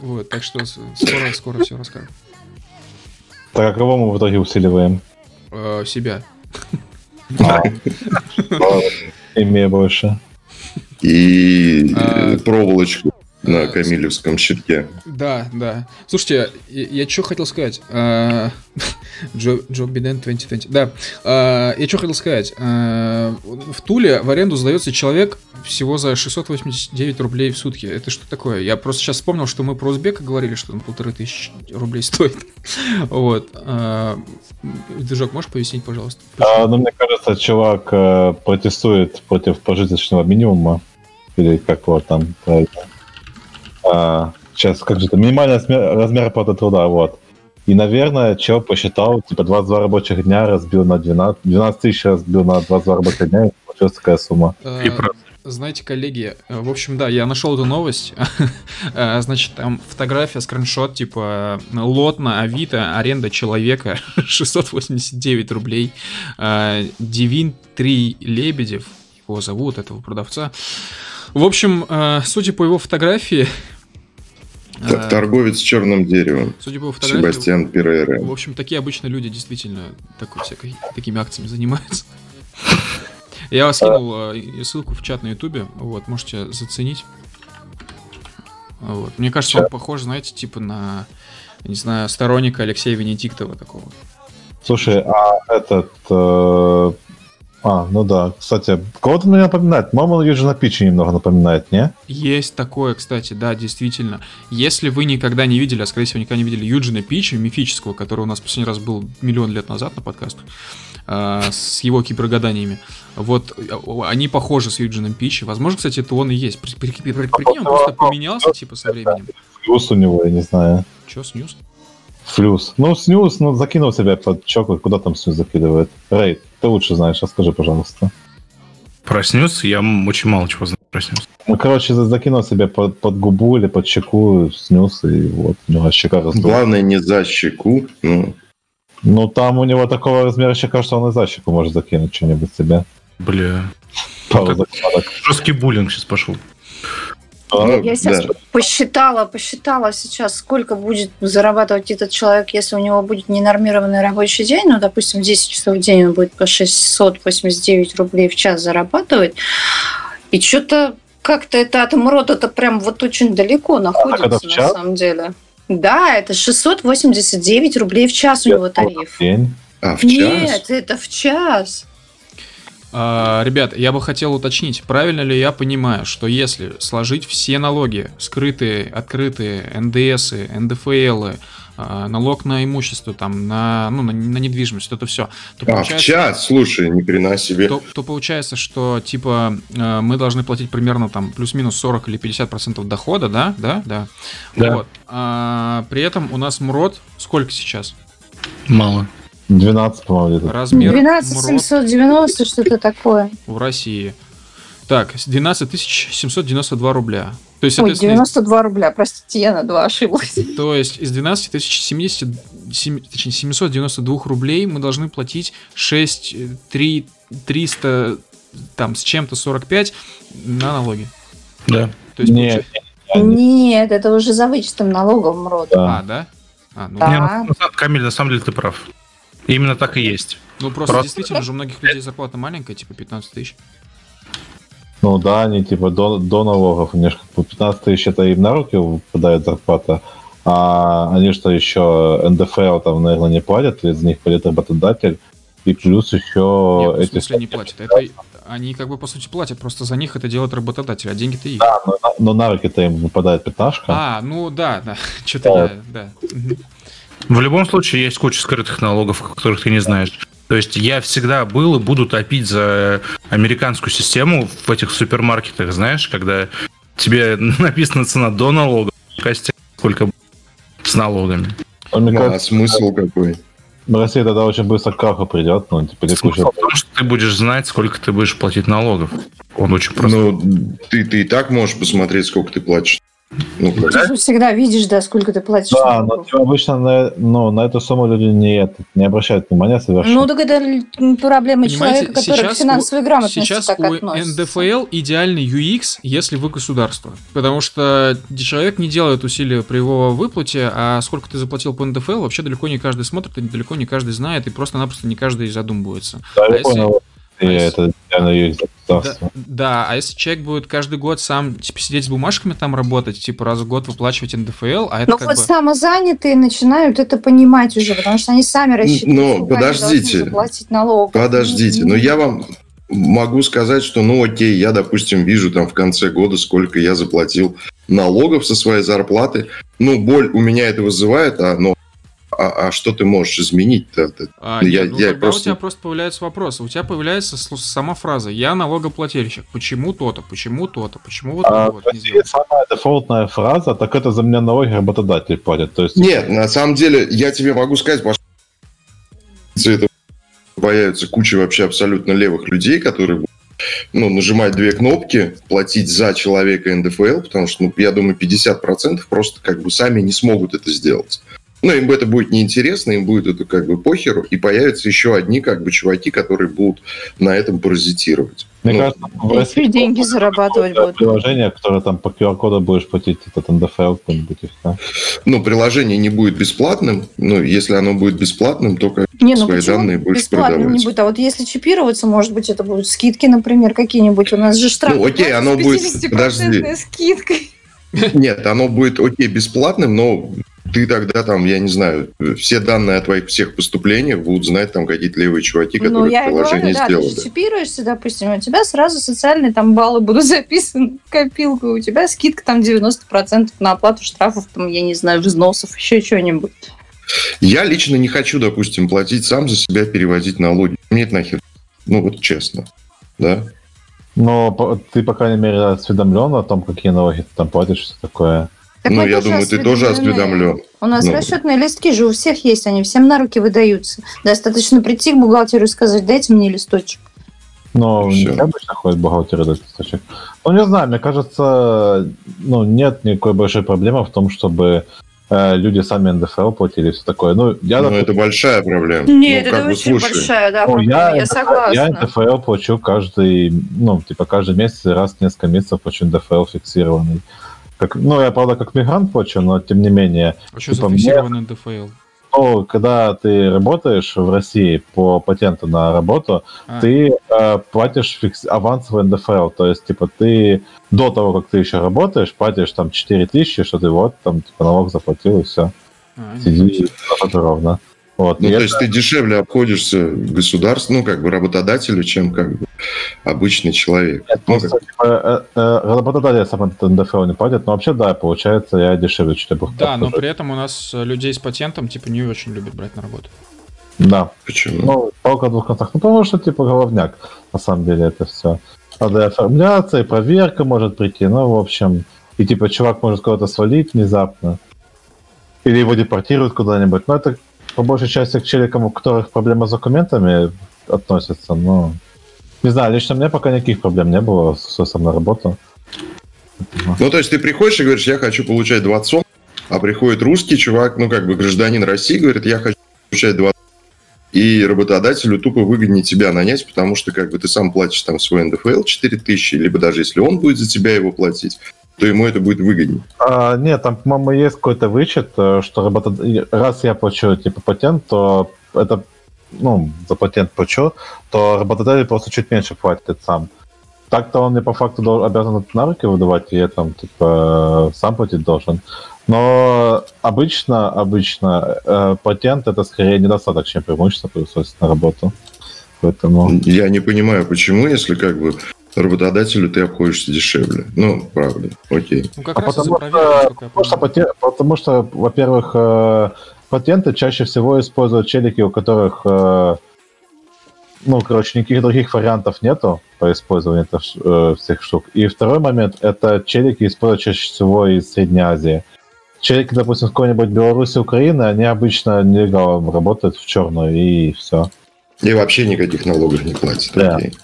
Вот, так что скоро, скоро все расскажу. Так, а кого мы в итоге усиливаем? Э, Себя. А, Имея больше. И А, проволочку на э, Камилевском щитке. Да, да. Слушайте, я, я что хотел сказать? А, (laughs) Джо, Джо Биден 2020. Да. А, я что хотел сказать? А, в Туле в аренду сдается человек всего за 689 рублей в сутки. Это что такое? Я просто сейчас вспомнил, что мы про Узбека говорили, что он полторы тысячи рублей (laughs) стоит. Вот. Движок, можешь пояснить, пожалуйста? А, ну, мне кажется, чувак э, протестует против прожиточного минимума. Или как вот там правильно. А, сейчас, как же это, минимальный размер, размер оплаты труда, вот. И, наверное, чел посчитал, типа, 22 рабочих дня разбил на 12, 12 тысяч разбил на 22 рабочих дня, и получилась такая сумма. А, И про- Знаете, коллеги, э, в общем, да, я нашел эту новость. (laughs) Э, Значит, там фотография, скриншот, типа, э, лот на Авито, аренда человека (laughs) 689 рублей. Э, Дивин 3 Лебедев, его зовут, этого продавца. В общем, э, судя по его фотографии... Т- э, Торговец черным деревом. Судя по фотографии, Себастьян Перейра. в общем, такие обычно люди действительно такой, всякой, такими акциями занимаются. (laughs) Я вас скинул э, ссылку в чат на ютубе, вот, можете заценить. Вот. Мне кажется, он похож, знаете, типа на, не знаю, сторонника Алексея Венедиктова такого. Слушай, а этот... э, А, ну да, кстати, кого-то мне напоминает. По-моему, Юджина Пичи немного напоминает, не? Есть такое, кстати, да, действительно. Если вы никогда не видели, а скорее всего никогда не видели Юджина Пичи, мифического, который у нас последний раз был миллион лет назад на подкастах, э, с его кибергаданиями, вот э, они похожи с Юджином Пичи. Возможно, кстати, это он и есть. При- при- при- при- Прикинь, он просто поменялся, типа, со временем. Флюс у него, я не знаю. Че, снюс? Флюс. Ну, снюс, ну, закинул себя под чокол. Куда там снюс закидывает? Рейд, ты лучше знаешь, расскажи, пожалуйста. Про снюс я очень мало чего знаю про снюс. Ну, короче, за- закинул себе под, под губу или под щеку снюс, и вот у него щека раздулась. Главное не за щеку. Ну, Ну, там у него такого размера щека, что он и за щеку может закинуть что-нибудь себе. Бля. Пару так- закладок. Жесткий буллинг сейчас пошел. А, Я сейчас да. посчитала, посчитала сейчас, сколько будет зарабатывать этот человек, если у него будет ненормированный рабочий день, ну, допустим, 10 часов в день он будет по 689 рублей в час зарабатывать, и что-то как-то это от МРОДа-то прям вот очень далеко находится, это в на час? самом деле. Да, это 689 рублей в час у него тариф. День. А, в час? Нет, это в час. А, ребят, я бы хотел уточнить, правильно ли я понимаю, что если сложить все налоги, скрытые, открытые, НДСы, НДФЛы, а, налог на имущество, там, на, ну, на, на недвижимость, это все, то А, в час? Слушай, ни хрена себе. то, то получается, что типа э, мы должны платить примерно там плюс-минус 40 или 50 процентов дохода, да, да, да. Да. Вот. А, при этом у нас МРОД сколько сейчас? Мало. 12, по-моему, где-то. Размер 12 МРОД 790, что-то такое. в России. Так, 12 792 рубля. То есть, Ой, соответственно, 92 рубля, простите, я на 2 ошиблась. То есть из 12 тысяч 70, сем- точнее, 792 рублей мы должны платить 6, 3, 300, там, с чем-то 45 на налоги. Да. То есть, Нет, получается- Нет, это уже за вычетом налогов МРОД. да. А, да? А, ну, Да. Не, ну, Камиль, на самом деле ты прав. Именно так и есть. ну, просто, Просто- действительно же у многих людей зарплата маленькая, типа 15 тысяч. Ну да, они типа до, до налогов, у них как бы 15 тысяч это им на руки выпадает зарплата, а они что еще НДФЛ там, наверное, не платят, из них платит работодатель, и плюс еще Нет, ну, в эти... смысле не платят. Это они как бы по сути платят, просто за них это делает работодатель, а деньги-то их. Да, но, на- но на руки-то им выпадает пятнашка. А, ну да, да. (laughs) Что-то я, да. В любом случае есть куча скрытых налогов, о которых ты не знаешь. То есть я всегда был и буду топить за американскую систему в этих супермаркетах, знаешь, когда тебе (laughs) написана цена до налогов, костя сколько с налогами. Но мне а кажется, смысл какой? Россия тогда очень быстро к краху придет, ну, типа. Смысл в том, что ты будешь знать, сколько ты будешь платить налогов. Он очень просто. Ну, ты, ты и так можешь посмотреть, сколько ты платишь. Ну? Ты же всегда видишь, да, сколько ты платишь. Да, но обычно на, ну, на эту сумму люди не, это, не обращают внимания совершенно. Ну, так это проблема Понимаете, человека, который к финансовой у- грамотности Сейчас так у относится. НДФЛ идеальный UX, если вы государство. Потому что человек не делает усилия при его выплате, а сколько ты заплатил по НДФЛ, вообще далеко не каждый смотрит, и далеко не каждый знает, и просто-напросто не каждый задумывается. да, а я если- понял. Если- это есть Да, да, а если человек будет каждый год сам типа, сидеть с бумажками там работать, типа раз в год выплачивать НДФЛ, а это Ну как вот бы... самозанятые начинают это понимать уже, потому что они сами рассчитывают, Ну, они подождите. заплатить налогов. Подождите, но я вам могу сказать, что, ну, окей, я, допустим, вижу там в конце года, сколько я заплатил налогов со своей зарплаты. Ну, боль у меня это вызывает, а, но а, а что ты можешь изменить-то? А, Ну, нет, я- ну я тогда просто- у тебя просто появляются вопросы. У тебя появляется сама фраза «Я налогоплательщик». Почему то-то? Почему то-то? Почему вот А, вот? Самая дефолтная фраза, так это за меня налоги работодатель платит. То есть, Нет, на самом деле, я тебе могу сказать, это появится куча вообще абсолютно левых людей, которые будут ну, нажимать две кнопки, платить за человека НДФЛ, потому что, ну, я думаю, 50% просто как бы сами не смогут это сделать. Ну, им это будет неинтересно, им будет это как бы похеру, и появятся еще одни как бы чуваки, которые будут на этом паразитировать. Мне Ну, кажется, в И России деньги зарабатывать будут. приложение, которое там по QR-коду будешь платить этот НДФЛ какой-нибудь. и всё. Ну, приложение не будет бесплатным, но если оно будет бесплатным, то как Не, ну свои данные будешь бесплатно продавать. не будет? А вот если чипироваться, может быть, это будут скидки, например, какие-нибудь. У нас же штраф. Ну, окей, оно будет- 50% подожди. скидкой. Нет, оно будет, окей, бесплатным, но ты тогда там, я не знаю, все данные о твоих всех поступлениях будут знать там какие-то левые чуваки, Ну, которые я и говорю, приложение да, ты сделали. же чипируешься, допустим, у тебя сразу социальные там баллы будут (laughs) записаны в копилку, у тебя скидка там 90% на оплату штрафов, там, я не знаю, взносов, еще что-нибудь. Я лично не хочу, допустим, платить сам за себя, переводить налоги. Мне это нахер. Ну, вот честно. Да? Но ты, по крайней мере, осведомлен о том, какие налоги ты там платишь, что такое. Так ну, я думаю, ты тоже осведомлен. У нас Ну. расчетные листки же у всех есть, они всем на руки выдаются. Достаточно прийти к бухгалтеру и сказать, дайте мне листочек. Все обычно ходят бухгалтеры этот листочек. Ну, не знаю, мне кажется, ну, нет никакой большой проблемы в том, чтобы э, люди сами НДФЛ платили и все такое. Ну, я, Ну, допустим, это большая проблема. Нет, ну, это очень слушай, большая, да, ну, проблема, я, я, НДФЛ согласна. я НДФЛ плачу каждый, ну, типа, каждый месяц, раз в несколько месяцев плачу НДФЛ фиксированный. Как, ну, я, правда, как мигрант плачу, но тем не менее, А что Типа, мне- фиксированный НДФЛ? ну, когда ты работаешь в России по патенту на работу, А, ты э, платишь фикс... авансовый НДФЛ. То есть, типа, ты до того, как ты еще работаешь, платишь там 4 тысячи, что ты вот, там, типа, налог заплатил, и все. а, Сиди ровно. Вот. Ну, то есть ты дешевле обходишься государству, ну, как бы работодателю, чем как бы обычный человек. Нет, Ну, просто, типа, э, э, работодатель сам этот НДФЛ не платит, но вообще, да, получается, я дешевле чуть Да, но при этом у нас э, людей с патентом типа не очень любят брать на работу. Да. Почему? Ну, палка о двух концах. Ну, потому что, типа, головняк, на самом деле, это все. Надо и оформляться, и проверка может прийти, ну, в общем. И, типа, чувак может куда-то свалить внезапно. Или его депортируют куда-нибудь. Но это, по большей части, к челикам, у которых проблемы с документами относятся, но... Не знаю, лично мне пока никаких проблем не было с с на работу. Ну, то есть ты приходишь и говоришь, я хочу получать 20 сом, а приходит русский чувак, ну, как бы гражданин России, говорит, я хочу получать 20 и работодателю тупо выгоднее тебя нанять, потому что как бы ты сам платишь там свой НДФЛ 4000, либо даже если он будет за тебя его платить, то ему это будет выгоднее. А, нет, там, по-моему, есть какой-то вычет, э, что работод... раз я плачу типа патент, то это ну, за патент плачу, то работодатель просто чуть меньше платит сам. Так-то он мне по факту дол- обязан это на руки выдавать, и я там типа сам платить должен. Но обычно, обычно э, патент это скорее недостаток, чем преимущество при на работу. Поэтому Я не понимаю, почему, если как бы работодателю ты обходишься дешевле. Ну, правда, окей. Ну как А раз потому что, потому, что, потому что, во-первых, э, патенты чаще всего используют челики, у которых, э, ну, короче, никаких других вариантов нету по использованию этих, э, всех штук. И второй момент, это челики используют чаще всего из Средней Азии. Челики, допустим, в какой-нибудь Беларуси, Украины, они обычно нелегалом работают в черную, и все. И вообще никаких налогов не платят. Да. окей.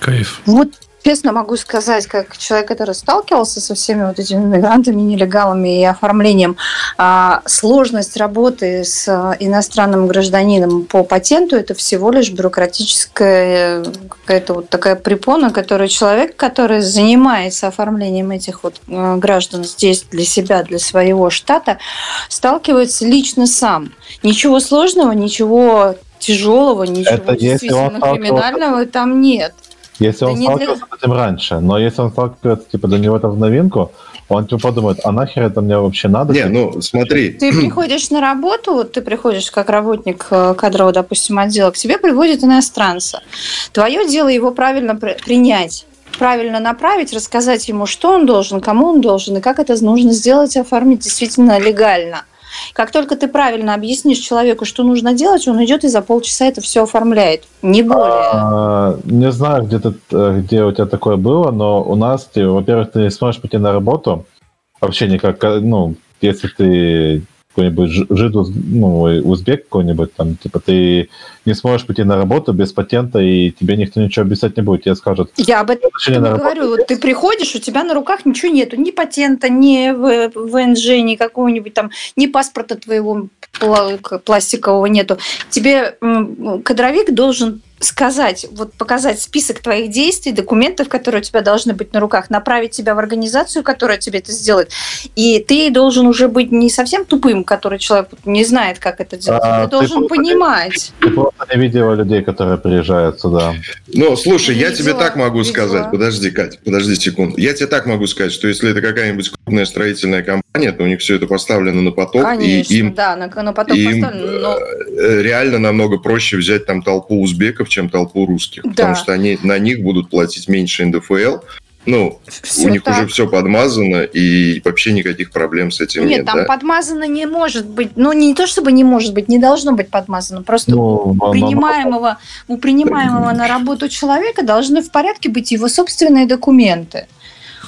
Кайф. Вот честно могу сказать, как человек, который сталкивался со всеми вот этими мигрантами, нелегалами и оформлением, а, сложность работы с а, иностранным гражданином по патенту это всего лишь бюрократическая э, какая-то вот такая препона, которую человек, который занимается оформлением этих вот э, граждан здесь для себя, для своего штата, сталкивается лично сам. Ничего сложного, ничего тяжелого, ничего Это действительно криминального там нет. Если он не для- сталкивался с этим раньше, но если он сталкивается, типа, для него это в новинку, он типа подумает, а нахер это мне вообще надо? Не, ну, смотри, Ты приходишь на работу, вот ты приходишь как работник э, кадрового, допустим, отдела, к тебе приводит иностранца. Твое дело его правильно при- принять правильно направить, рассказать ему, что он должен, кому он должен, и как это нужно сделать оформить действительно легально. Как только ты правильно объяснишь человеку, что нужно делать, он идет и за полчаса это все оформляет. Не более. А, не знаю, где, ты, э, где у тебя такое было, но у нас, во-первых, ты не сможешь пойти на работу вообще никак. э, Ну, если ты какой-нибудь жид, ну, узбек какой-нибудь, там, типа, ты не сможешь пойти на работу без патента, и тебе никто ничего объяснять не будет, тебе скажут. Я об этом говорю. Вот ты приходишь, у тебя на руках ничего нету, ни патента, ни ВНЖ, ни какого-нибудь там, ни паспорта твоего пластикового нету. Тебе кадровик должен сказать, вот показать список твоих действий, документов, которые у тебя должны быть на руках, направить тебя в организацию, которая тебе это сделает. И ты должен уже быть не совсем тупым, который человек не знает, как это делать. А, ты, ты должен понимать. Ты просто не видела людей, которые приезжают сюда. Ну, слушай, я видела, тебе так могу видела. сказать. Подожди, Кать, подожди секунду. Я тебе так могу сказать, что если это какая-нибудь крупная строительная компания, то у них все это поставлено на поток. Конечно, и им, да, на, на поток им поставлено. Но... Э, реально намного проще взять там толпу узбеков, чем толпу русских, да. потому что они на них будут платить меньше НДФЛ. Ну, все у них так. уже все подмазано, и вообще никаких проблем с этим нет. Нет, там да? подмазано не может быть. Ну, не то чтобы не может быть, не должно быть подмазано. Просто ну, у принимаемого, у принимаемого на работу человека должны в порядке быть его собственные документы.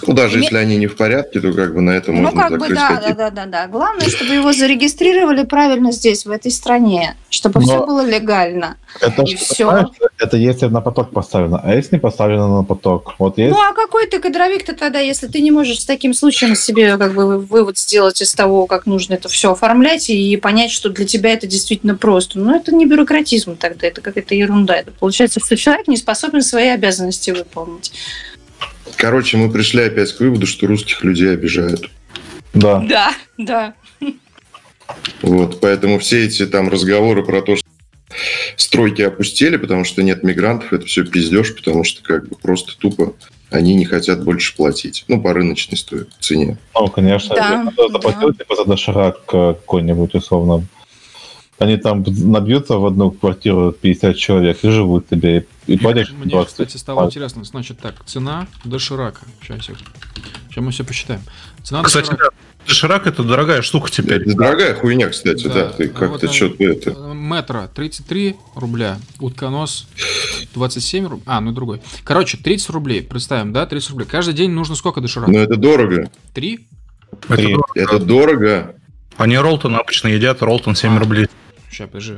Ну, даже Ме... если они не в порядке, то как бы на этом ну, можно как бы, да, да, да, да, да. Главное, чтобы его зарегистрировали правильно здесь, в этой стране, чтобы Но все было легально. Это, и все. это если на поток поставлено, а если не поставлено на поток? Вот есть... Ну, а какой ты кадровик-то тогда, если ты не можешь с таким случаем себе как бы вывод сделать из того, как нужно это все оформлять и понять, что для тебя это действительно просто. Ну, это не бюрократизм тогда, это какая-то ерунда. Это получается, что человек не способен свои обязанности выполнить. Короче, мы пришли опять к выводу, что русских людей обижают. Да. Да, да. Вот, поэтому все эти там разговоры про то, что стройки опустили, потому что нет мигрантов, это все пиздеж, потому что как бы просто тупо они не хотят больше платить. Ну, по рыночной стоит, цене. Ну, конечно. Да, заплатил да. типа за доширак какой-нибудь условно они там набьются в одну квартиру 50 человек и живут тебе. И платишь Мне, 20. кстати, стало интересно. Значит так, цена доширака. Сейчас, сейчас мы все посчитаем. Цена кстати, доширака. Да, доширак это дорогая штука теперь. Это дорогая хуйня, кстати, да. да. Ты как-то вот что-то это... Метро 33 рубля, утконос 27 рублей. А, ну другой. Короче, 30 рублей. Представим, да, 30 рублей. Каждый день нужно сколько доширака? Ну это дорого. Три? Это, дорого. это дорого. Они роллтон обычно едят, роллтон 7 а. рублей. Сейчас, подожди.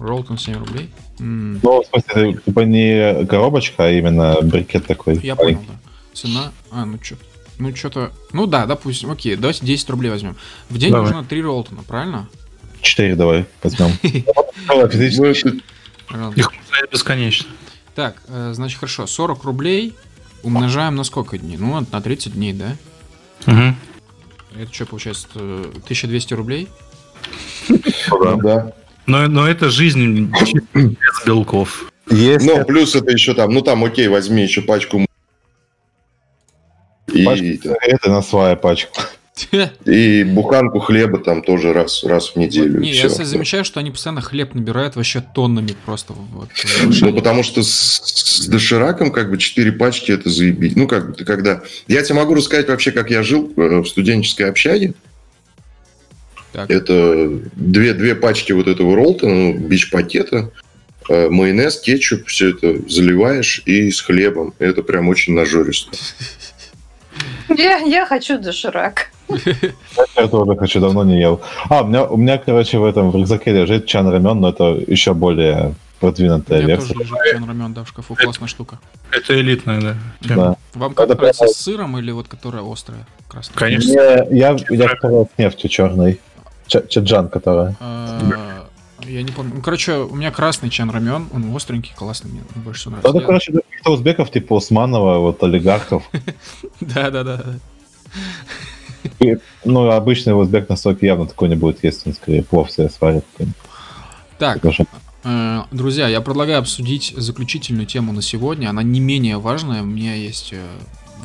Роллтон 7 рублей? М. Ну, в смысле, типа не коробочка, а именно брикет такой. Я понял, да. Цена... А, ну что ну, что-то... Ну да, допустим, окей, давайте 10 рублей возьмем. В день давай. нужно 3 Ролтона, правильно? 4 давай возьмем. (laughs) Их бесконечно. Так, э, значит, хорошо, 40 рублей умножаем на сколько дней? Ну, на 30 дней, да? Угу. Это что, получается, 1200 рублей? Да. Но, но это жизнь без белков. Есть. Ну, плюс это еще там, ну там, окей, возьми еще пачку. И это на свою пачку. И буханку хлеба там тоже раз, раз в неделю. Не, я замечаю, что они постоянно хлеб набирают вообще тоннами просто. Вот, ну, потому что с, с дошираком как бы 4 пачки это заебись. Ну, как бы ты когда... Я тебе могу рассказать вообще, как я жил э, в студенческой общаге. Так. Это две, две пачки вот этого роллтона, ну, бич-пакета, э, майонез, кетчуп, все это заливаешь и с хлебом. Это прям очень нажористо. (laughs) Я, я хочу доширак. Я тоже хочу, давно не ел. А, у меня, у меня, короче, в этом в рюкзаке лежит чан рамен, но это еще более продвинутая У версия. тоже лежит чан рамен, да, в шкафу, классная штука. Это элитная, да. да. Вам как это нравится, с сыром или вот которая острая, красная? Конечно. Я, я, я второй с нефтью черной. Чаджан, которая. А, я не помню. Ну, короче, у меня красный чан рамен, он остренький, классный, мне больше всего нравится. Это, короче, для каких-то узбеков, типа Усманова, вот олигархов. (laughs) Да-да-да. Ну, обычный узбек на соке явно такой не будет есть, он скорее плов себе сварит. Так, э, друзья, я предлагаю обсудить заключительную тему на сегодня. Она не менее важная. У меня есть э,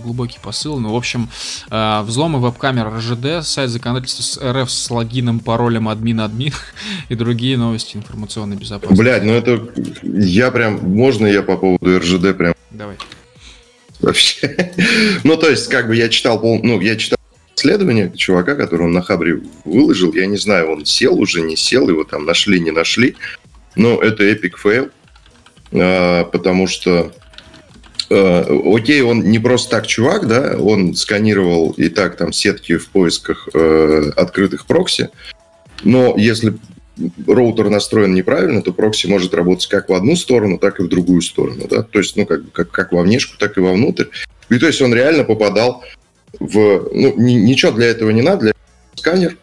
глубокий посыл. Ну, в общем, э, взломы веб-камер РЖД, сайт законодательства с РФ с логином, паролем админ-админ (laughs) и другие новости информационной безопасности. Блять, ну это я прям, можно я по поводу РЖД прям... Давай. Вообще. (laughs) ну, то есть, как бы я читал, ну, я читал исследование чувака, который он на Хабре выложил. Я не знаю, он сел уже, не сел, его там нашли, не нашли. Но это epic fail, а, потому что Э, окей, он не просто так чувак, да, он сканировал и так там сетки в поисках э, открытых прокси, Но если роутер настроен неправильно, то прокси может работать как в одну сторону, так и в другую сторону. Да? То есть, ну, как, как, как во внешку, так и вовнутрь. И то есть он реально попадал в... Ну, ни, ничего для этого не надо, для этого сканер,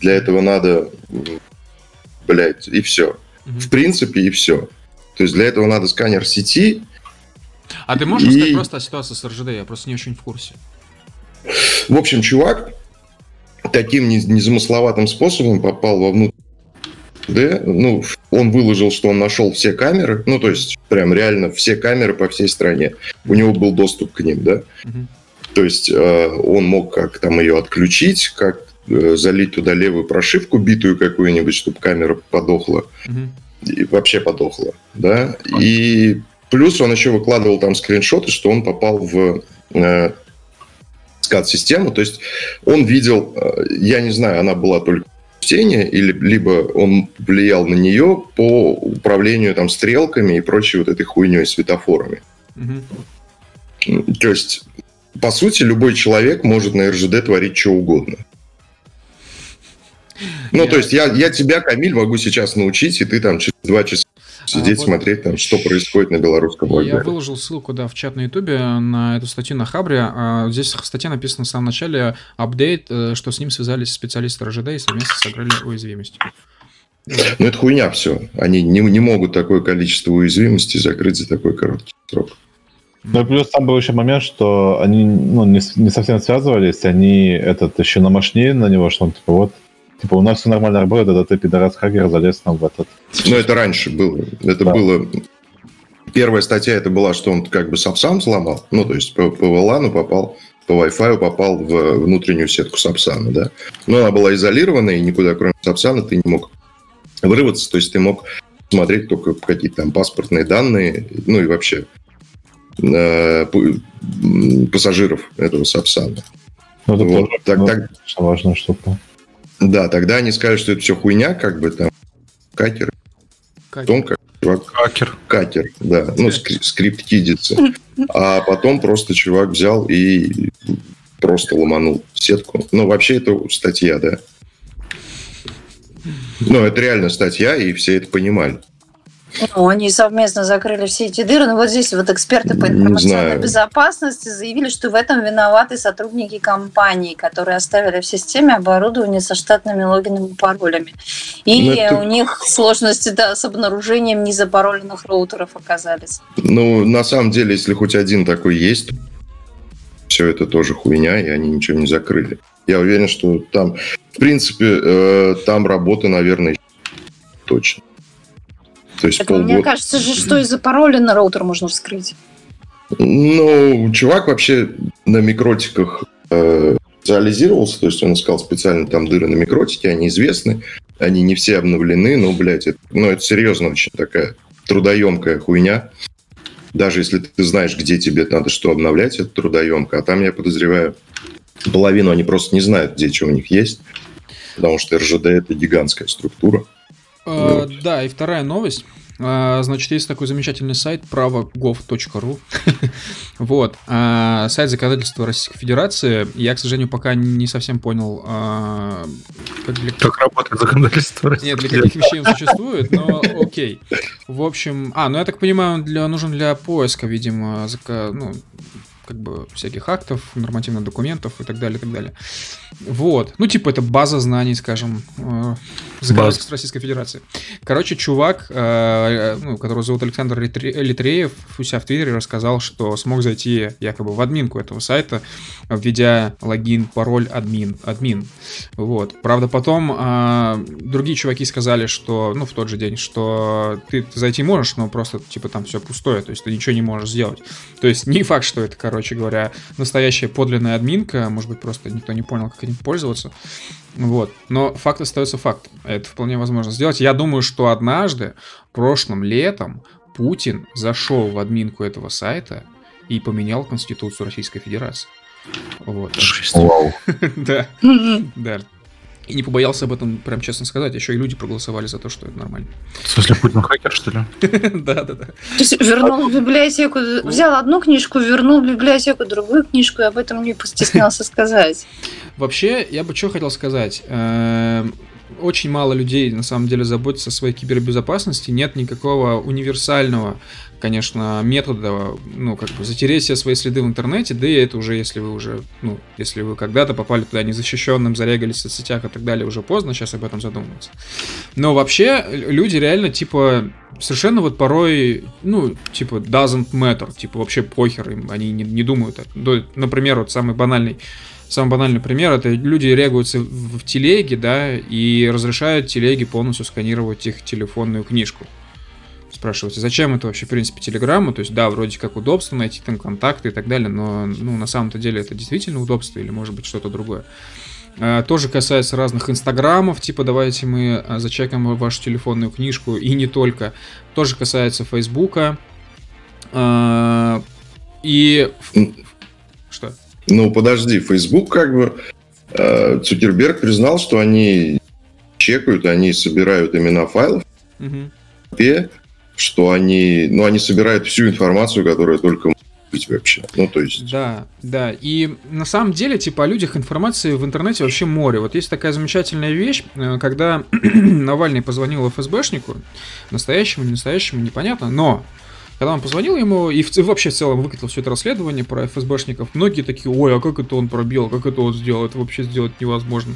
для этого надо, блядь, и все. Мгм. В принципе, и все. То есть для этого надо сканер сети. А ты можешь И- рассказать просто о ситуации с РЖД? Я просто не очень в курсе. В общем, чувак таким не- незамысловатым способом попал во внутрь Д. Ну, он выложил, что он нашел все камеры. Ну, то есть, прям реально все камеры по всей стране. У него был доступ к ним, да. Мгм. То есть э, он мог как там ее отключить, как э, залить туда левую прошивку, битую какую-нибудь, чтобы камера подохла. Мгм. И вообще подохла, да. И плюс он еще выкладывал там скриншоты, что он попал в э, скат-систему. То есть он видел, э, я не знаю, она была только в тени, или либо он влиял на нее по управлению там стрелками и прочей вот этой хуйней, светофорами. М, То есть, по сути, любой человек может на РЖД творить что угодно. Ну, Я- то есть, я, я тебя, Камиль, могу сейчас научить, и ты там через два часа сидеть, А, вот- смотреть, там, что происходит на белорусском Я вокзале. выложил ссылку, да, в чат на Ютубе на эту статью на Хабре. А, Здесь в статье написано в самом начале апдейт, э, что с ним связались специалисты РЖД и совместно сыграли уязвимость. Ну, это хуйня все. Они не, не могут такое количество уязвимостей закрыть за такой короткий срок. Ну и плюс там был еще момент, что они ну, не, не совсем связывались, они этот еще намашнили на него, что он типа вот, типа у нас все нормально работает, это ты, пидорас хакер, залез нам в этот. Но это раньше было. Это Да. было... Первая статья это была, что он как бы сапсан сломал. Ну, то есть по, по VLAN попал, по Wi-Fi попал в внутреннюю сетку сапсана, да. Но она была изолирована, и никуда, кроме сапсана, ты не мог вырваться. То есть ты мог смотреть только какие-то там паспортные данные, ну и вообще э, пассажиров этого сапсана. Ну, это Вот. тоже Так- ну, так- важная штука. Да, тогда они сказали, что это все хуйня, как бы там катер, Катя. потом как чувак Хакер. катер, да, ну, скри- скрипт кидится. А потом просто чувак взял и просто ломанул сетку. Ну, вообще, это статья, да. Ну, это реально статья, и все это понимали. Ну, они совместно закрыли все эти дыры. Но вот здесь вот эксперты по информационной безопасности заявили, что в этом виноваты сотрудники компании, которые оставили в системе оборудование со штатными логинами и паролями. И Ну, это- у них сложности да, с обнаружением незапароленных роутеров оказались. Ну, на самом деле, если хоть один такой есть, все это тоже хуйня, и они ничего не закрыли. Я уверен, что там, в принципе, э, там работа, наверное, точно. То есть Так мне полгода. кажется же, что и запароленный роутер можно вскрыть. Ну, чувак вообще на микротиках э, реализировался, то есть он искал специально там дыры на микротике, они известны, они не все обновлены, но, блядь, это, ну, это серьезно очень такая трудоемкая хуйня. Даже если ты знаешь, где тебе надо что обновлять, это трудоемко. А там, я подозреваю, половину они просто не знают, где что у них есть, потому что РЖД – это гигантская структура. А, Вот. Да, и вторая новость. А, Значит, есть такой замечательный сайт право.gov.ru. (laughs) Вот. а, Сайт законодательства Российской Федерации. Я, к сожалению, пока не совсем понял, а, как для Как работает законодательство Нет, Российской для каких вещей он существует, но окей. В общем, а, ну я так понимаю, он для, нужен для поиска, видимо, зака- ну, как бы всяких актов, нормативных документов и так далее, и так далее. Вот. Ну, типа, это база знаний, скажем, э, законодательства Российской Федерации. Короче, чувак, э, ну, которого зовут Александр Литре- Литреев, у себя в Твиттере рассказал, что смог зайти якобы в админку этого сайта, введя логин, пароль админ. админ. Вот. Правда, потом а, другие чуваки сказали, что, ну, в тот же день, что ты зайти можешь, но просто, типа, там все пустое, то есть ты ничего не можешь сделать. То есть не факт, что это, короче говоря, настоящая подлинная админка, может быть, просто никто не понял, как этим пользоваться. Вот. Но факт остается фактом. Это вполне возможно сделать. Я думаю, что однажды, прошлым летом, Путин зашел в админку этого сайта и поменял Конституцию Российской Федерации. Вот. Вау. (laughs) Да. (laughs) Да. И не побоялся об этом, прям честно сказать. Еще и люди проголосовали за то, что это нормально. В смысле, Путин хакер, что ли? (laughs) Да, да, да. То есть вернул в библиотеку, взял одну книжку, вернул в библиотеку другую книжку, и об этом не постеснялся (laughs) сказать. Вообще, я бы что хотел сказать. Эм, очень мало людей на самом деле заботятся о своей кибербезопасности. Нет никакого универсального, конечно, метода, ну, как бы затереть все свои следы в интернете, да и это уже, если вы уже, ну, если вы когда-то попали туда незащищенным, зарегались в соцсетях и так далее, уже поздно сейчас об этом задумываться. Но вообще люди реально, типа, совершенно вот порой, ну, типа, doesn't matter, типа, вообще похер им, они не, не думают. Например, вот самый банальный Самый банальный пример это люди регаются в, телеге, да, и разрешают телеге полностью сканировать их телефонную книжку. Спрашивается, зачем это вообще, в принципе, телеграмма? То есть, да, вроде как удобство найти там контакты и так далее, но ну, на самом-то деле это действительно удобство или может быть что-то другое. А, тоже касается разных инстаграмов, типа давайте мы а, зачекаем вашу телефонную книжку, и не только. Тоже касается фейсбука. А, и... Что? Ну, подожди, Facebook как бы... Цукерберг признал, что они чекают, они собирают имена файлов, угу. Что они, ну, они собирают всю информацию, которая только быть вообще. Ну, то есть... Да, да. И на самом деле, типа, о людях информации в интернете вообще море. Вот есть такая замечательная вещь, э, когда (clears throat) Навальный позвонил ФСБшнику, настоящему, не настоящему, непонятно, но когда он позвонил ему и, в, и вообще в целом выкатил все это расследование про ФСБшников, многие такие, ой, а как это он пробил, как это он сделал, это вообще сделать невозможно.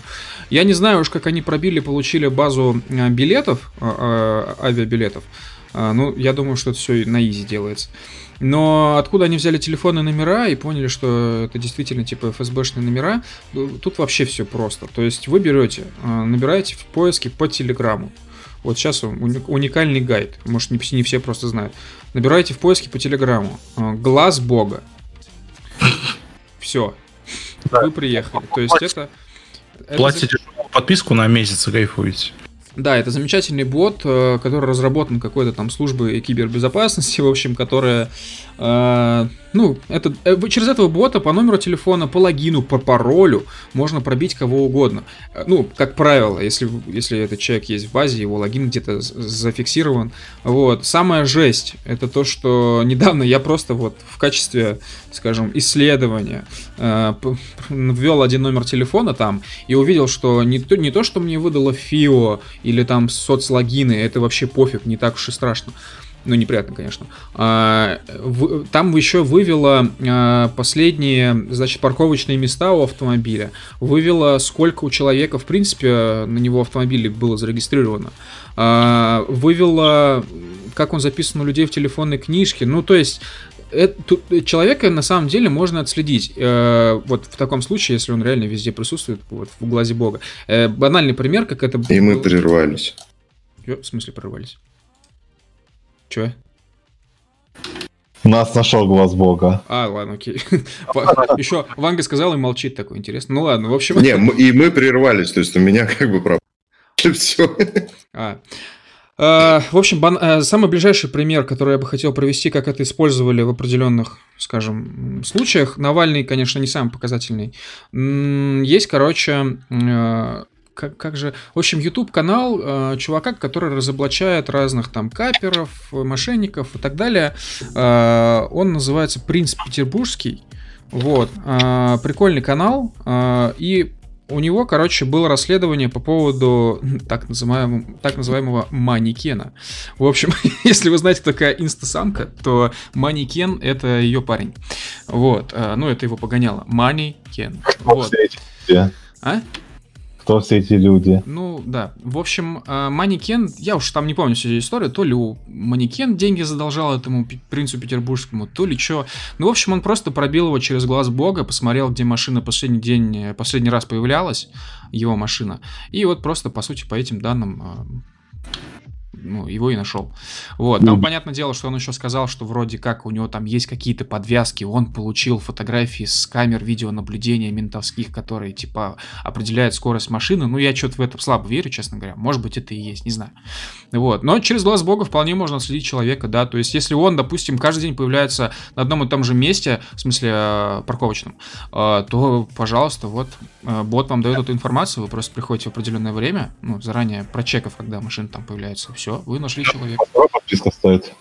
Я не знаю уж, как они пробили, получили базу э, билетов, а, а, авиабилетов. А, ну, я думаю, что это все на изи делается. Но откуда они взяли телефонные номера и поняли, что это действительно типа ФСБшные номера, тут вообще все просто. То есть вы берете, набираете в поиске по телеграмму. Вот сейчас уникальный гайд, может не, не все просто знают. Набирайте в поиске по телеграмму. А, Глаз Бога. Все. Вы приехали. То есть это... Платите подписку на месяц и кайфуете. Да, это замечательный бот, э, который разработан какой-то там службой кибербезопасности, (laughs) в общем, которая э, ну, это, э, через этого бота по номеру телефона, по логину, по паролю можно пробить кого угодно. Э, ну, как правило, если, если этот человек есть в базе, его логин где-то зафиксирован. Вот. Самая жесть, это то, что (laughs) недавно я просто вот в качестве, скажем, исследования э, ввел один номер телефона там и увидел, что не то, не то, что мне выдало ФИО или там соцлогины, это вообще пофиг, не так уж и страшно ну, неприятно, конечно. А, там еще вывела а, последние, значит, парковочные места у автомобиля. Вывела, сколько у человека, в принципе, на него автомобиле было зарегистрировано. А, вывела, как он записан у людей в телефонной книжке. Ну, то есть, это, человека на самом деле можно отследить. Э, вот в таком случае, если он реально везде присутствует, вот в глазе Бога. Э, банальный пример, как это И мы прервались. В смысле прервались? Че? Нас нашел глаз бога. А, ладно, окей. (laughs) Еще Ванга сказал и молчит такой, интересно. Ну ладно, в общем... Не, и мы прервались, то есть у меня как бы пропало. (laughs) Все. А. А, в общем, бан... Э, самый ближайший пример, который я бы хотел провести, как это использовали в определенных, скажем, случаях. Навальный, конечно, не самый показательный. Есть, короче, э, как, как же... В общем, YouTube канал э, чувака, который разоблачает разных там каперов, мошенников и так далее. Э, он называется Принц Петербургский. Вот. Э, прикольный канал. Э, и у него, короче, было расследование по поводу так называемого, так называемого манекена. В общем, (laughs) если вы знаете, такая инстасамка, то манекен — это ее парень. Вот. Э, ну, это его погоняло. Манекен. Вот. А? Кто все эти люди. Ну, да. В общем, э, Манекен, я уж там не помню всю историю, то ли у Манекен деньги задолжал этому принцу петербургскому, то ли что. Ну, в общем, он просто пробил его через глаз бога, посмотрел, где машина последний день, э, последний раз появлялась, его машина. И вот просто, по сути, по этим данным э, ну, его и нашел. Вот. Там, mm. понятное дело, что он еще сказал, что вроде как у него там есть какие-то подвязки, он получил фотографии с камер видеонаблюдения ментовских, которые, типа, определяют скорость машины. Ну, я что-то в это слабо верю, честно говоря. Может быть, это и есть, не знаю. Вот. Но через глаз бога вполне можно следить человека, да. То есть, если он, допустим, каждый день появляется на одном и том же месте, в смысле э, парковочном, э, то, пожалуйста, вот, э, бот вам дает эту информацию, вы просто приходите в определенное время, ну, заранее прочекав, когда машина там появляется, все, все, вы нашли человека. Подписка стоит.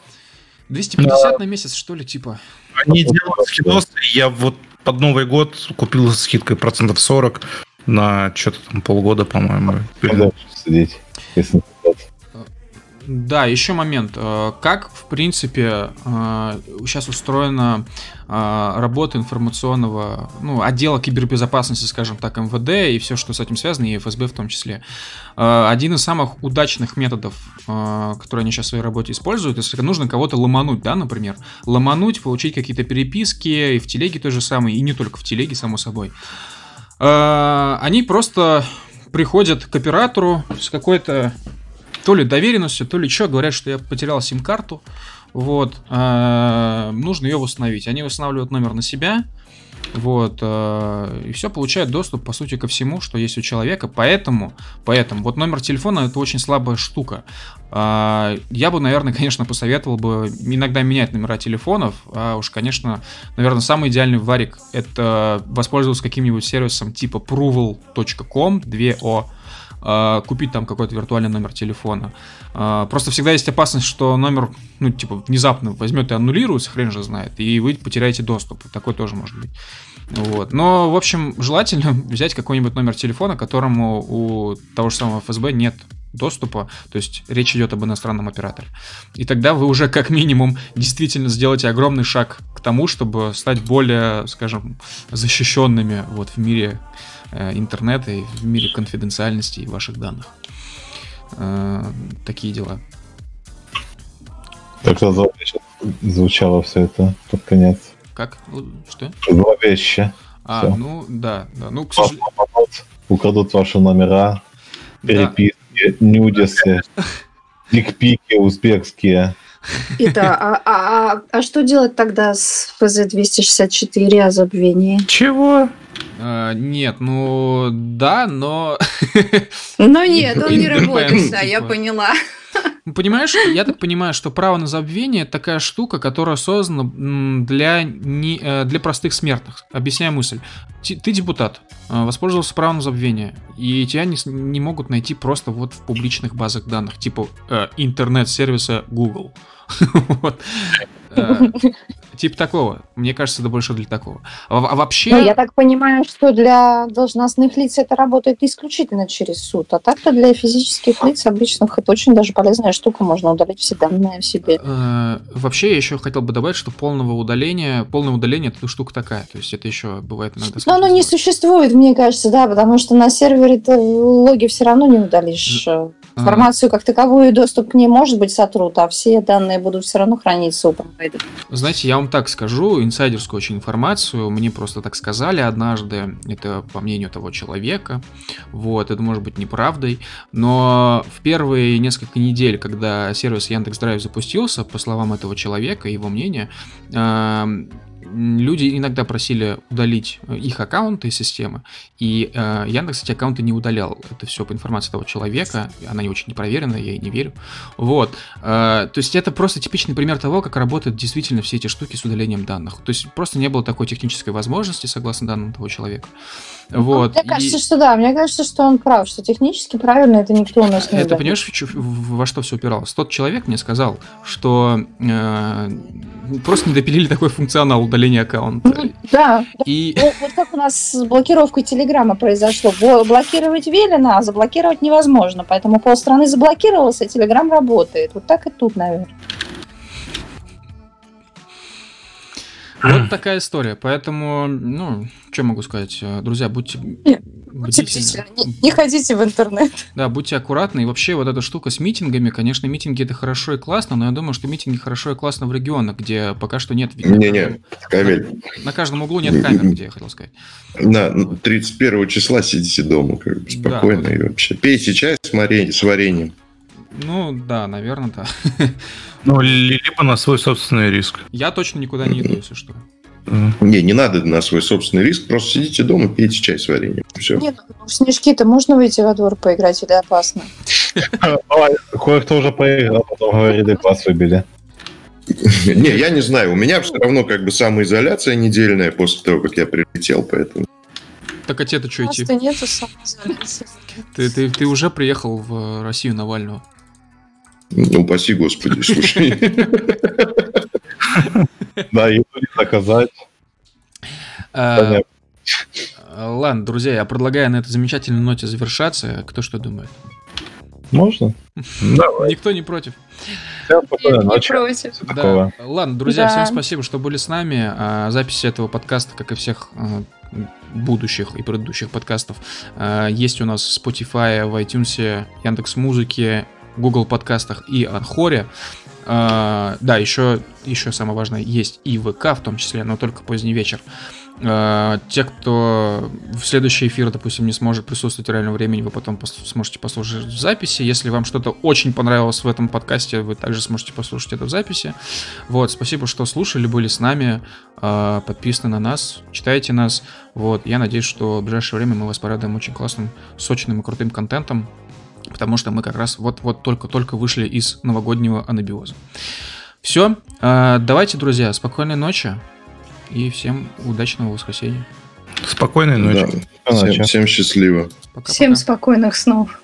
250 да. на месяц, что ли, типа? Они делают скидосы, я вот под Новый год купил с скидкой процентов 40, на что-то там полгода, по-моему. Сидеть, если Да, еще момент. Э, Как, в принципе, сейчас устроена э, работа информационного, ну, отдела кибербезопасности, скажем так, МВД и все, что с этим связано, и ФСБ в том числе. Э, Один из самых удачных методов, э, которые они сейчас в своей работе используют, если нужно кого-то ломануть, да, например, ломануть, получить какие-то переписки, и в телеге то же самое, и не только в телеге, само собой. Э, Они просто приходят к оператору с какой-то то ли доверенностью, то ли что, говорят, что я потерял сим-карту, вот, э, нужно ее восстановить. Они восстанавливают номер на себя, вот, э, и все, получают доступ, по сути, ко всему, что есть у человека, поэтому, поэтому, вот номер телефона это очень слабая штука. Э, я бы, наверное, конечно, посоветовал бы иногда менять номера телефонов, а уж, конечно, наверное, самый идеальный варик это воспользоваться каким-нибудь сервисом типа proval.com, 2O, э, купить там какой-то виртуальный номер телефона. Э, Просто всегда есть опасность, что номер, ну, типа, внезапно возьмет и аннулируется, хрен же знает, и вы потеряете доступ. Такое тоже может быть. Вот. Но, в общем, желательно (laughs) взять какой-нибудь номер телефона, которому у того же самого ФСБ нет доступа, то есть речь идет об иностранном операторе. И тогда вы уже как минимум действительно сделаете огромный шаг к тому, чтобы стать более, скажем, защищенными вот в мире интернета и в мире конфиденциальности и ваших данных. Э, такие дела. Так зловеще звучало все это под конец. Как? Что? Зловеще. А, Всё. ну да, да. Ну, к сожалению. украдут ваши номера, переписки, нюдисы, (laughs) дикпики узбекские. Это, а, а, а, а что делать тогда с ФЗ-264 о забвении? Чего? э, нет, ну да, но Ну нет, он не работает, да, я типа. поняла. Ну, Понимаешь, я так понимаю, что право на забвение это такая штука, которая создана для, не, э, для простых смертных. Объясняю мысль. Ты депутат, э, воспользовался правом на забвение, и тебя не, не могут найти просто вот в публичных базах данных, типа э, интернет-сервиса Google. (laughs) Э, Типа такого. Мне кажется, это больше для такого. А а вообще... Ну, я так понимаю, что для должностных лиц это работает исключительно через суд, а так-то для физических лиц обычных это очень даже полезная штука, можно удалить все данные в себе. Э, Вообще, я еще хотел бы добавить, что полного удаления, полное удаление это штука такая. То есть это еще бывает иногда Но оно не существует, мне кажется, да, потому что на сервере ты логи все равно не удалишь. А, Информацию как таковую и доступ к ней может быть сотрут, а все данные будут все равно храниться у провайдера. Знаете, я вам так скажу, инсайдерскую очень информацию, мне просто так сказали однажды, это по мнению того человека, вот, это может быть неправдой, но в первые несколько недель, когда сервис Яндекс.Драйв запустился, по словам этого человека, его мнения, эм, люди иногда просили удалить э, их аккаунты из системы, и э, Яндекс эти аккаунты не удалял. Это все по информации того человека, она не очень непроверенная, я ей не верю. Вот. Э, то есть это просто типичный пример того, как работают действительно все эти штуки с удалением данных. То есть просто не было такой технической возможности, согласно данным того человека. Вот. Мне И кажется, что да, мне кажется, что он прав, что технически правильно это никто у нас не это понимаешь, во что все упиралось? Тот человек мне сказал, что э, просто не допилили такой функционал удаления аккаунта. Ну, Да, И Ну, вот как у нас с блокировкой Телеграма произошло. Блокировать велено, а заблокировать невозможно. Поэтому полстраны заблокировалось, а Телеграм работает. Вот так и тут, наверное. Вот такая история. Поэтому, ну, что могу сказать, э, друзья, будьте бдительны. Не, не ходите в интернет. Да, будьте аккуратны. И вообще вот эта штука с митингами, конечно, митинги это хорошо и классно, но я думаю, что митинги хорошо и классно в регионах, где пока что нет... Не-не, Камиль, На каждом углу нет камер, где я хотел сказать. на 31 числа сидите дома, как бы, Да. спокойно и вообще. Пейте чай с, вареньем- с вареньем. Ну, да, наверное, да. (laughs) Ну, ли- либо на свой собственный риск. Я точно никуда не иду, если что. Не, не надо на свой собственный риск, просто сидите дома, пейте чай с вареньем. Все. Нет, ну, в снежки-то можно выйти во двор поиграть или опасно? (laughs) Кое-кто уже поиграл, потом говорили, класс выбили. (laughs) Не, я не знаю, у меня все равно как бы самоизоляция недельная после того, как я прилетел, поэтому... Так а тебе-то что идти? Просто нету самоизоляции. Ты, ты, ты уже приехал в Россию Навального. Ну, упаси господи, слушай. (laughs) Да, еду не заказать. А. Ладно, друзья, я предлагаю на этой замечательной ноте завершаться. Кто что думает? Можно? (laughs) Давай. Никто не против. Всем спокойной ночи. Всё такого. Да. Ладно, друзья, Да. всем спасибо, что были с нами. А, Запись этого подкаста, как и всех а, будущих и предыдущих подкастов, а, есть у нас в Spotify, в iTunes, Яндекс Музыке, Google подкастах и Анхоре. А, Да, еще, еще самое важное, есть и ВК в том числе, но только поздний вечер. А, Те, кто в следующий эфир, допустим, не сможет присутствовать в реальном времени, вы потом пос- сможете послушать в записи. Если вам что-то очень понравилось в этом подкасте, вы также сможете послушать это в записи. Вот, спасибо, что слушали, были с нами, а, подписаны на нас, читайте нас. Вот, я надеюсь, что в ближайшее время мы вас порадуем очень классным, сочным и крутым контентом, потому что мы как раз вот-вот только-только вышли из новогоднего анабиоза. Все, давайте, друзья, спокойной ночи и всем удачного воскресенья. Спокойной ночи. Да. Всем, всем счастливо. Пока-пока. Всем спокойных снов.